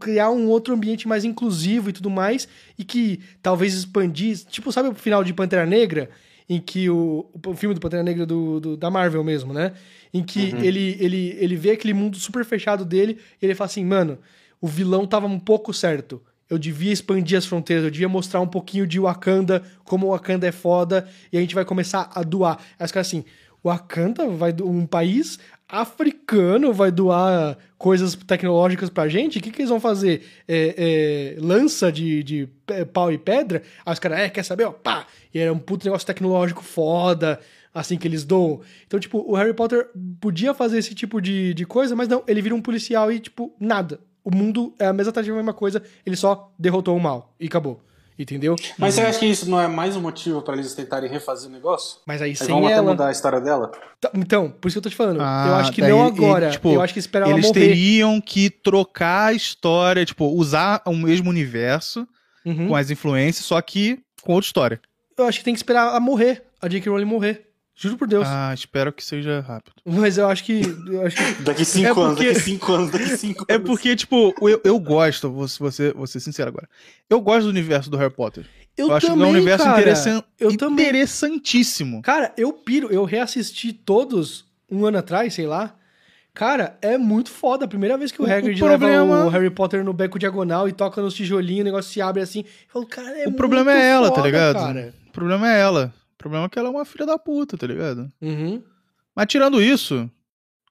criar um outro ambiente mais inclusivo e tudo mais. E que talvez expandir. Tipo, sabe o final de Pantera Negra? Em que o, o filme do Pantera Negra do, do- da Marvel mesmo, né? Em que ele, ele, ele vê aquele mundo super fechado dele e ele fala assim, mano, o vilão tava um pouco certo. Eu devia expandir as fronteiras, eu devia mostrar um pouquinho de Wakanda, como Wakanda é foda, e a gente vai começar a doar. Aí os caras assim, Wakanda vai um país africano vai doar coisas tecnológicas pra gente? O que, que eles vão fazer? É, é, lança de, de pau e pedra? Aí os caras, é, quer saber? Ó, pá! E era um puto negócio tecnológico foda, assim que eles doam. Então, tipo, o Harry Potter podia fazer esse tipo de, de coisa, mas não, ele vira um policial e, tipo, nada. O mundo é a mesma, a mesma coisa, ele só derrotou o mal e acabou. Entendeu? Mas você acha que isso não é mais um motivo pra eles tentarem refazer o negócio? Mas aí Eles sem vão até ela. mudar a história dela? Tá, Então, por isso que eu tô te falando. Ah, eu acho que daí não ele- agora. tipo, eu acho que espera ela Eles teriam que trocar a história, tipo, usar o mesmo universo Uhum. com as influências, só que com outra história. Eu acho que tem que esperar ela morrer. A J.K. Rowling morrer. Juro por Deus. Ah, espero que seja rápido. Mas eu acho que. Eu acho que Daqui cinco É anos, porque- daqui cinco anos, daqui cinco É anos. porque, tipo, eu, eu gosto, vou, vou, ser, vou ser sincero agora. Eu gosto do universo do Harry Potter. eu, acho também, que é um universo cara. interessan- Eu também. interessantíssimo. Cara, eu piro. Eu reassisti todos um ano atrás, sei lá. Cara, é muito foda. A primeira vez que o, O- o Hagrid problema- leva o Harry Potter no beco diagonal e toca nos tijolinhos, o negócio se abre assim. Eu falo, cara, é o problema é ela, tá foda, ligado? Cara. O problema é ela. O problema é que ela é uma filha da puta, tá ligado? Uhum. Mas tirando isso,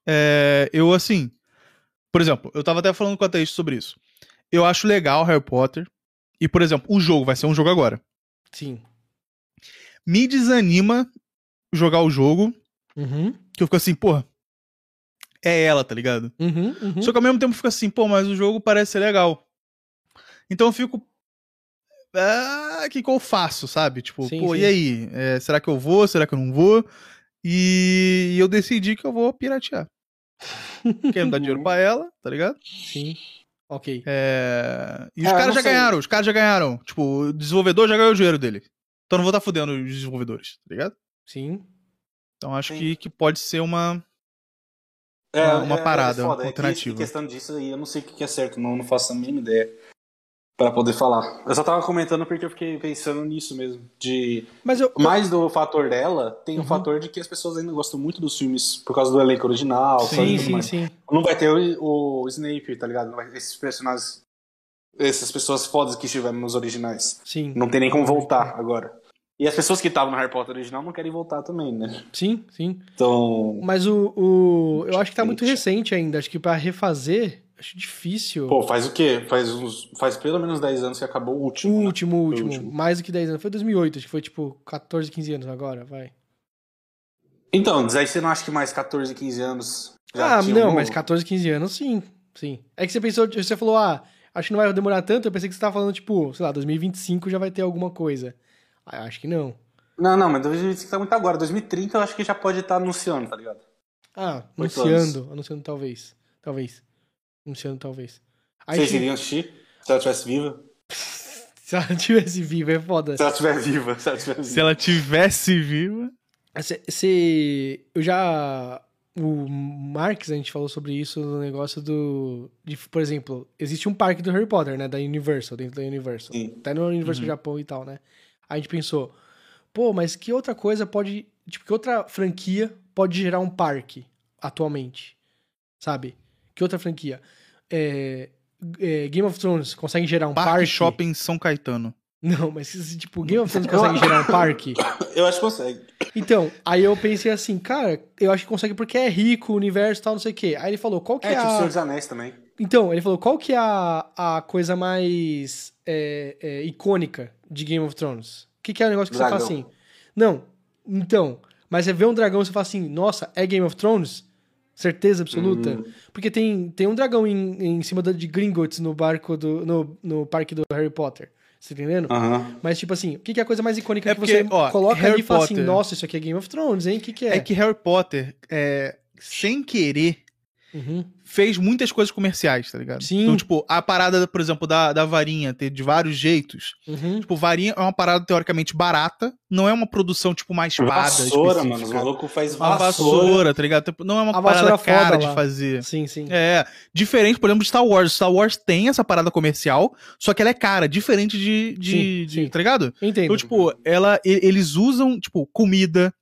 é, eu assim. Por exemplo, eu tava até falando com a Thaís sobre isso. Eu acho legal Harry Potter. E, por exemplo, o jogo vai ser um jogo agora. Sim. Me desanima jogar o jogo, Uhum. que eu fico assim, porra. É ela, tá ligado? Uhum. Uhum. Só que ao mesmo tempo fica assim, pô, mas o jogo parece ser legal. Então eu fico. Ah, o que, que eu faço, sabe? Tipo, Sim, pô, sim. e aí? É, será que eu vou? Será que eu não vou? E eu decidi que eu vou piratear. Quero dar dinheiro pra ela, tá ligado? Sim. Ok. É... E os É, eu caras já sei. ganharam, os caras já ganharam. Tipo, o desenvolvedor já ganhou o dinheiro dele. Então eu não vou estar fudendo os desenvolvedores, tá ligado? Sim. Então acho Sim. que, que pode ser uma. É, uma- uma parada, foda, uma é que alternativa. Em questão disso aí, eu não sei o que que é certo, não, não faço a mínima ideia pra poder falar. Eu só tava comentando porque eu fiquei pensando nisso mesmo. De Mas eu. mais do fator dela, tem Uhum. o fator de que as pessoas ainda gostam muito dos filmes por causa do elenco original. Sim, sim, mais. sim. Não vai ter o, o Snape, tá ligado? Não vai ter esses personagens, essas pessoas fodas que estiveram nos originais. Sim. Não tem nem como voltar agora. E as pessoas que estavam no Harry Potter original não querem voltar também, né? Sim, sim. Então, Mas o, o. Eu acho que tá muito recente ainda. Acho que pra refazer, acho difícil. pô, faz o quê? Faz uns, faz pelo menos 10 anos que acabou o o último. né? último, o Foi o último, último. Mais do que 10 anos. Foi 2008, acho que foi tipo 14, 15 anos agora, vai. Então, aí você não acha que mais 14, 15 anos já ah, tinha um não, novo? mas 14, 15 anos, sim. Sim. É que você pensou, você falou, ah, acho que não vai demorar tanto. Eu pensei que você tava falando, tipo, sei lá, 2025 já vai ter alguma coisa. Ah, eu acho que não. Não, não, mas 2025 tá muito agora. 2030 eu acho que já pode estar anunciando, tá ligado? Ah, Oito anunciando. Anunciando talvez. Talvez. Anunciando talvez. Aí, Vocês se- iriam assistir? Se ela estivesse viva? se ela tivesse viva, é foda. Se ela estiver viva, se ela estiver viva. Se ela tivesse viva. Se, se- eu já. O Marx, a gente falou sobre isso no negócio do. De, por exemplo, existe um parque do Harry Potter, né? Da Universal, dentro da Universal. Sim. Até no Universal Uhum. Japão e tal, né? A gente pensou, pô, mas que outra coisa pode. Tipo, que outra franquia pode gerar um parque atualmente? Sabe? Que outra franquia? É, é, Game of Thrones consegue gerar um Parque, parque? Shopping São Caetano. Não, mas se, tipo, Game of Thrones consegue gerar um parque? Eu acho que consegue. Então, aí eu pensei assim, cara, eu acho que consegue porque é rico, o universo e tal, não sei o quê. Aí ele falou, qual que É, é, tipo a... Senhor dos Anéis também. Então, ele falou, qual que é a, a coisa mais é, é, icônica de Game of Thrones? O que, que é o negócio que você fala Dragão. assim? Não, então, mas você vê um dragão e você fala assim, nossa, é Game of Thrones? Certeza absoluta? Hum. Porque tem, tem um dragão em, em cima da- de Gringotts no barco do. No, no parque do Harry Potter. Você tá entendendo? Aham. Mas, tipo assim, o que, que é a coisa mais icônica É que porque, você ó, coloca Harry ali e fala assim, nossa, isso aqui é Game of Thrones, hein? O que, que é? É que Harry Potter, é, sem querer, Uhum. fez muitas coisas comerciais, tá ligado? Sim. Então, tipo, a parada, por exemplo, da, da varinha ter de vários jeitos. Uhum. Tipo, varinha é uma parada teoricamente barata, não é uma produção, tipo, uma espada Vassoura, específica. mano. Os malucos fazem Uma vassoura. vassoura, tá ligado? Tipo, Não é uma A parada vassoura foda cara lá. de fazer. Sim, sim. É, diferente, por exemplo, de Star Wars. Star Wars tem essa parada comercial, só que ela é cara, diferente de, de, Sim, de- sim. tá ligado? Entendo. Então, tipo, ela, e- eles usam, tipo, comida,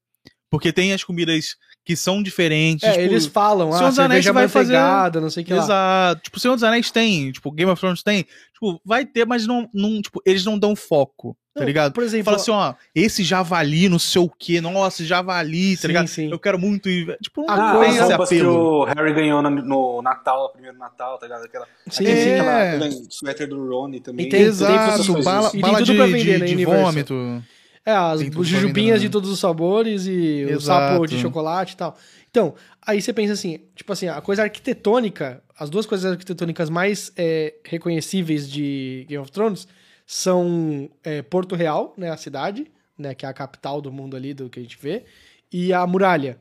porque tem as comidas que são diferentes. é, tipo, eles falam, Senhor ah, dos Anéis vai fazer- não sei o que lá. Exato. Tipo, Senhor dos Anéis tem, tipo, Game of Thrones tem. Tipo, vai ter, mas não, não tipo, eles não dão foco, tá Não, ligado? Por exemplo, Fala assim, ó, esse javali, não sei o quê, nossa, javali, tá Sim, ligado? sim. Eu quero muito ir. Tipo, não A Ah, tem esse apelo. o Harry ganhou no, no Natal, primeiro Natal, tá ligado? Aquela, Sim, aquele- sim. aquela- É. aquele suéter do Rony também. E tem- Exato, coisas. bala, E tem bala tudo de, pra vender de, na de Universal. vômito. É, as jujubinhas de todos os sabores e o Exato. sapo de chocolate e tal. Então, aí você pensa assim, tipo assim, a coisa arquitetônica, as duas coisas arquitetônicas mais é, reconhecíveis de Game of Thrones são é, Porto Real, né, a cidade, né, que é a capital do mundo ali, do que a gente vê, e a muralha.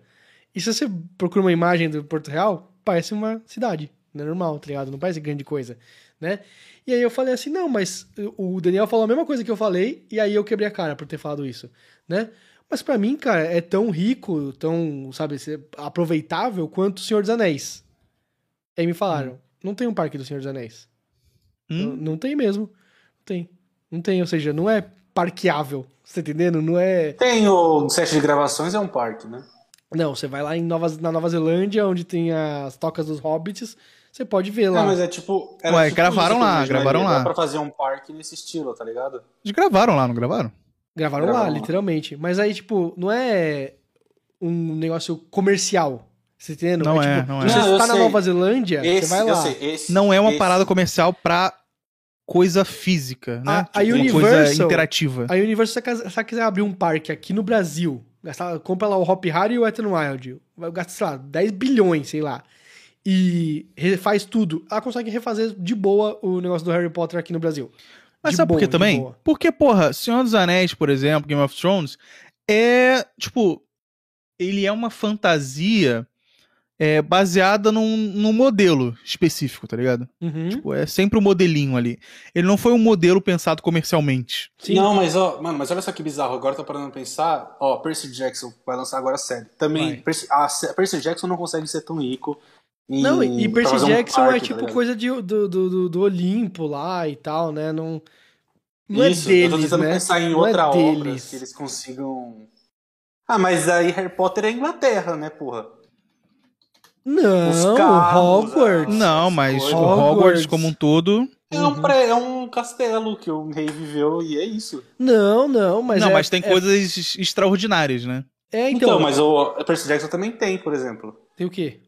E se você procura uma imagem do Porto Real, parece uma cidade, não é normal, tá ligado? Não parece grande coisa, né? E aí eu falei assim, não, mas o Daniel falou a mesma coisa que eu falei, e aí eu quebrei a cara por ter falado isso, né? Mas pra mim, cara, é tão rico, tão, sabe, aproveitável quanto o Senhor dos Anéis. Aí me falaram, não tem um parque do Senhor dos Anéis. Não, Hum? não tem mesmo. Não tem. Não tem, ou seja, não é parqueável. Você tá entendendo? Não é. Tem o set de gravações, é um parque, né? Não, você vai lá em Nova, na Nova Zelândia, onde tem as tocas dos hobbits, você pode ver lá. Não, mas é tipo. era Ué, tipo gravaram isso lá, imaginaria. gravaram lá. Dá pra fazer um parque nesse estilo, tá ligado? Eles gravaram lá, não gravaram? Gravaram lá, Gravaram lá. literalmente. Mas aí, tipo, não é um negócio comercial. Você tá entendendo? Não é, tipo, não se é. você Não, tá na sei. Nova Zelândia, Esse, você vai lá. sei, esse- Não é uma esse- parada comercial pra coisa física, né? A- a Tipo, uma Universal- coisa interativa. A Universal, se você- se você quiser abrir um parque aqui no Brasil, gastar, compra lá o Hop Hari e o Wet n Wild, vai gastar, sei lá, 10 bilhões, sei lá, e refaz tudo, ela consegue refazer de boa o negócio do Harry Potter aqui no Brasil. Mas De sabe por boa, que de também? boa. Porque, porra, Senhor dos Anéis, por exemplo, Game of Thrones, é, tipo, ele é uma fantasia é, baseada num, num modelo específico, tá ligado? Uhum. Tipo, é sempre um modelinho ali. Ele não foi um modelo pensado comercialmente. Sim. Não, mas ó, mano, mas olha só que bizarro. Agora eu tô parando pra pensar. Ó, Percy Jackson vai lançar agora a série. Também. Percy, a Percy Jackson não consegue ser tão rico. Não, e Percy um Jackson parque, é tá tipo ligado? coisa de, do, do, do, do Olimpo lá e tal, né? Não, não Isso, é eu tô deles, tentando né? pensar em Não é outra obra deles. que eles consigam. Ah, mas aí Harry Potter é Inglaterra, né, porra? Não, Os carros, Hogwarts. Não, mas coisas. o Hogwarts Hogwarts. como um todo. É Uhum. um, pré- é um castelo que o rei viveu e é isso. Não, não, mas não, é, mas tem é, coisas extraordinárias, né? É, Então, então, mas o Percy Jackson também tem, por exemplo. tem o quê?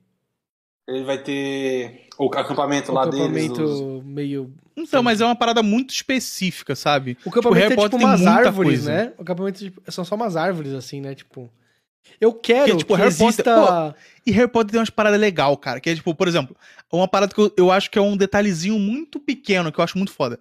Ele vai ter o acampamento O lá acampamento deles. os- meio... Então, mas é uma parada muito específica, sabe? O acampamento Harry é tipo tem umas árvores, coisa. né? O acampamento tipo, são só umas árvores, assim, né? Tipo... Eu quero Porque, tipo, que Harry exista... Potter- E Harry Potter tem umas paradas legal, cara. Que é, tipo, por exemplo, uma parada que eu, eu acho que é um detalhezinho muito pequeno, que eu acho muito foda.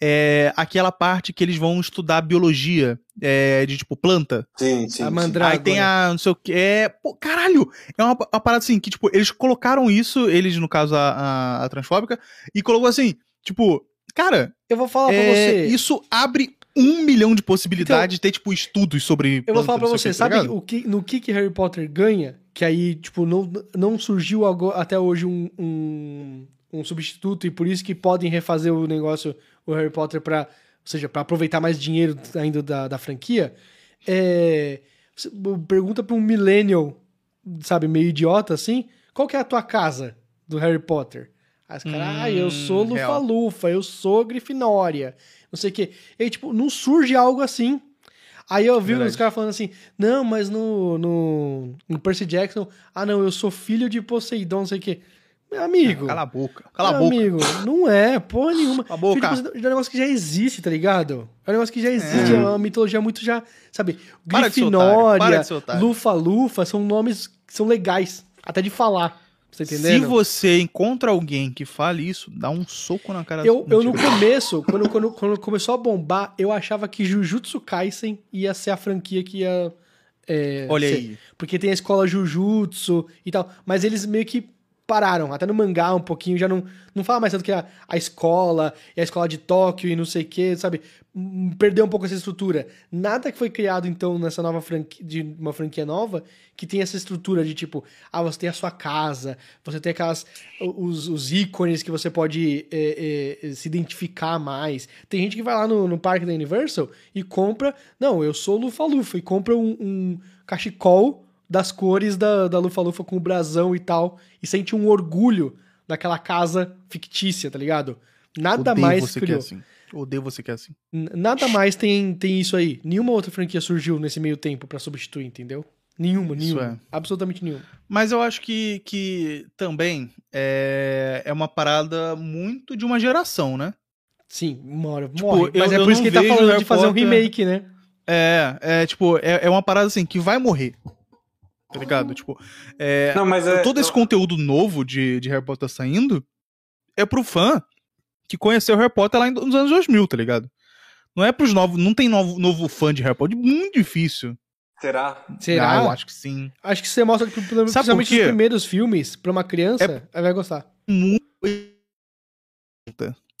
É aquela parte que eles vão estudar biologia é, de, tipo, planta. Sim, sim. A mandrágora. Aí tem a, não sei o que, é... Pô, caralho! É uma, uma parada assim, que, tipo, eles colocaram isso, eles, no caso, a, a, a transfóbica, e colocou assim, tipo, cara, Eu vou falar pra é, você... isso abre um milhão de possibilidades de ter, tipo, estudos sobre Eu vou falar pra você, que, tá sabe ligado? o que, no que, que Harry Potter ganha? Que aí, tipo, não, não surgiu ago- até hoje um, um, um substituto e por isso que podem refazer o negócio, o Harry Potter, pra, ou seja, pra aproveitar mais dinheiro ainda da, da franquia. É, pergunta pra um millennial, sabe, meio idiota assim, qual que é a tua casa do Harry Potter? Aí os caras, Hum, ah, eu sou real. Lufa-Lufa, eu sou Grifinória, não sei o quê. E aí, tipo, não surge algo assim. Aí eu vi Verdade. os caras falando assim, não, mas no, no, no Percy Jackson, ah não, eu sou filho de Poseidon, não sei o quê. Meu amigo, Cala a boca. Cala a boca. amigo, não é, porra nenhuma. Cala a boca. Filho é um negócio que já existe, tá ligado? É um negócio que já existe, é, uma mitologia muito já, sabe? Grifinória. Lufa-Lufa, são nomes que são legais, até de falar, você Se você encontra alguém que fale isso, dá um soco na cara Eu, eu no começo, quando, quando, quando começou a bombar, eu achava que Jujutsu Kaisen ia ser a franquia que ia. é, Olha ser. aí. Porque tem a escola Jujutsu e tal. Mas eles meio que pararam. Até no mangá um pouquinho, já não, não fala mais tanto que a, a escola e a escola de Tóquio e não sei o que, sabe? Perdeu um pouco essa estrutura. Nada que foi criado, então, nessa nova franquia, de uma franquia nova, que tem essa estrutura de tipo, ah, você tem a sua casa, você tem aquelas. os, os ícones que você pode é, é, se identificar mais. Tem gente que vai lá no, no parque da Universal e compra. Não, eu sou Lufa-Lufa, e compra um, um cachecol das cores da, da Lufa-Lufa com o brasão e tal, e sente um orgulho daquela casa fictícia, tá ligado? Nada Odeio mais você que é criou. assim. Odeio você que é assim. Nada mais tem, tem isso aí. Nenhuma outra franquia surgiu nesse meio tempo pra substituir, entendeu? Nenhuma, Isso nenhuma. é. Absolutamente nenhuma. Mas eu acho que, que também é, é uma parada muito de uma geração, né? Sim, mora, Tipo, morre. Mas eu- é eu por isso que ele tá falando de fazer um remake, né? É, é tipo, é, é uma parada assim que vai morrer. Tá ligado? Tipo, é, Não, mas é. todo esse conteúdo novo de, de Harry Potter saindo é pro fã que conheceu Harry Potter lá nos anos 2000, tá ligado? Não é pros novos. Não tem novo, novo fã de Harry Potter. Muito difícil. Será? Será? Ah, eu acho que sim. Acho que você mostra, por principalmente os primeiros filmes pra uma criança, É- ela vai gostar. muito.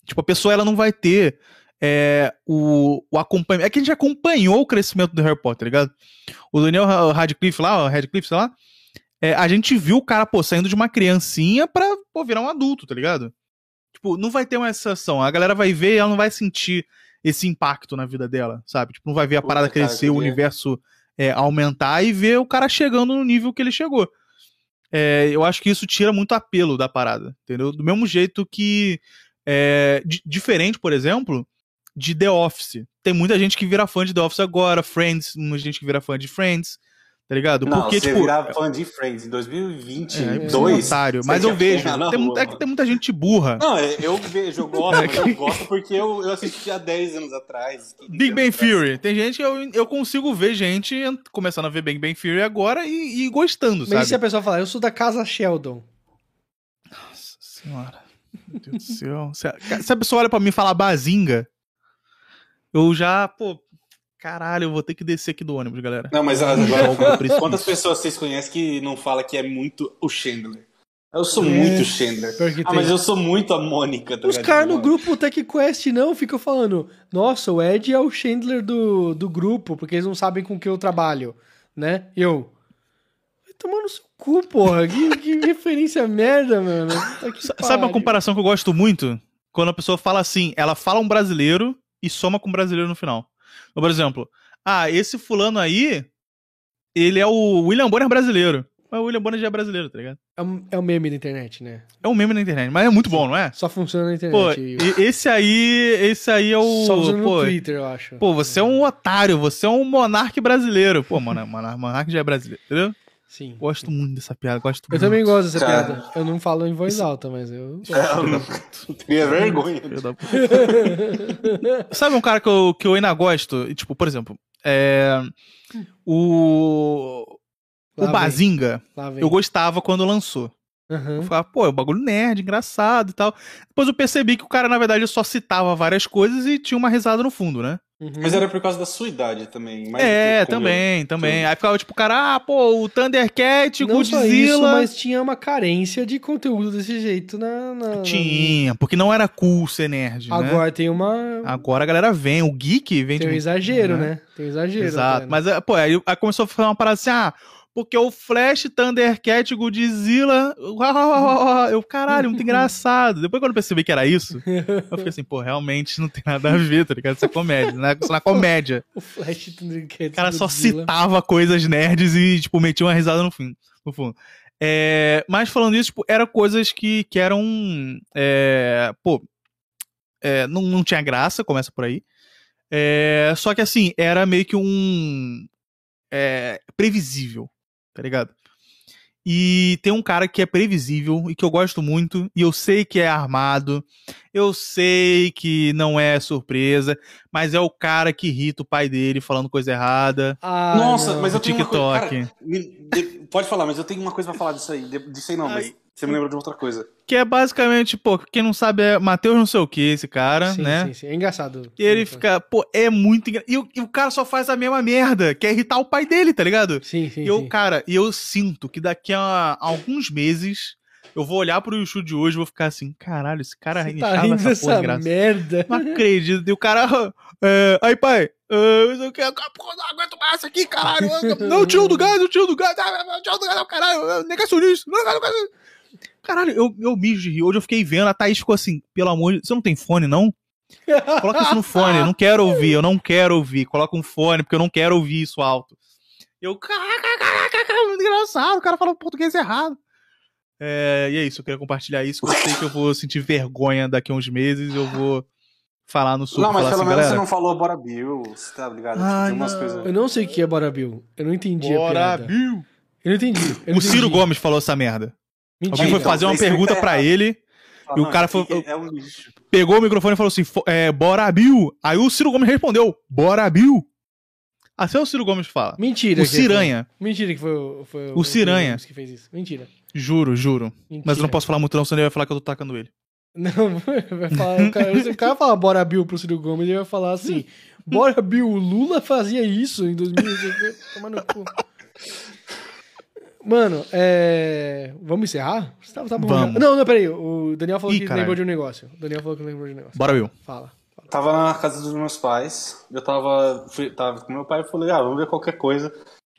Tipo, a pessoa ela não vai ter é, o, o acompanhamento. É que a gente acompanhou o crescimento do Harry Potter, tá ligado? O Daniel Radcliffe lá, o Radcliffe, sei lá. é, a gente viu o cara, pô, saindo de uma criancinha pra pô, virar um adulto, tá ligado? Tipo, não vai ter uma sensação. A galera vai ver e ela não vai sentir esse impacto na vida dela, sabe? Tipo, não vai ver a Puta, parada cara, crescer, o universo é, aumentar e ver o cara chegando no nível que ele chegou. É, eu acho que isso tira muito apelo da parada, entendeu? Do mesmo jeito que. É, di- diferente, por exemplo, de The Office. Tem muita gente que vira fã de The Office agora, Friends, muita gente que vira fã de Friends, tá ligado? Não, Porque, você tipo. virar fã de Friends em É, 2022. um otário, você mas eu vejo. na Tem, mu- rua, é que tem muita gente burra. Não, é, eu vejo, eu gosto, mas eu gosto porque eu, eu assisti há 10 anos atrás. 15 Big anos Bang atrás. Theory. Tem gente que eu, eu consigo ver gente ent- começando a ver Big Bang Theory agora e, e gostando, Mas sabe? e se a pessoa falar, eu sou da casa Sheldon. Nossa senhora. Meu Deus do céu. Se a, se a pessoa olha pra mim e fala bazinga, eu já, pô, caralho, eu vou ter que descer aqui do ônibus, galera. Não, mas agora, quantas pessoas vocês conhecem que não fala que é muito o Chandler? Eu sou É, muito Chandler. Ah, tem. mas eu sou muito a Mônica, tá Os caras no grupo Tech Quest não ficam falando, nossa, o Ed é o Chandler do, do grupo, porque eles não sabem com que eu trabalho, né? Eu. Vai tomar no seu cu, porra. Que, que referência merda, mano. Sa- Sabe uma comparação que eu gosto muito? Quando a pessoa fala assim, ela fala um brasileiro e soma com um brasileiro no final. Então, por exemplo, ah, esse fulano aí, ele é o William Bonner brasileiro. Mas o William Bonner já é brasileiro, tá ligado? É um, é um meme da internet, né? É um meme na internet, mas é muito bom, não é? Só funciona na Pô, internet. e- esse aí, esse aí é o. Só funciona pô, no Twitter, eu acho. pô, você é um otário, você é um monarca brasileiro. Pô, mano, monar- monarca já é brasileiro, entendeu? Sim. Gosto muito dessa piada, gosto Eu muito. também gosto dessa Cara. piada. Eu não falo em voz alta, mas eu. É, eu não teria vergonha. Sabe um cara que eu, que eu ainda gosto? E, Tipo, por exemplo, é, o. Lá o Bazinga, eu gostava quando lançou. Aham. Eu ficava, pô, é um bagulho nerd, engraçado e tal. Depois eu percebi que o cara, na verdade, só citava várias coisas e tinha uma risada no fundo, né? Uhum. Mas era por causa da sua idade também. é, que como também, também. Sim. Aí ficava tipo, cara, ah, pô, o Thundercat, o Não só Godzilla. isso, mas tinha uma carência de conteúdo desse jeito na. na- na- Tinha, porque não era cool ser nerd, né? Agora tem uma. Agora a galera vem, o geek vem tem um exagero, né? Tem um exagero. Exato. né? Mas, é, pô, aí, aí começou a fazer uma parada assim, ah, porque o Flash, Thundercat, Godzilla. Eu, caralho, muito engraçado. Depois, quando eu percebi que era isso, eu fiquei assim, pô, realmente não tem nada a ver, tá ligado? Isso é comédia, né? Isso não é comédia. O Flash Thundercats O cara só Godzilla. citava coisas nerds e, tipo, metia uma risada no fim, no fundo. É, mas falando isso, tipo, eram coisas que, que eram. é, pô, é, não, não tinha graça, começa por aí. É, só que assim, era meio que um. é, previsível, tá ligado? E tem um cara que é previsível e que eu gosto muito, e eu sei que é armado, eu sei que não é surpresa, mas é o cara que irrita o pai dele falando coisa errada. Ah, Nossa, não. mas eu no tenho uma coisa. TikTok. Cara, pode falar, mas eu tenho uma coisa pra falar disso aí. de- Disso aí não, mas. Você me lembrou de outra coisa. Que é basicamente, pô, quem não sabe é Matheus não sei o que, esse cara, sim, né? Sim, sim. É engraçado. E ele fica, pô, é muito engraçado. E, o- e o cara só faz a mesma merda, que é irritar o pai dele, tá ligado? Sim, sim. E eu, sim. cara, e eu sinto que daqui a, a alguns meses eu vou olhar pro YouTube de hoje e vou ficar assim, caralho, esse cara Você tá rindo essa porra dessa de graça. merda. Não acredito. E o cara, é, aí pai, é, não sei o que, porra, não aguento mais isso aqui, caralho. Não, o tio do gás, o tio do gás, ah, o tio do gás, caralho, é, negacionista. não, não, não. Caralho, eu, eu mijo de rir. Hoje eu fiquei vendo, a Thaís ficou assim, pelo amor de Você não tem fone, não? Coloca isso no fone, eu não quero ouvir, eu não quero ouvir. Coloca um fone, porque eu não quero ouvir isso alto. Eu, caraca, caraca, caraca, muito engraçado, o cara fala português errado. É, e é isso, eu queria compartilhar isso, que eu sei que eu vou sentir vergonha daqui a uns meses, eu vou falar no sul, não, mas pelo assim, menos galera, você não falou Bora Bill, você tá ligado? Ah, Tem umas não. coisas. Eu não sei o que é Bora Bill. Eu não entendi a Bora, piada. Bill! Eu não entendi. eu não O Ciro entendi. Gomes falou essa merda. Mentira. Alguém foi então, fazer uma isso aí pergunta tá pra errado. ele, Ah, e o não, cara isso aqui foi- É um lixo. pegou o microfone e falou assim, é, bora, Bill! Aí o Ciro Gomes respondeu, bora, Bill! Assim é o Ciro Gomes fala. Mentira. O Ciranha. Foi... Mentira que foi, o- foi O Ciranha. que fez isso. Mentira. Juro, juro. Mentira. Mas eu não posso falar muito não, senão ele vai falar que eu tô tacando ele. Não, vai falar, o cara, o cara falar Bora Bill pro Ciro Gomes, ele vai falar assim: Bora Bill, o Lula fazia isso em 2018. Toma no cu. Mano, é... vamos encerrar? Você tá, tá bom, Vamos. já. Não, não, peraí. O Daniel falou Ih, que caralho. lembrou de um negócio. O Daniel falou que lembrou de um negócio. Bora, Will. Fala. Tava na casa dos meus pais, eu tava, fui, tava com meu pai e falei, ah, vamos ver qualquer coisa.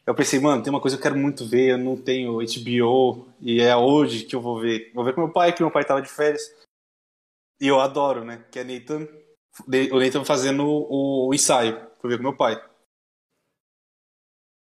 Eu pensei, mano, tem uma coisa que eu quero muito ver, eu não tenho HBO, e é hoje que eu vou ver. Vou ver com meu pai, que meu pai tava de férias. E eu adoro, né? Que é Nathan, o Nathan fazendo o, o ensaio. Fui ver com meu pai.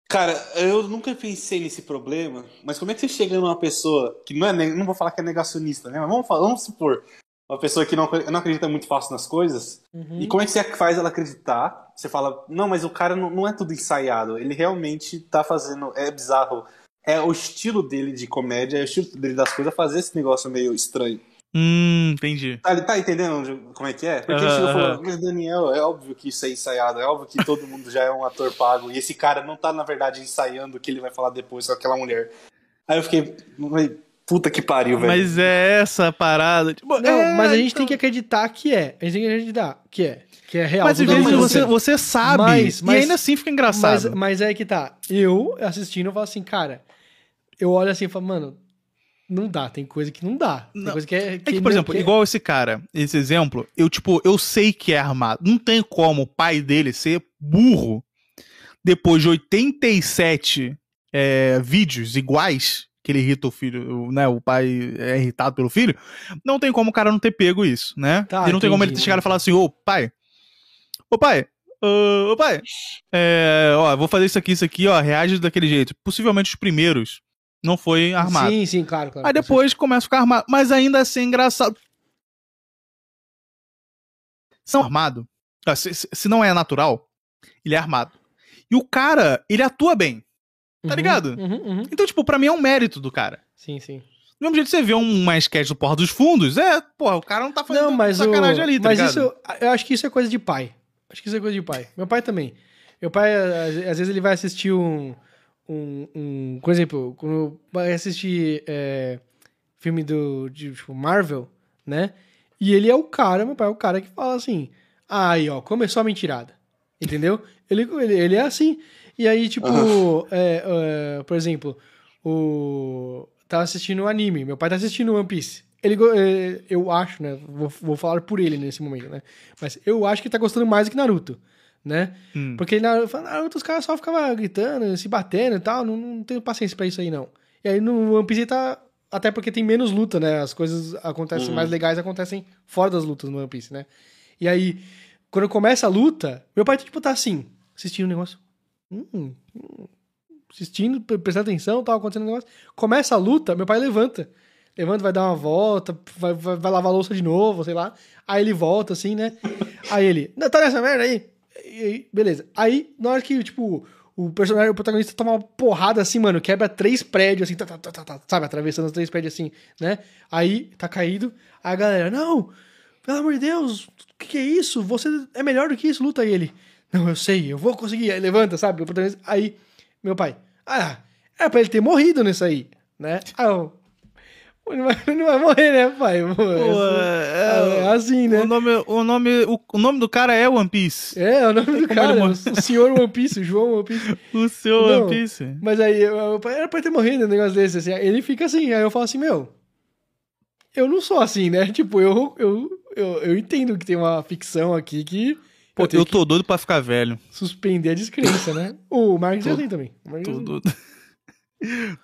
Cara, eu nunca pensei nesse problema, mas como é que você chega numa pessoa que não é, não vou falar que é negacionista, né? Mas vamos, falar, vamos supor, uma pessoa que não, não acredita muito fácil nas coisas, Uhum. e como é que você faz ela acreditar? Você fala, não, mas o cara não, não é tudo ensaiado, ele realmente tá fazendo, é bizarro. É o estilo dele de comédia, é o estilo dele das coisas fazer esse negócio meio estranho. Hum, entendi. Tá, tá entendendo como é que é? Porque Aham, ele chegou falou, mas Daniel, é óbvio que isso é ensaiado, é óbvio que todo mundo já é um ator pago, e esse cara não tá, na verdade, ensaiando o que ele vai falar depois com aquela mulher. Aí eu fiquei, puta que pariu, velho. Mas é essa a parada. Tipo, Não, é, mas a gente então- tem que acreditar que é. A gente tem que acreditar que é. Que é real. Mas às vezes você, você sabe. Mas- mas- e ainda assim fica Mas, engraçado. mas é que tá. Eu assistindo, eu falo assim, cara. Eu olho assim e falo, mano, não dá. Tem coisa que não dá. Tem Não. coisa que é. É que, por exemplo, que- igual esse cara, esse exemplo, eu, tipo, eu sei que é armado. Não tem como o pai dele ser burro depois de 87 é, vídeos iguais que ele irrita o filho, né? O pai é irritado pelo filho. Não tem como o cara não ter pego isso, né? Tá, e não tem como ele entendi, chegar e falar assim, ô pai, ô pai, ô, ô, pai, é, ó, vou fazer isso aqui, isso aqui, ó, reage daquele jeito. Possivelmente os primeiros não foi armado. Sim, sim, claro, claro. Aí depois começa a ficar armado. Mas ainda assim engraçado. São armado. Ah, Se, se- não é natural, ele é armado. E o cara, ele atua bem. tá Uhum, ligado? Uhum, uhum. Então, tipo, pra mim é um mérito do cara. Sim, sim. Do mesmo jeito que você vê um mais sketch do Porra dos Fundos, é, porra, o cara não tá fazendo Não, mas, o, sacanagem ali, tá mas ligado? isso, eu- acho que isso é coisa de pai. Acho que isso é coisa de pai. Meu pai também. Meu pai, às vezes, ele vai assistir um. Um, um por exemplo, quando vai assistir é, filme do de, tipo, Marvel, né? E ele é o cara, meu pai é o cara que fala assim: aí, ó, começou a mentirada. Entendeu? Ele, ele, ele é assim. E aí, tipo, é, é, por exemplo, o. Tá assistindo um anime. Meu pai tá assistindo One Piece. Ele, é, eu acho, né? Vou, vou falar por ele nesse momento, né? Mas eu acho que tá gostando mais do que Naruto, né? Hum. Porque Naruto, Naruto os caras só ficavam gritando, se batendo e tal. Não, não tenho paciência pra isso aí, não. E aí no One Piece tá. Até porque tem menos luta, né? As coisas acontecem Uhum. mais legais acontecem fora das lutas no One Piece, né? E aí, quando começa a luta, meu pai, tipo, tá assim, assistindo o negócio. Hum, hum, assistindo, pre- prestando atenção, tal, acontecendo um negócio. Começa a luta, meu pai levanta. Levanta, vai dar uma volta, vai, vai, vai lavar a louça de novo, sei lá. Aí ele volta, assim, né? Aí ele, não, tá nessa merda aí. E beleza. Aí, na hora que, tipo, o personagem, o protagonista toma uma porrada assim, mano, quebra três prédios, assim, tá, tá, tá, tá, tá, sabe? Atravessando os três prédios assim, né? Aí, tá caído. Aí a galera, não, pelo amor de Deus, o que, que é isso? Você é melhor do que isso, luta aí ele. Não, eu sei, eu vou conseguir. Aí levanta, sabe? Aí, meu pai, ah, é pra ele ter morrido nisso aí, né? Aí eu, "Pô, não vai, não vai morrer, né, pai? Pô, é, é, é assim, né? o, nome, o, nome, o, o nome do cara é One Piece. É, o nome do cara, ele o, o senhor One Piece, o João One Piece. O seu Não. One Piece. Mas aí, eu- era pra ter morrido um negócio desse, assim. Ele fica assim, aí eu falo assim, meu, eu não sou assim, né? Tipo, eu, eu, eu, eu entendo que tem uma ficção aqui que Pô, eu eu tô doido pra ficar velho. suspender a descrença, né? O Marcos é Tô- assim também. O é Tô assim. doido.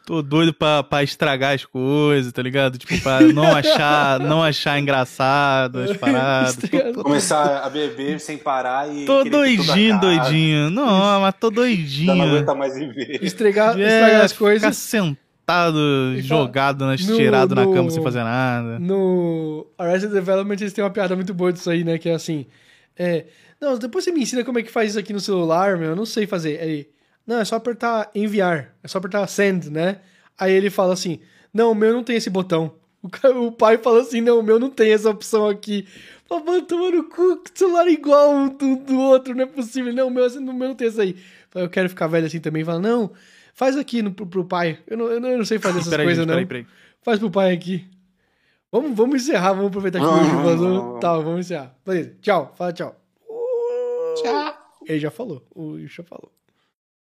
Tô doido pra, pra estragar as coisas, tá ligado? Tipo, pra não achar, não achar engraçado as paradas. Tô, Começar a beber sem parar e. tô doidinho, doidinho. Não, mas tô Já não doidinho. aguenta mais viver. Estragar, É, estragar as Ficar coisas. sentado, E fala- jogado, nas, no- tirado na no- cama sem fazer nada. No Arrested Development eles têm uma piada muito boa disso aí, né? Que é assim. É, não, depois você me ensina como é que faz isso aqui no celular, meu. Eu não sei fazer. Aí, ele, não, é só apertar enviar. É só apertar send, né? Aí ele fala assim: Não, o meu não tem esse botão. O, pai fala assim: Não, o meu não tem essa opção aqui. Fala, mano, toma no cu, que celular igual um do, do outro, não é possível. Não, o meu, assim, o meu não tem isso aí. Fala, Eu quero ficar velho assim também. Fala, não, faz aqui no, pro, pro pai. Eu não, eu não, eu não sei fazer essas Peraí, coisas, gente, não. peraí, peraí. Faz pro pai aqui. Vamos, vamos encerrar, vamos aproveitar que o vazou. Tá, vamos encerrar. Beleza, tchau, fala tchau. Tchau. Ele já falou, o já falou.